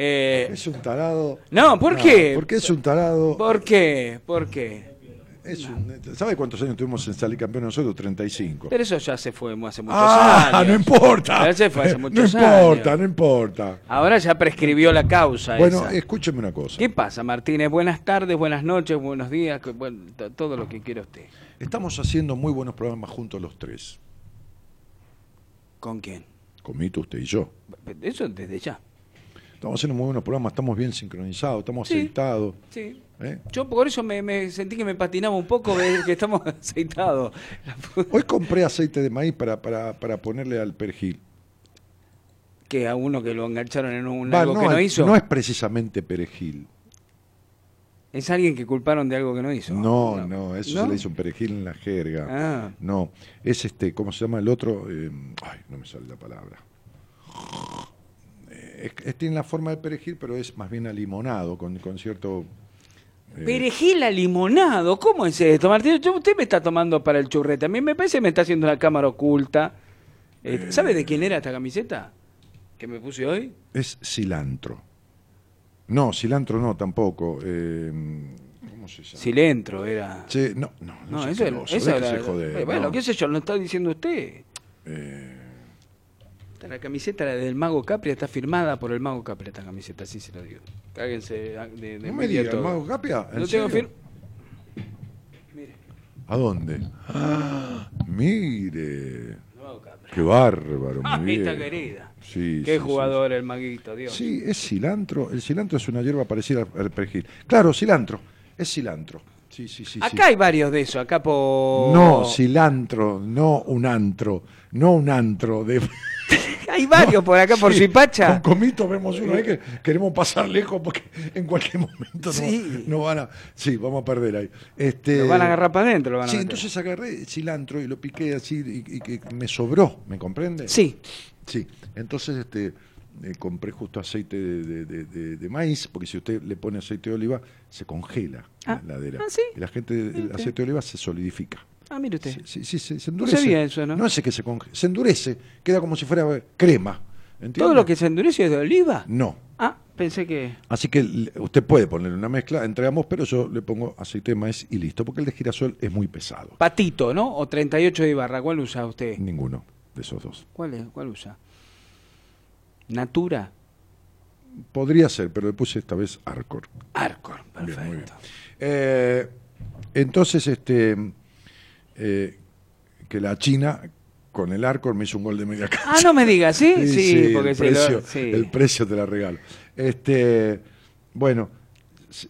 [SPEAKER 17] Eh,
[SPEAKER 2] Es un tarado.
[SPEAKER 17] no, ¿por qué?
[SPEAKER 2] Porque es un tarado.
[SPEAKER 17] ¿Por qué? ¿Por qué?
[SPEAKER 2] Es un- ¿Sabe cuántos años tuvimos en salir campeón nosotros? 35.
[SPEAKER 17] Pero eso ya se fue hace muchos
[SPEAKER 2] ah,
[SPEAKER 17] años.
[SPEAKER 2] no importa.
[SPEAKER 17] Ya se fue hace
[SPEAKER 2] no
[SPEAKER 17] muchos
[SPEAKER 2] importa,
[SPEAKER 17] años.
[SPEAKER 2] no importa.
[SPEAKER 17] Ahora ya prescribió la causa
[SPEAKER 2] Bueno,
[SPEAKER 17] esa.
[SPEAKER 2] escúcheme una cosa.
[SPEAKER 17] ¿Qué pasa, Martínez? Buenas tardes, buenas noches, buenos días, bueno, todo lo que quiera usted.
[SPEAKER 2] Estamos haciendo muy buenos programas juntos los tres.
[SPEAKER 17] ¿Con quién?
[SPEAKER 2] Comito, usted y yo.
[SPEAKER 17] Eso desde ya.
[SPEAKER 2] Estamos haciendo muy buenos programas, estamos bien sincronizados, estamos
[SPEAKER 17] Sí.
[SPEAKER 2] aceitados.
[SPEAKER 17] Sí.
[SPEAKER 2] ¿eh?
[SPEAKER 17] Yo por eso me, me sentí que me patinaba un poco, que estamos aceitados.
[SPEAKER 2] Hoy compré aceite de maíz para, para, para ponerle al perejil.
[SPEAKER 17] Que a uno que lo engancharon en un
[SPEAKER 2] Va,
[SPEAKER 17] algo
[SPEAKER 2] no,
[SPEAKER 17] que no hizo.
[SPEAKER 2] no es precisamente perejil.
[SPEAKER 17] Es alguien que culparon de algo que no hizo.
[SPEAKER 2] No, no, eso
[SPEAKER 17] ¿No?
[SPEAKER 2] se le hizo un perejil en la jerga.
[SPEAKER 17] Ah.
[SPEAKER 2] No, es este, ¿cómo se llama el otro? Eh, ay, no me sale la palabra. Eh, es- es- tiene la forma de perejil, pero es más bien alimonado, con, con cierto... eh,
[SPEAKER 17] Perejil a limonado, ¿cómo es esto, Martín? Usted me está tomando para el churrete. A mí me parece que me está haciendo una cámara oculta. Eh, ¿Sabe de quién era esta camiseta? Que me puse hoy.
[SPEAKER 2] es cilantro. No, cilantro no, tampoco. eh, ¿Cómo se llama?
[SPEAKER 17] Silentro era.
[SPEAKER 2] Che, no, no, no,
[SPEAKER 17] No, eso,
[SPEAKER 2] cosa,
[SPEAKER 17] eso era.
[SPEAKER 2] joder,
[SPEAKER 17] eh, bueno,
[SPEAKER 2] no.
[SPEAKER 17] qué sé yo, lo está diciendo usted.
[SPEAKER 2] Eh,
[SPEAKER 17] La camiseta del Mago Capria está firmada por el Mago Capria, esta camiseta, así se lo digo. Cáguense ah, de, de
[SPEAKER 2] no me diga, ¿el. Mago Capia? ¿En
[SPEAKER 17] Lo tengo fir-
[SPEAKER 2] ¿A dónde? Ah, mire.
[SPEAKER 17] Mago Capria.
[SPEAKER 2] Qué bárbaro, viejo.
[SPEAKER 17] querida.
[SPEAKER 2] Sí,
[SPEAKER 17] Qué
[SPEAKER 2] sí,
[SPEAKER 17] jugador el Maguito, Dios.
[SPEAKER 2] Sí, es cilantro. El cilantro es una hierba parecida al- perejil. Claro, cilantro. Es cilantro. Sí, sí, sí.
[SPEAKER 17] Acá hay varios de eso, acá por...
[SPEAKER 2] No, cilantro, no un antro. No un antro de.
[SPEAKER 17] Hay varios por acá, por Zipacha.
[SPEAKER 2] Con Comito vemos uno ahí que queremos pasar lejos porque en cualquier momento no- van a. Sí, vamos a perder ahí. Este,
[SPEAKER 17] Lo van a agarrar para adentro, lo van a
[SPEAKER 2] Sí, entonces agarré cilantro y lo piqué así y, que me sobró, ¿me comprende?
[SPEAKER 17] Sí.
[SPEAKER 2] Sí, entonces este, eh, compré justo aceite de, de- de- de- de maíz, porque si usted le pone aceite de oliva, se congela
[SPEAKER 17] Ah,
[SPEAKER 2] en la heladera.
[SPEAKER 17] ah, ¿sí?
[SPEAKER 2] Y la gente, el aceite de oliva se solidifica.
[SPEAKER 17] Ah, mire usted.
[SPEAKER 2] Sí, sí, sí, se
[SPEAKER 17] No
[SPEAKER 2] endurece.
[SPEAKER 17] sabía eso, ¿no?
[SPEAKER 2] No es que se congela, se endurece, queda como si fuera crema.
[SPEAKER 17] ¿Todo lo que se endurece es de oliva?
[SPEAKER 2] No.
[SPEAKER 17] Ah, pensé que...
[SPEAKER 2] Así que usted puede ponerle una mezcla entre ambos, pero yo le pongo aceite de maíz y listo, porque el de girasol es muy pesado.
[SPEAKER 17] Patito, ¿no? O 38 de Ibarra, ¿cuál usa usted?
[SPEAKER 2] Ninguno de esos dos.
[SPEAKER 17] ¿Cuál, es? ¿Cuál usa? ¿Natura?
[SPEAKER 2] Podría ser, pero le puse esta vez Arcor.
[SPEAKER 17] Arcor, perfecto.
[SPEAKER 2] bien. Eh, entonces, este, eh, que la China con el Arcor me hizo un gol de media cancha.
[SPEAKER 17] Ah, no me diga, ¿sí? Sí, porque
[SPEAKER 2] el,
[SPEAKER 17] se lo-
[SPEAKER 2] precio,
[SPEAKER 17] sí.
[SPEAKER 2] el precio te la regalo. Este, bueno,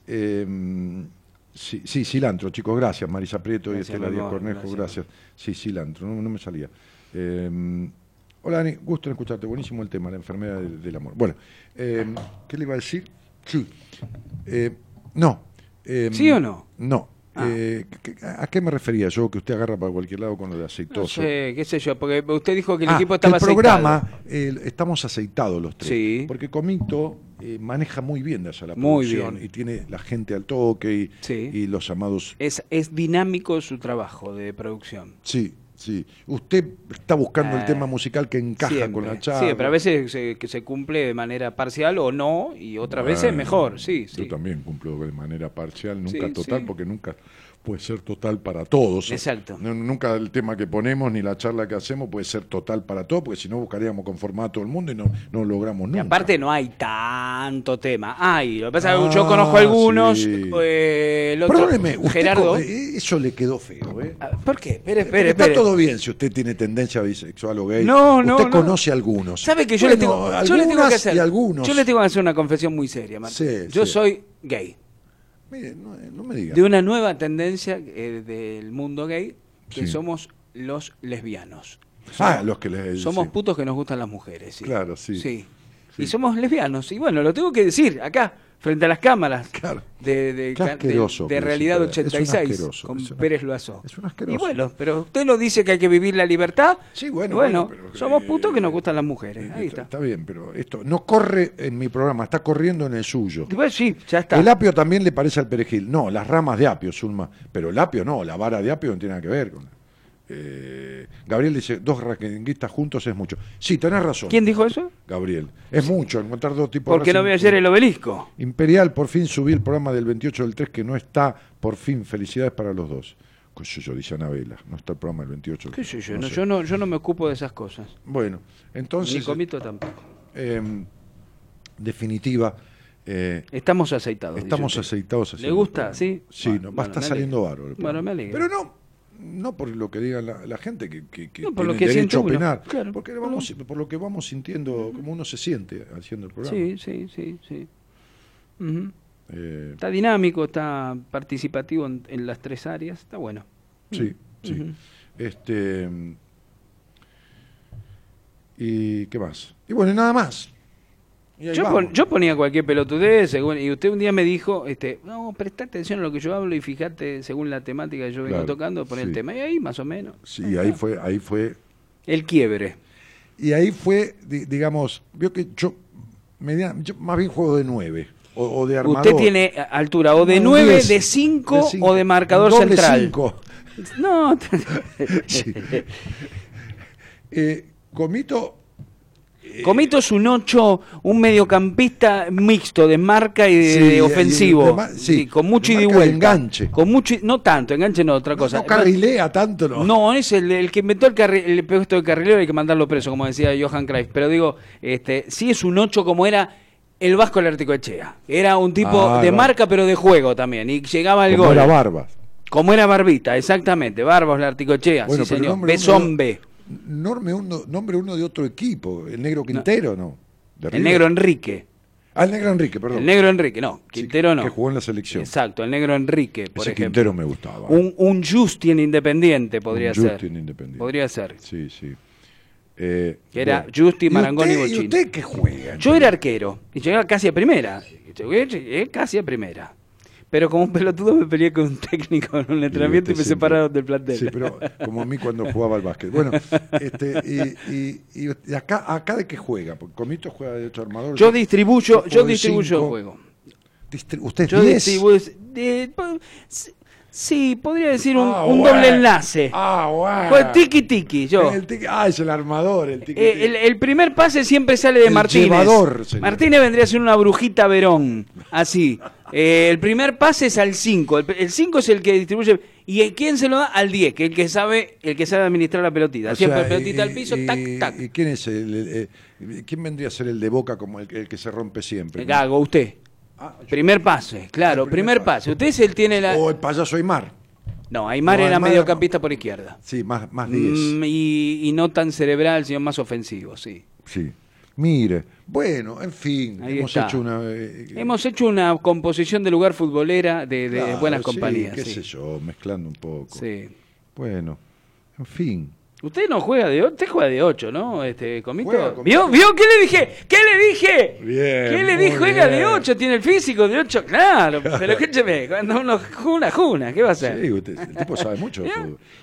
[SPEAKER 2] em, sí, sí, cilantro, chicos, gracias, Marisa Prieto y Estela Díaz Cornejo,
[SPEAKER 17] gracias.
[SPEAKER 2] gracias. Sí, cilantro, no, no me salía. Em, hola, Dani, gusto en escucharte, buenísimo el tema, la enfermedad del, del amor. Bueno, em, ¿qué le iba a decir? Sí. Eh, no.
[SPEAKER 17] ¿Sí o no?
[SPEAKER 2] No.
[SPEAKER 17] Ah.
[SPEAKER 2] Eh, ¿qué- qué- ¿A qué me refería yo que usted agarra para cualquier lado con lo de
[SPEAKER 17] No
[SPEAKER 2] aceitoso?
[SPEAKER 17] sé, qué sé yo, porque usted dijo que el
[SPEAKER 2] Ah,
[SPEAKER 17] equipo estaba
[SPEAKER 2] el programa,
[SPEAKER 17] aceitado.
[SPEAKER 2] eh, estamos aceitados los tres.
[SPEAKER 17] Sí.
[SPEAKER 2] Porque Comito eh, maneja muy bien de la
[SPEAKER 17] Muy
[SPEAKER 2] producción
[SPEAKER 17] bien.
[SPEAKER 2] y tiene la gente al toque y,
[SPEAKER 17] Sí.
[SPEAKER 2] y los llamados.
[SPEAKER 17] Es, es dinámico su trabajo de producción.
[SPEAKER 2] Sí, sí. Usted está buscando el
[SPEAKER 17] Eh,
[SPEAKER 2] tema musical que encaja
[SPEAKER 17] Siempre,
[SPEAKER 2] con la charla.
[SPEAKER 17] Sí, pero a veces se, que se cumple de manera parcial o no, y otras veces mejor, sí, sí.
[SPEAKER 2] Yo también cumplo de manera parcial, nunca
[SPEAKER 17] Sí,
[SPEAKER 2] total,
[SPEAKER 17] sí.
[SPEAKER 2] porque nunca puede ser total para todos.
[SPEAKER 17] Exacto.
[SPEAKER 2] No- nunca el tema que ponemos ni la charla que hacemos puede ser total para todos, porque si no buscaríamos conformar a todo el mundo y no, no logramos
[SPEAKER 17] Y
[SPEAKER 2] nunca.
[SPEAKER 17] aparte no hay tanto tema. Hay, lo que pasa es que
[SPEAKER 2] Ah,
[SPEAKER 17] yo conozco algunos.
[SPEAKER 2] sí.
[SPEAKER 17] eh, el otro,
[SPEAKER 2] Perdóneme, usted
[SPEAKER 17] Gerardo.
[SPEAKER 2] eh, eso le quedó feo, ¿eh?
[SPEAKER 17] ¿Por qué? Espere, espere,
[SPEAKER 2] está todo bien si usted tiene tendencia bisexual o gay.
[SPEAKER 17] No, no,
[SPEAKER 2] Usted
[SPEAKER 17] no.
[SPEAKER 2] conoce algunos.
[SPEAKER 17] ¿Sabe que yo,
[SPEAKER 2] Bueno,
[SPEAKER 17] le tengo, yo le tengo que hacer?
[SPEAKER 2] y algunos.
[SPEAKER 17] Yo le tengo que hacer una confesión muy seria, Martín.
[SPEAKER 2] Sí,
[SPEAKER 17] yo
[SPEAKER 2] sí.
[SPEAKER 17] soy gay.
[SPEAKER 2] Mire, no, no me diga.
[SPEAKER 17] De una nueva tendencia eh, del mundo gay, que
[SPEAKER 2] Sí.
[SPEAKER 17] somos los lesbianos.
[SPEAKER 2] Ah, los que les
[SPEAKER 17] Somos
[SPEAKER 2] sí.
[SPEAKER 17] putos que nos gustan las mujeres. sí.
[SPEAKER 2] Claro, sí.
[SPEAKER 17] Sí. Y somos lesbianos. Y bueno, lo tengo que decir acá, frente a las cámaras.
[SPEAKER 2] Claro.
[SPEAKER 17] De, de, de- de Realidad
[SPEAKER 2] es usted. Es un
[SPEAKER 17] 86
[SPEAKER 2] asqueroso,
[SPEAKER 17] con
[SPEAKER 2] es un-
[SPEAKER 17] Pérez Loazó.
[SPEAKER 2] Es un asqueroso.
[SPEAKER 17] Y bueno, pero usted lo dice que hay que vivir la libertad.
[SPEAKER 2] Sí, bueno,
[SPEAKER 17] Bueno,
[SPEAKER 2] bueno, pero,
[SPEAKER 17] somos
[SPEAKER 2] eh,
[SPEAKER 17] putos que nos gustan las mujeres. Ahí
[SPEAKER 2] Está,
[SPEAKER 17] está.
[SPEAKER 2] está bien, pero esto no corre en mi programa, está corriendo en el suyo.
[SPEAKER 17] Bueno, sí, ya está.
[SPEAKER 2] El apio también le parece al perejil. No, las ramas de apio, Zulma. Pero el apio no, la vara de apio no tiene nada que ver con. Eh, Gabriel dice, dos raquenguistas juntos es mucho. Sí, tenés razón.
[SPEAKER 17] ¿Quién dijo eso?
[SPEAKER 2] Gabriel. Es mucho encontrar dos tipos
[SPEAKER 17] Porque no
[SPEAKER 2] Racing-
[SPEAKER 17] voy a hacer el obelisco.
[SPEAKER 2] Imperial, por fin subí el programa del 28 del 3 que no está, por fin, felicidades para los dos. Qué sé yo, dice Anabela, no está el programa del 28 del
[SPEAKER 17] ¿Qué sé yo?
[SPEAKER 2] no
[SPEAKER 17] No,
[SPEAKER 2] sé.
[SPEAKER 17] yo, no, yo no me ocupo de esas cosas.
[SPEAKER 2] Bueno, entonces,
[SPEAKER 17] Ni comito tampoco.
[SPEAKER 2] eh, definitiva, eh,
[SPEAKER 17] Estamos aceitados.
[SPEAKER 2] estamos aceitados.
[SPEAKER 17] ¿Le gusta? Sí.
[SPEAKER 2] Sí,
[SPEAKER 17] Bueno,
[SPEAKER 2] no, va a estar saliendo bárbaro.
[SPEAKER 17] Bueno, me alegro.
[SPEAKER 2] Pero no, no por lo que diga la, la gente que, que, que
[SPEAKER 17] No, por lo
[SPEAKER 2] tiene
[SPEAKER 17] que
[SPEAKER 2] derecho a opinar,
[SPEAKER 17] claro.
[SPEAKER 2] porque vamos, por lo que vamos sintiendo, como uno se siente haciendo el programa.
[SPEAKER 17] Sí, sí, sí, sí.
[SPEAKER 2] Eh,
[SPEAKER 17] Está dinámico, está participativo en, en las tres áreas, está bueno.
[SPEAKER 2] Sí, sí. Este. ¿Y qué más? Y bueno, y nada más.
[SPEAKER 17] Yo, pon- yo ponía cualquier pelotudez, según, y usted un día me dijo, este, no, presta atención a lo que yo hablo y fíjate, según la temática que yo vengo
[SPEAKER 2] Claro,
[SPEAKER 17] tocando, pon el tema. Y ahí, más o menos.
[SPEAKER 2] Sí, ahí fue, ahí fue.
[SPEAKER 17] El quiebre.
[SPEAKER 2] Y ahí fue, di- digamos, vio que yo, media- yo más bien juego de nueve. O, o de armador.
[SPEAKER 17] Usted tiene altura o de
[SPEAKER 2] No,
[SPEAKER 17] 9,
[SPEAKER 2] diez.
[SPEAKER 17] de 5
[SPEAKER 2] De cinco.
[SPEAKER 17] o de marcador
[SPEAKER 2] Doble
[SPEAKER 17] central.
[SPEAKER 2] cinco.
[SPEAKER 17] No,
[SPEAKER 2] Sí. Eh, Comito.
[SPEAKER 17] Comito es un 8, un mediocampista mixto de marca y de,
[SPEAKER 2] Sí,
[SPEAKER 17] de
[SPEAKER 2] y-
[SPEAKER 17] ofensivo.
[SPEAKER 2] de sí,
[SPEAKER 17] Sí, con mucho ida y vuelta.
[SPEAKER 2] enganche.
[SPEAKER 17] Con mucho, no tanto, enganche no, otra cosa.
[SPEAKER 2] No carrilea tanto, ¿no?
[SPEAKER 17] No, es el, el que inventó el, el puesto de carrilero, hay que mandarlo preso, como decía Johan Cruyff. Pero digo, este, sí es un 8 como era el Vasco Echea. Era un tipo
[SPEAKER 2] Ah,
[SPEAKER 17] de
[SPEAKER 2] va.
[SPEAKER 17] marca, pero de juego también. Y llegaba al
[SPEAKER 2] Como
[SPEAKER 17] gol.
[SPEAKER 2] era Barbas.
[SPEAKER 17] Como era Barbita, exactamente. Barbos Larticochea,
[SPEAKER 2] Bueno,
[SPEAKER 17] sí señor. Besombe.
[SPEAKER 2] Nombre uno, nombre uno de otro equipo. El negro Quintero, ¿no? De
[SPEAKER 17] El negro Enrique.
[SPEAKER 2] Ah, el negro Enrique, perdón.
[SPEAKER 17] El negro Enrique, no.
[SPEAKER 2] Sí,
[SPEAKER 17] Quintero no.
[SPEAKER 2] Que jugó en la selección.
[SPEAKER 17] Exacto, el negro Enrique, por
[SPEAKER 2] Ese
[SPEAKER 17] ejemplo.
[SPEAKER 2] Quintero me gustaba.
[SPEAKER 17] Un, un Justin Independiente podría
[SPEAKER 2] Un
[SPEAKER 17] ser.
[SPEAKER 2] Justin Independiente.
[SPEAKER 17] Podría ser.
[SPEAKER 2] Sí, sí. Eh,
[SPEAKER 17] Que era
[SPEAKER 2] bueno.
[SPEAKER 17] Justi,
[SPEAKER 2] ¿Y
[SPEAKER 17] Marangoni y
[SPEAKER 2] usted- ¿Y
[SPEAKER 17] Bochini.
[SPEAKER 2] usted qué juega?
[SPEAKER 17] Yo era arquero y llegaba casi a primera. Llegué, llegué casi a primera. Pero como un pelotudo me peleé con un técnico en un entrenamiento y, me
[SPEAKER 2] siempre-
[SPEAKER 17] separaron del plantel.
[SPEAKER 2] Sí, pero como a mí cuando jugaba al básquet. Bueno, este, y, y- y- acá, acá de qué juega? Porque Comito juega de ocho armador.
[SPEAKER 17] Yo distribuyo, yo distribuyo
[SPEAKER 2] cinco.
[SPEAKER 17] juego.
[SPEAKER 2] Distri- ¿Usted es
[SPEAKER 17] Yo
[SPEAKER 2] 10?
[SPEAKER 17] distribuyo. de- sí, podría decir un,
[SPEAKER 2] Ah,
[SPEAKER 17] un
[SPEAKER 2] bueno.
[SPEAKER 17] doble enlace.
[SPEAKER 2] Ah, bueno.
[SPEAKER 17] Pues tiki tiki, yo.
[SPEAKER 2] El tiki- ah, es el armador, el tiki,
[SPEAKER 17] Eh,
[SPEAKER 2] tiki.
[SPEAKER 17] el, el primer pase siempre sale de
[SPEAKER 2] El
[SPEAKER 17] Martínez.
[SPEAKER 2] llevador.
[SPEAKER 17] Martínez vendría a ser una brujita Verón, así. Eh, el primer pase es al 5. El 5 es el que distribuye. ¿Y quién se lo da? Al 10, que el que sabe, el que sabe administrar la pelotita.
[SPEAKER 2] O
[SPEAKER 17] Siempre
[SPEAKER 2] sea,
[SPEAKER 17] pelotita
[SPEAKER 2] y-
[SPEAKER 17] al piso,
[SPEAKER 2] y-
[SPEAKER 17] tac, tac.
[SPEAKER 2] ¿Y quién es el, el- eh, quién vendría a ser el de Boca como el, que- el que se rompe siempre? no?
[SPEAKER 17] Gago, usted.
[SPEAKER 2] Ah,
[SPEAKER 17] Primer pase, claro, primer,
[SPEAKER 2] primer
[SPEAKER 17] pase. Usted es el tiene la.
[SPEAKER 2] O el payaso Aymar.
[SPEAKER 17] No, Aymar
[SPEAKER 2] No,
[SPEAKER 17] era
[SPEAKER 2] Aymar-
[SPEAKER 17] mediocampista por izquierda.
[SPEAKER 2] Sí, más, más 10.
[SPEAKER 17] Mm, y, y no tan cerebral, sino más ofensivo, sí.
[SPEAKER 2] Sí. Mire, bueno, en fin,
[SPEAKER 17] Ahí
[SPEAKER 2] hemos
[SPEAKER 17] está.
[SPEAKER 2] hecho una... eh,
[SPEAKER 17] Hemos hecho una composición de lugar futbolera de, de
[SPEAKER 2] claro,
[SPEAKER 17] buenas
[SPEAKER 2] sí,
[SPEAKER 17] compañías.
[SPEAKER 2] qué
[SPEAKER 17] sí.
[SPEAKER 2] sé yo, mezclando un poco.
[SPEAKER 17] Sí.
[SPEAKER 2] Bueno, en fin.
[SPEAKER 17] Usted no juega de 8, usted juega de 8, ¿no? Este, Comito.
[SPEAKER 2] Juega, Comito.
[SPEAKER 17] ¿Vio? ¿Vio? ¿Qué le dije? ¿Qué le dije?
[SPEAKER 2] Bien,
[SPEAKER 17] ¿Qué le dije? Juega
[SPEAKER 2] bien.
[SPEAKER 17] de 8, tiene el físico de 8, claro. Pero escúcheme, cuando uno juna, juna, ¿qué va a hacer?
[SPEAKER 2] Sí, usted, el tipo sabe mucho.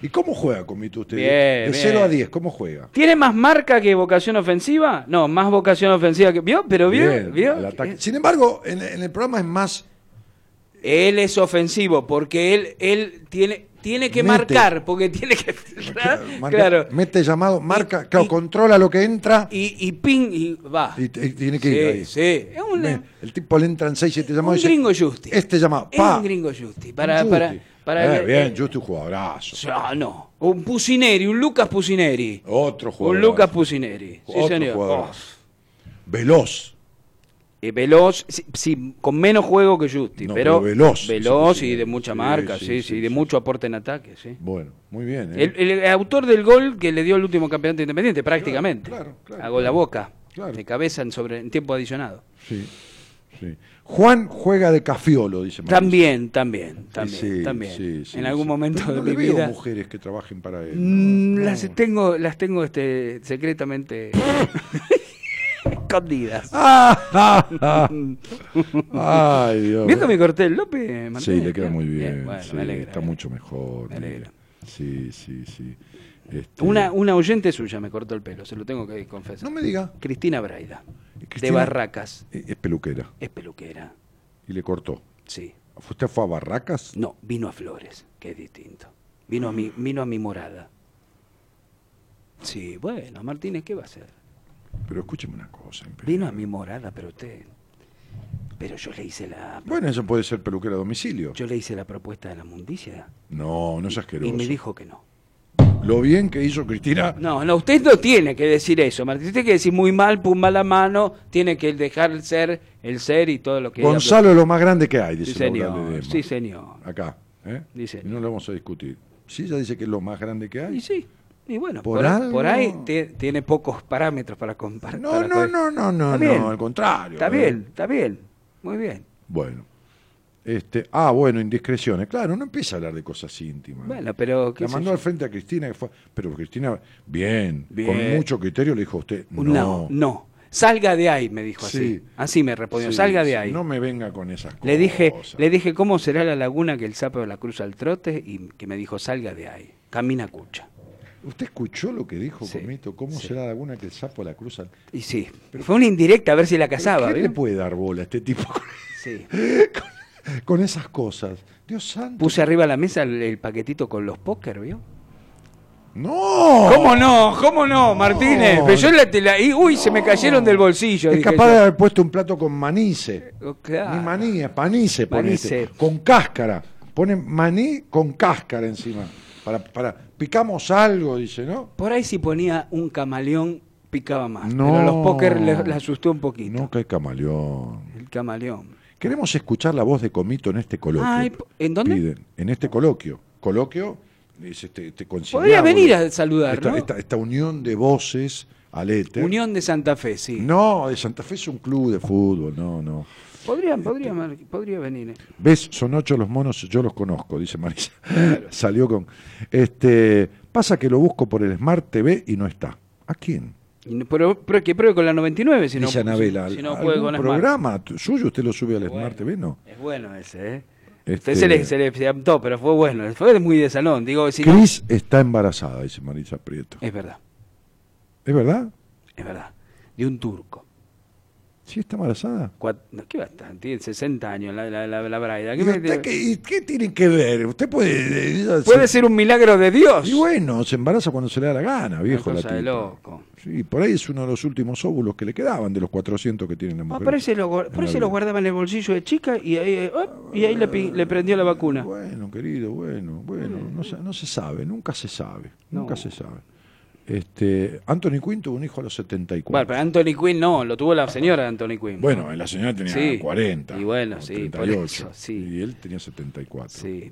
[SPEAKER 2] ¿Y cómo juega, Comito, usted?
[SPEAKER 17] Bien,
[SPEAKER 2] de
[SPEAKER 17] bien.
[SPEAKER 2] 0 a 10, ¿cómo juega?
[SPEAKER 17] ¿Tiene más marca que vocación ofensiva? No, más vocación ofensiva que. ¿Vio? ¿Pero vio?
[SPEAKER 2] Bien,
[SPEAKER 17] ¿Vio?
[SPEAKER 2] ataque. Sin embargo, en, en el programa es más...
[SPEAKER 17] Él es ofensivo porque él, él tiene, tiene que
[SPEAKER 2] Mete.
[SPEAKER 17] marcar, porque tiene que
[SPEAKER 2] marca-
[SPEAKER 17] claro.
[SPEAKER 2] Mete llamado, marca,
[SPEAKER 17] Y-
[SPEAKER 2] claro,
[SPEAKER 17] y-
[SPEAKER 2] controla lo que entra
[SPEAKER 17] Y, y ping, y va.
[SPEAKER 2] y, tiene que
[SPEAKER 17] sí,
[SPEAKER 2] ir ahí.
[SPEAKER 17] sí. Es un,
[SPEAKER 2] El tipo le entran 6, 7
[SPEAKER 17] un
[SPEAKER 2] llamados dice,
[SPEAKER 17] gringo justi.
[SPEAKER 2] Este llamado,
[SPEAKER 17] Es
[SPEAKER 2] pa.
[SPEAKER 17] un gringo justi. Para,
[SPEAKER 2] Un
[SPEAKER 17] para,
[SPEAKER 2] justi.
[SPEAKER 17] Para
[SPEAKER 2] Eh,
[SPEAKER 17] el-
[SPEAKER 2] bien,
[SPEAKER 17] eh,
[SPEAKER 2] yo estoy jugadorazo.
[SPEAKER 17] No. Un Pusineri, un Lucas Pusineri.
[SPEAKER 2] Otro
[SPEAKER 17] Un
[SPEAKER 2] jugador.
[SPEAKER 17] Lucas Pusineri. Sí,
[SPEAKER 2] Otro
[SPEAKER 17] señor.
[SPEAKER 2] jugador.
[SPEAKER 17] Oh.
[SPEAKER 2] Veloz.
[SPEAKER 17] Eh, veloz, sí, sí, con menos juego que Justi,
[SPEAKER 2] No,
[SPEAKER 17] pero,
[SPEAKER 2] pero veloz,
[SPEAKER 17] veloz y de mucha marca,
[SPEAKER 2] sí,
[SPEAKER 17] sí, de mucho aporte en ataque, sí.
[SPEAKER 2] Bueno, muy bien. ¿eh?
[SPEAKER 17] El, el autor del gol que le dio el último campeonato independiente, prácticamente.
[SPEAKER 2] claro, claro,
[SPEAKER 17] Hago la
[SPEAKER 2] claro.
[SPEAKER 17] boca,
[SPEAKER 2] Claro.
[SPEAKER 17] de cabeza en, sobre, en tiempo adicionado.
[SPEAKER 2] Sí, sí. Juan juega de cafiolo, dice Marisa.
[SPEAKER 17] También, también, también,
[SPEAKER 2] Sí,
[SPEAKER 17] también.
[SPEAKER 2] sí, sí,
[SPEAKER 17] en algún momento
[SPEAKER 2] Pero
[SPEAKER 17] de
[SPEAKER 2] no
[SPEAKER 17] mi
[SPEAKER 2] le veo
[SPEAKER 17] vida.
[SPEAKER 2] mujeres que trabajen para él.
[SPEAKER 17] Mm, Las tengo, las tengo este, secretamente escondidas.
[SPEAKER 2] Ay, Dios.
[SPEAKER 17] ¿Vio que me corté el López, Martín?
[SPEAKER 2] Sí, le queda muy bien.
[SPEAKER 17] bueno,
[SPEAKER 2] sí,
[SPEAKER 17] me alegra.
[SPEAKER 2] está mucho mejor.
[SPEAKER 17] Me alegra.
[SPEAKER 2] Sí, sí, sí. Este,
[SPEAKER 17] Una, una oyente suya me cortó el pelo, se lo tengo que confesar.
[SPEAKER 2] No me diga.
[SPEAKER 17] Cristina Braida, de Barracas.
[SPEAKER 2] Es es peluquera.
[SPEAKER 17] Es peluquera,
[SPEAKER 2] Y le cortó.
[SPEAKER 17] sí.
[SPEAKER 2] ¿Usted fue a Barracas?
[SPEAKER 17] No, vino a Flores, que es distinto. Vino a mi, vino a mi morada. Sí, bueno, Martínez, ¿qué va a hacer?
[SPEAKER 2] Pero escúcheme una cosa. Imperial.
[SPEAKER 17] Vino a mi morada, pero usted... Pero yo le hice la...
[SPEAKER 2] Bueno, eso puede ser peluquera a domicilio.
[SPEAKER 17] Yo le hice la propuesta de la mundicia
[SPEAKER 2] No, no
[SPEAKER 17] y
[SPEAKER 2] asqueroso.
[SPEAKER 17] me dijo que no.
[SPEAKER 2] Lo bien que hizo Cristina.
[SPEAKER 17] No, no, usted no tiene que decir eso, Martín. Usted tiene que decir muy mal, pum, mala mano, tiene que dejar ser el ser y todo lo que...
[SPEAKER 2] Gonzalo es lo más grande que hay, dice
[SPEAKER 17] Sí, señor, sí, señor.
[SPEAKER 2] Acá. ¿eh?
[SPEAKER 17] Dice.
[SPEAKER 2] Y no lo vamos a discutir. Sí, ella dice que es lo más grande que hay.
[SPEAKER 17] Y sí, y bueno,
[SPEAKER 2] ¿Por
[SPEAKER 17] por, ahí-
[SPEAKER 2] algo?
[SPEAKER 17] por ahí te- tiene pocos parámetros para comparar.
[SPEAKER 2] No,
[SPEAKER 17] para
[SPEAKER 2] no,
[SPEAKER 17] poder-
[SPEAKER 2] no, no, no, no, al contrario.
[SPEAKER 17] Está
[SPEAKER 2] ¿eh?
[SPEAKER 17] bien, está bien, muy bien.
[SPEAKER 2] Bueno. Este, ah, bueno, indiscreciones. Claro, no empieza a hablar de cosas íntimas.
[SPEAKER 17] Bueno, pero... qué
[SPEAKER 2] La mandó
[SPEAKER 17] yo.
[SPEAKER 2] al frente a Cristina, que fue, pero Cristina, bien,
[SPEAKER 17] Bien.
[SPEAKER 2] con mucho criterio le dijo a usted, no,
[SPEAKER 17] No, no, salga de ahí, me dijo así.
[SPEAKER 2] Sí.
[SPEAKER 17] Así me respondió,
[SPEAKER 2] Sí,
[SPEAKER 17] salga de ahí.
[SPEAKER 2] No me venga con esas cosas.
[SPEAKER 17] Le dije, le dije, ¿cómo será la laguna que el sapo la cruza al trote? Y que me dijo, salga de ahí, camina cucha.
[SPEAKER 2] ¿Usted escuchó lo que dijo
[SPEAKER 17] Sí,
[SPEAKER 2] Comito? ¿Cómo
[SPEAKER 17] sí.
[SPEAKER 2] será la laguna que el sapo la cruza?
[SPEAKER 17] Y sí, fue una indirecta a ver si la casaba.
[SPEAKER 2] ¿Qué le
[SPEAKER 17] ¿vio?
[SPEAKER 2] puede dar bola a este tipo
[SPEAKER 17] Sí.
[SPEAKER 2] con esas cosas? Dios santo.
[SPEAKER 17] Puse arriba de la mesa el, el paquetito con los póker, ¿vio?
[SPEAKER 2] ¡No!
[SPEAKER 17] ¿Cómo no? ¿Cómo no, Martínez? Pero yo la, la- y, uy, se me cayeron del bolsillo.
[SPEAKER 2] Es capaz
[SPEAKER 17] yo.
[SPEAKER 2] de haber puesto un plato con manice.
[SPEAKER 17] Oh, claro.
[SPEAKER 2] Ni maní, panice, pone
[SPEAKER 17] Manice.
[SPEAKER 2] este, con cáscara. Pone maní con cáscara encima. Para, para, picamos algo, dice, ¿no?
[SPEAKER 17] Por ahí si ponía un camaleón picaba más.
[SPEAKER 2] No.
[SPEAKER 17] Pero los póker le, le asustó un poquito.
[SPEAKER 2] No, que hay camaleón.
[SPEAKER 17] El camaleón.
[SPEAKER 2] Queremos escuchar la voz de Comito en este coloquio.
[SPEAKER 17] ¿en dónde?
[SPEAKER 2] Piden, en este coloquio. Coloquio es este, este
[SPEAKER 17] Podría venir a saludar,
[SPEAKER 2] esta,
[SPEAKER 17] ¿no?
[SPEAKER 2] esta- esta unión de voces al éter.
[SPEAKER 17] Unión de Santa Fe, sí.
[SPEAKER 2] No, de Santa Fe es un club de fútbol, no, no.
[SPEAKER 17] Podría, podría, Mar- podría venir. eh.
[SPEAKER 2] ¿Ves? Son ocho los monos, yo los conozco, dice Marisa. Salió con. Este, pasa que lo busco por el Smart TV y no está. ¿A quién?
[SPEAKER 17] Pero, pero que pruebe con la 99 si no,
[SPEAKER 2] dice Anabela.
[SPEAKER 17] si, si no
[SPEAKER 2] ¿Algún
[SPEAKER 17] puede con Smart.
[SPEAKER 2] programa suyo usted lo sube al
[SPEAKER 17] Bueno.
[SPEAKER 2] Smart TV? No.
[SPEAKER 17] Es bueno ese, ¿eh?
[SPEAKER 2] Este,
[SPEAKER 17] Usted se le, se le se adaptó, pero fue bueno. Fue muy de salón. Digo, si no-
[SPEAKER 2] Cris está embarazada, dice Marisa Prieto.
[SPEAKER 17] Es verdad,
[SPEAKER 2] ¿Es verdad?
[SPEAKER 17] es verdad. De un turco.
[SPEAKER 2] ¿Sí está embarazada?
[SPEAKER 17] ¿Qué estar? Tiene 60 años la, la, la, la Braida. ¿Qué
[SPEAKER 2] ¿Y usted qué, qué tiene que ver? Usted puede. ella
[SPEAKER 17] Puede
[SPEAKER 2] se-
[SPEAKER 17] ser un milagro de Dios.
[SPEAKER 2] Y bueno, se embaraza cuando se le da la gana, viejo.
[SPEAKER 17] Una
[SPEAKER 2] La
[SPEAKER 17] cosa de
[SPEAKER 2] tipa.
[SPEAKER 17] loco.
[SPEAKER 2] Sí, por ahí es uno de los últimos óvulos que le quedaban de los 400 que tienen las
[SPEAKER 17] Ah,
[SPEAKER 2] mujeres.
[SPEAKER 17] por ahí se lo,
[SPEAKER 2] la
[SPEAKER 17] se lo guardaba en el bolsillo de chica y ahí, eh, y ahí le, le prendió la vacuna.
[SPEAKER 2] Bueno, querido, bueno, bueno, no se, no se sabe, nunca se sabe, nunca
[SPEAKER 17] No.
[SPEAKER 2] se sabe. Este, Anthony Quinn tuvo un hijo a los 74.
[SPEAKER 17] Bueno, pero Anthony Quinn no, lo tuvo la señora Anthony Quinn.
[SPEAKER 2] Bueno, la señora tenía
[SPEAKER 17] Sí.
[SPEAKER 2] 40.
[SPEAKER 17] Y bueno, sí, por
[SPEAKER 2] 38,
[SPEAKER 17] eso, sí.
[SPEAKER 2] Y él tenía 74.
[SPEAKER 17] Sí.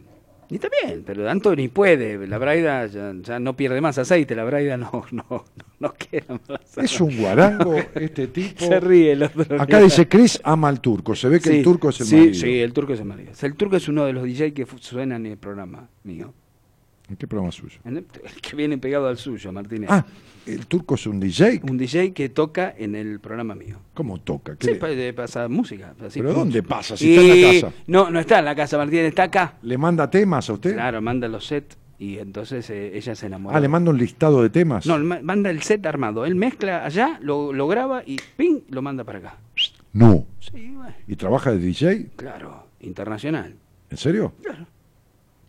[SPEAKER 17] Y está bien, pero Anthony puede. La Braida ya, ya no pierde más aceite. La Braida no, no, no, no queda más.
[SPEAKER 2] Es un guarango este tipo.
[SPEAKER 17] Se ríe el otro.
[SPEAKER 2] Acá dice Chris ama al turco. Se ve que
[SPEAKER 17] Sí,
[SPEAKER 2] el turco es el
[SPEAKER 17] sí,
[SPEAKER 2] marido.
[SPEAKER 17] Sí, el turco es el marido. El turco es uno de los DJ que suenan en el programa mío.
[SPEAKER 2] ¿En qué programa suyo?
[SPEAKER 17] En El el que viene pegado al suyo, Martínez.
[SPEAKER 2] Ah, el turco es un DJ.
[SPEAKER 17] Un DJ que toca en el programa mío.
[SPEAKER 2] ¿Cómo toca? ¿Qué
[SPEAKER 17] Sí,
[SPEAKER 2] le-
[SPEAKER 17] de- pasa música. así,
[SPEAKER 2] ¿Pero dónde pasa? Si está en la casa.
[SPEAKER 17] No, no está en la casa, Martínez, está acá.
[SPEAKER 2] ¿Le manda temas a usted?
[SPEAKER 17] Claro, manda los sets y entonces eh, ella se enamora.
[SPEAKER 2] Ah, le manda un listado de temas.
[SPEAKER 17] No, ma- manda el set armado. Él mezcla allá, lo, lo graba y ¡ping! lo manda para acá.
[SPEAKER 2] No.
[SPEAKER 17] Sí, bueno,
[SPEAKER 2] ¿Y trabaja de DJ?
[SPEAKER 17] claro, internacional.
[SPEAKER 2] ¿En serio?
[SPEAKER 17] Claro.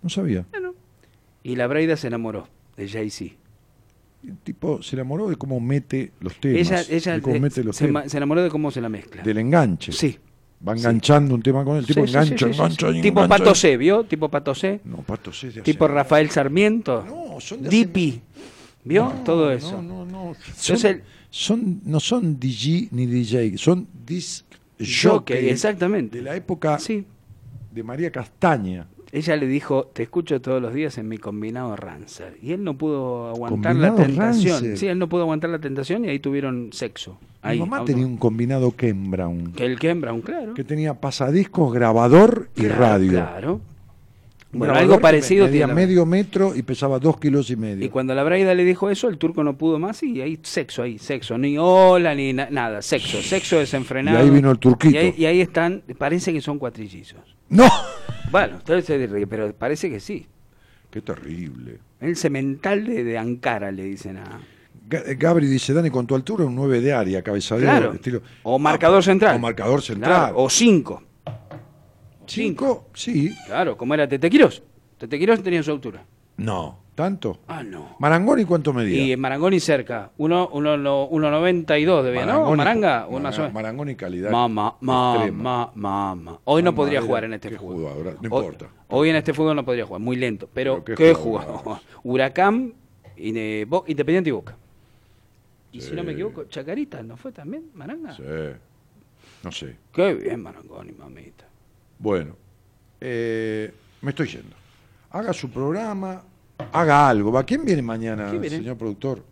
[SPEAKER 2] No sabía.
[SPEAKER 17] Y la Braida se enamoró de Jay-Z.
[SPEAKER 2] El tipo se enamoró de cómo mete los temas.
[SPEAKER 17] Ella, ella
[SPEAKER 2] de cómo mete los
[SPEAKER 17] se,
[SPEAKER 2] temas.
[SPEAKER 17] ma- se enamoró de cómo se la mezcla.
[SPEAKER 2] Del enganche.
[SPEAKER 17] Sí.
[SPEAKER 2] Va enganchando un tema con el tipo
[SPEAKER 17] Sí,
[SPEAKER 2] engancha, engancha,
[SPEAKER 17] Tipo
[SPEAKER 2] engancha.
[SPEAKER 17] Pato C, ¿vio? Tipo Pato C.
[SPEAKER 2] No, Pato C de
[SPEAKER 17] Tipo Rafael Sarmiento.
[SPEAKER 2] No, son de
[SPEAKER 17] Dipi. ¿Vio? Todo eso.
[SPEAKER 2] No, no, no.
[SPEAKER 17] Entonces
[SPEAKER 2] Son,
[SPEAKER 17] el-
[SPEAKER 2] son- no son DJ ni DJ, son disc
[SPEAKER 17] Jockey,
[SPEAKER 2] jockey
[SPEAKER 17] exactamente.
[SPEAKER 2] de la época
[SPEAKER 17] Sí.
[SPEAKER 2] de María Castaña.
[SPEAKER 17] Ella le dijo, te escucho todos los días en mi combinado Rancer. Y él no pudo aguantar
[SPEAKER 2] Combinado
[SPEAKER 17] la tentación.
[SPEAKER 2] Rancer.
[SPEAKER 17] Sí, él no pudo aguantar la tentación y ahí tuvieron sexo. Ahí,
[SPEAKER 2] Mi mamá
[SPEAKER 17] auto-
[SPEAKER 2] tenía un combinado Ken Brown
[SPEAKER 17] Que el Ken Brown, claro.
[SPEAKER 2] que tenía pasadiscos, grabador y
[SPEAKER 17] Claro,
[SPEAKER 2] radio.
[SPEAKER 17] Claro. Bueno, algo parecido
[SPEAKER 2] medía
[SPEAKER 17] tiene la-
[SPEAKER 2] medio metro y pesaba dos kilos y medio.
[SPEAKER 17] Y cuando la Braida le dijo eso, el turco no pudo más y ahí sexo, ahí sexo, ni hola, ni na- nada, sexo, sexo desenfrenado.
[SPEAKER 2] Y ahí vino el turquito.
[SPEAKER 17] Y ahí, y ahí están, parece que son cuatrillizos.
[SPEAKER 2] ¡No!
[SPEAKER 17] Bueno, ustedes se ríen, pero parece que sí.
[SPEAKER 2] Qué terrible.
[SPEAKER 17] El cemental de, de Ankara, le dicen a...
[SPEAKER 2] Ga- Gabri dice, Dani, con tu altura un 9 de área, cabezadero,
[SPEAKER 17] Claro.
[SPEAKER 2] estilo...
[SPEAKER 17] O marcador central.
[SPEAKER 2] O marcador central.
[SPEAKER 17] Claro, o cinco.
[SPEAKER 2] Cinco, sí.
[SPEAKER 17] Claro, como era Tete Quirós. Tete Quirós tenía su altura.
[SPEAKER 2] No, ¿tanto?
[SPEAKER 17] Ah, no.
[SPEAKER 2] Marangoni, ¿cuánto medía?
[SPEAKER 17] Y Marangoni cerca. Uno, uno, no- 1.92 debía, ¿no? Maranga, una.
[SPEAKER 2] Marangoni calidad
[SPEAKER 17] Mamá, mamá, mamá. Hoy no
[SPEAKER 2] Mamá,
[SPEAKER 17] podría
[SPEAKER 2] era-
[SPEAKER 17] jugar en este fútbol.
[SPEAKER 2] no
[SPEAKER 17] Hoy-
[SPEAKER 2] importa.
[SPEAKER 17] Hoy en este fútbol no podría jugar, muy lento. Pero,
[SPEAKER 2] Pero
[SPEAKER 17] ¿qué, jugó? Huracán, Independiente y Boca. Y si no me equivoco, Chacarita, ¿no fue también? Maranga.
[SPEAKER 2] Sí. No sé.
[SPEAKER 17] Qué bien, Marangoni, mamita.
[SPEAKER 2] Bueno, eh, me estoy yendo. Haga su programa, haga algo. ¿Va? ¿Quién viene mañana,
[SPEAKER 17] ¿Quién viene?
[SPEAKER 2] señor productor?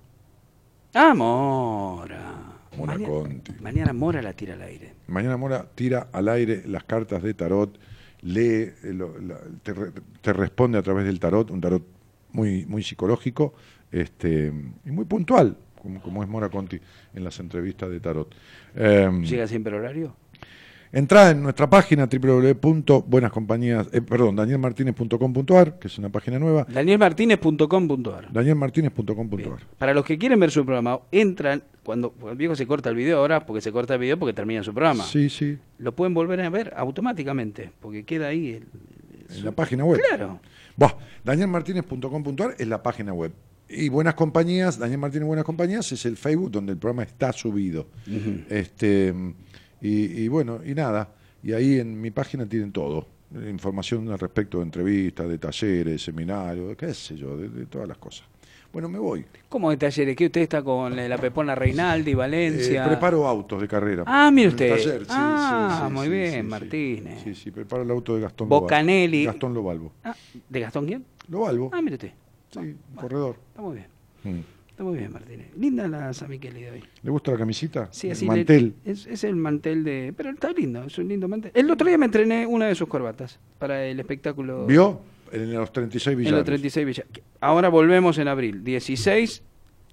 [SPEAKER 17] Ah, Mora.
[SPEAKER 2] Mora
[SPEAKER 17] Maña-
[SPEAKER 2] Conti.
[SPEAKER 17] Mañana Mora la tira al aire.
[SPEAKER 2] Mañana Mora tira al aire las cartas de tarot, lee, eh, lo- la- te, te responde a través del tarot, un tarot muy, muy psicológico este, y muy puntual, como, como es Mora Conti en las entrevistas de tarot. Em,
[SPEAKER 17] ¿Llega siempre horario?
[SPEAKER 2] Entrá en nuestra página www.buenascompañías, eh, perdón, danielmartinez.com.ar, que es una página nueva,
[SPEAKER 17] danielmartinez.com.ar
[SPEAKER 2] danielmartinez.com.ar.
[SPEAKER 17] Para los que quieren ver su programa, entran cuando, el viejo se corta el video ahora, porque se corta el video porque termina su programa.
[SPEAKER 2] Sí, sí,
[SPEAKER 17] Lo pueden volver a ver automáticamente, porque queda ahí. el-
[SPEAKER 2] en la página web.
[SPEAKER 17] Claro.
[SPEAKER 2] Buah, danielmartinez.com.ar es la página web. Y Buenas Compañías, Daniel Martínez Buenas Compañías es el Facebook donde el programa está subido. este y, y bueno, y nada. Y ahí en mi página tienen todo. Información al respecto de entrevistas, de talleres, seminarios, de qué sé yo, de, de todas las cosas. Bueno, me voy.
[SPEAKER 17] ¿Cómo de talleres? ¿Que usted está con la Pepona Reinaldi, Valencia?
[SPEAKER 2] Eh, preparo autos de carrera.
[SPEAKER 17] Ah, mire usted.
[SPEAKER 2] taller, sí,
[SPEAKER 17] ah,
[SPEAKER 2] sí, sí,
[SPEAKER 17] muy bien. Martínez.
[SPEAKER 2] Sí, sí, preparo el auto de Gastón
[SPEAKER 17] Bocanelli.
[SPEAKER 2] Lobalvo. Gastón Lobalvo.
[SPEAKER 17] Ah, ¿De Gastón quién?
[SPEAKER 2] Lobalvo.
[SPEAKER 17] Ah, mire usted.
[SPEAKER 2] Sí, un corredor.
[SPEAKER 17] Está muy bien.
[SPEAKER 2] Mm.
[SPEAKER 17] Está muy bien, Martínez. Linda la San Micheli de hoy.
[SPEAKER 2] ¿Le gusta la camisita?
[SPEAKER 17] Sí,
[SPEAKER 2] El
[SPEAKER 17] así le-
[SPEAKER 2] mantel.
[SPEAKER 17] es, es el mantel de. Pero está lindo, es un lindo mantel. El otro día me entrené una de sus corbatas para el espectáculo.
[SPEAKER 2] ¿Vio? En los 36
[SPEAKER 17] En
[SPEAKER 2] villanos.
[SPEAKER 17] los 36 Villa. Ahora volvemos en abril. 16,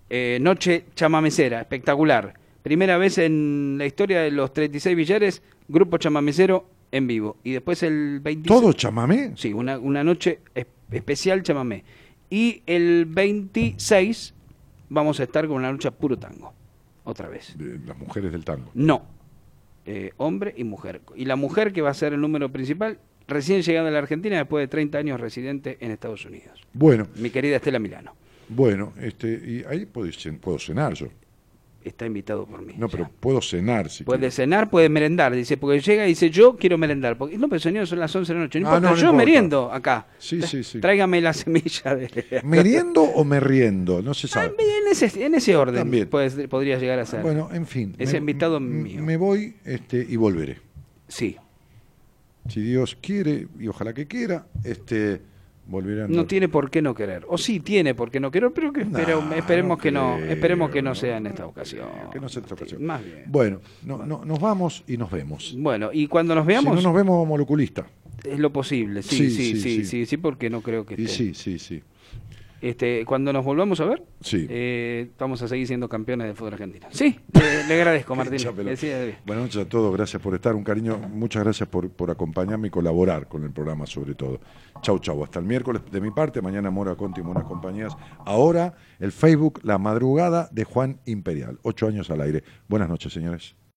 [SPEAKER 17] eh, noche chamamecera, espectacular. Primera vez en la historia de los 36 billares, grupo chamamecero en vivo. Y después el 26.
[SPEAKER 2] ¿Todo chamamé?
[SPEAKER 17] Sí, una, una noche es- especial chamamé. Y el 26 vamos a estar con una lucha puro tango. Otra vez.
[SPEAKER 2] De las mujeres del tango.
[SPEAKER 17] No. Eh, hombre y mujer. Y la mujer que va a ser el número principal, recién llegada a la Argentina después de 30 años residente en Estados Unidos.
[SPEAKER 2] Bueno,
[SPEAKER 17] Mi querida Estela Milano.
[SPEAKER 2] bueno, este, y ahí puedo, puedo cenar yo.
[SPEAKER 17] Está invitado por mí.
[SPEAKER 2] No, pero puedo cenar si
[SPEAKER 17] Puede
[SPEAKER 2] quiero.
[SPEAKER 17] cenar, puede merendar. Dice, porque llega y dice, yo quiero merendar. Porque, no, pero señor, son las 11 de la noche. No
[SPEAKER 2] Ah,
[SPEAKER 17] importa,
[SPEAKER 2] no, no
[SPEAKER 17] yo
[SPEAKER 2] importa.
[SPEAKER 17] meriendo acá.
[SPEAKER 2] Sí, sí, sí.
[SPEAKER 17] Tráigame la semilla de...
[SPEAKER 2] ¿Meriendo o me riendo? No se sabe.
[SPEAKER 17] En ese, en ese orden
[SPEAKER 2] También.
[SPEAKER 17] puede- podría llegar a ser.
[SPEAKER 2] Bueno, en fin.
[SPEAKER 17] Ese
[SPEAKER 2] me-
[SPEAKER 17] invitado mío.
[SPEAKER 2] Me voy este, y volveré.
[SPEAKER 17] Sí.
[SPEAKER 2] Si Dios quiere, y ojalá que quiera, este,
[SPEAKER 17] No tiene por qué no querer. O sí tiene por qué no querer, pero que espero- esperemos
[SPEAKER 2] no
[SPEAKER 17] que no, esperemos que no sea en esta ocasión.
[SPEAKER 2] Que no sea esta ocasión.
[SPEAKER 17] Más bien.
[SPEAKER 2] Bueno, no, no, nos vamos y nos vemos.
[SPEAKER 17] Bueno, y cuando nos
[SPEAKER 2] Si
[SPEAKER 17] veamos,
[SPEAKER 2] no nos vemos, vamos al oculista.
[SPEAKER 17] es lo posible. Sí,
[SPEAKER 2] Sí,
[SPEAKER 17] sí, sí,
[SPEAKER 2] sí,
[SPEAKER 17] sí,
[SPEAKER 2] sí.
[SPEAKER 17] sí, porque no creo que esté.
[SPEAKER 2] sí, sí, sí.
[SPEAKER 17] Este, cuando nos volvamos a ver,
[SPEAKER 2] Sí.
[SPEAKER 17] eh, vamos a seguir siendo campeones del fútbol argentino. Sí, le, le agradezco, Martín.
[SPEAKER 2] Buenas noches a todos, gracias por estar, un cariño, muchas gracias por, por acompañarme y colaborar con el programa sobre todo. Chau, chau, hasta el miércoles de mi parte, mañana Mora Conti y Buenas Compañías. Ahora el Facebook La Madrugada de Juan Imperial, ocho años al aire. Buenas noches, señores.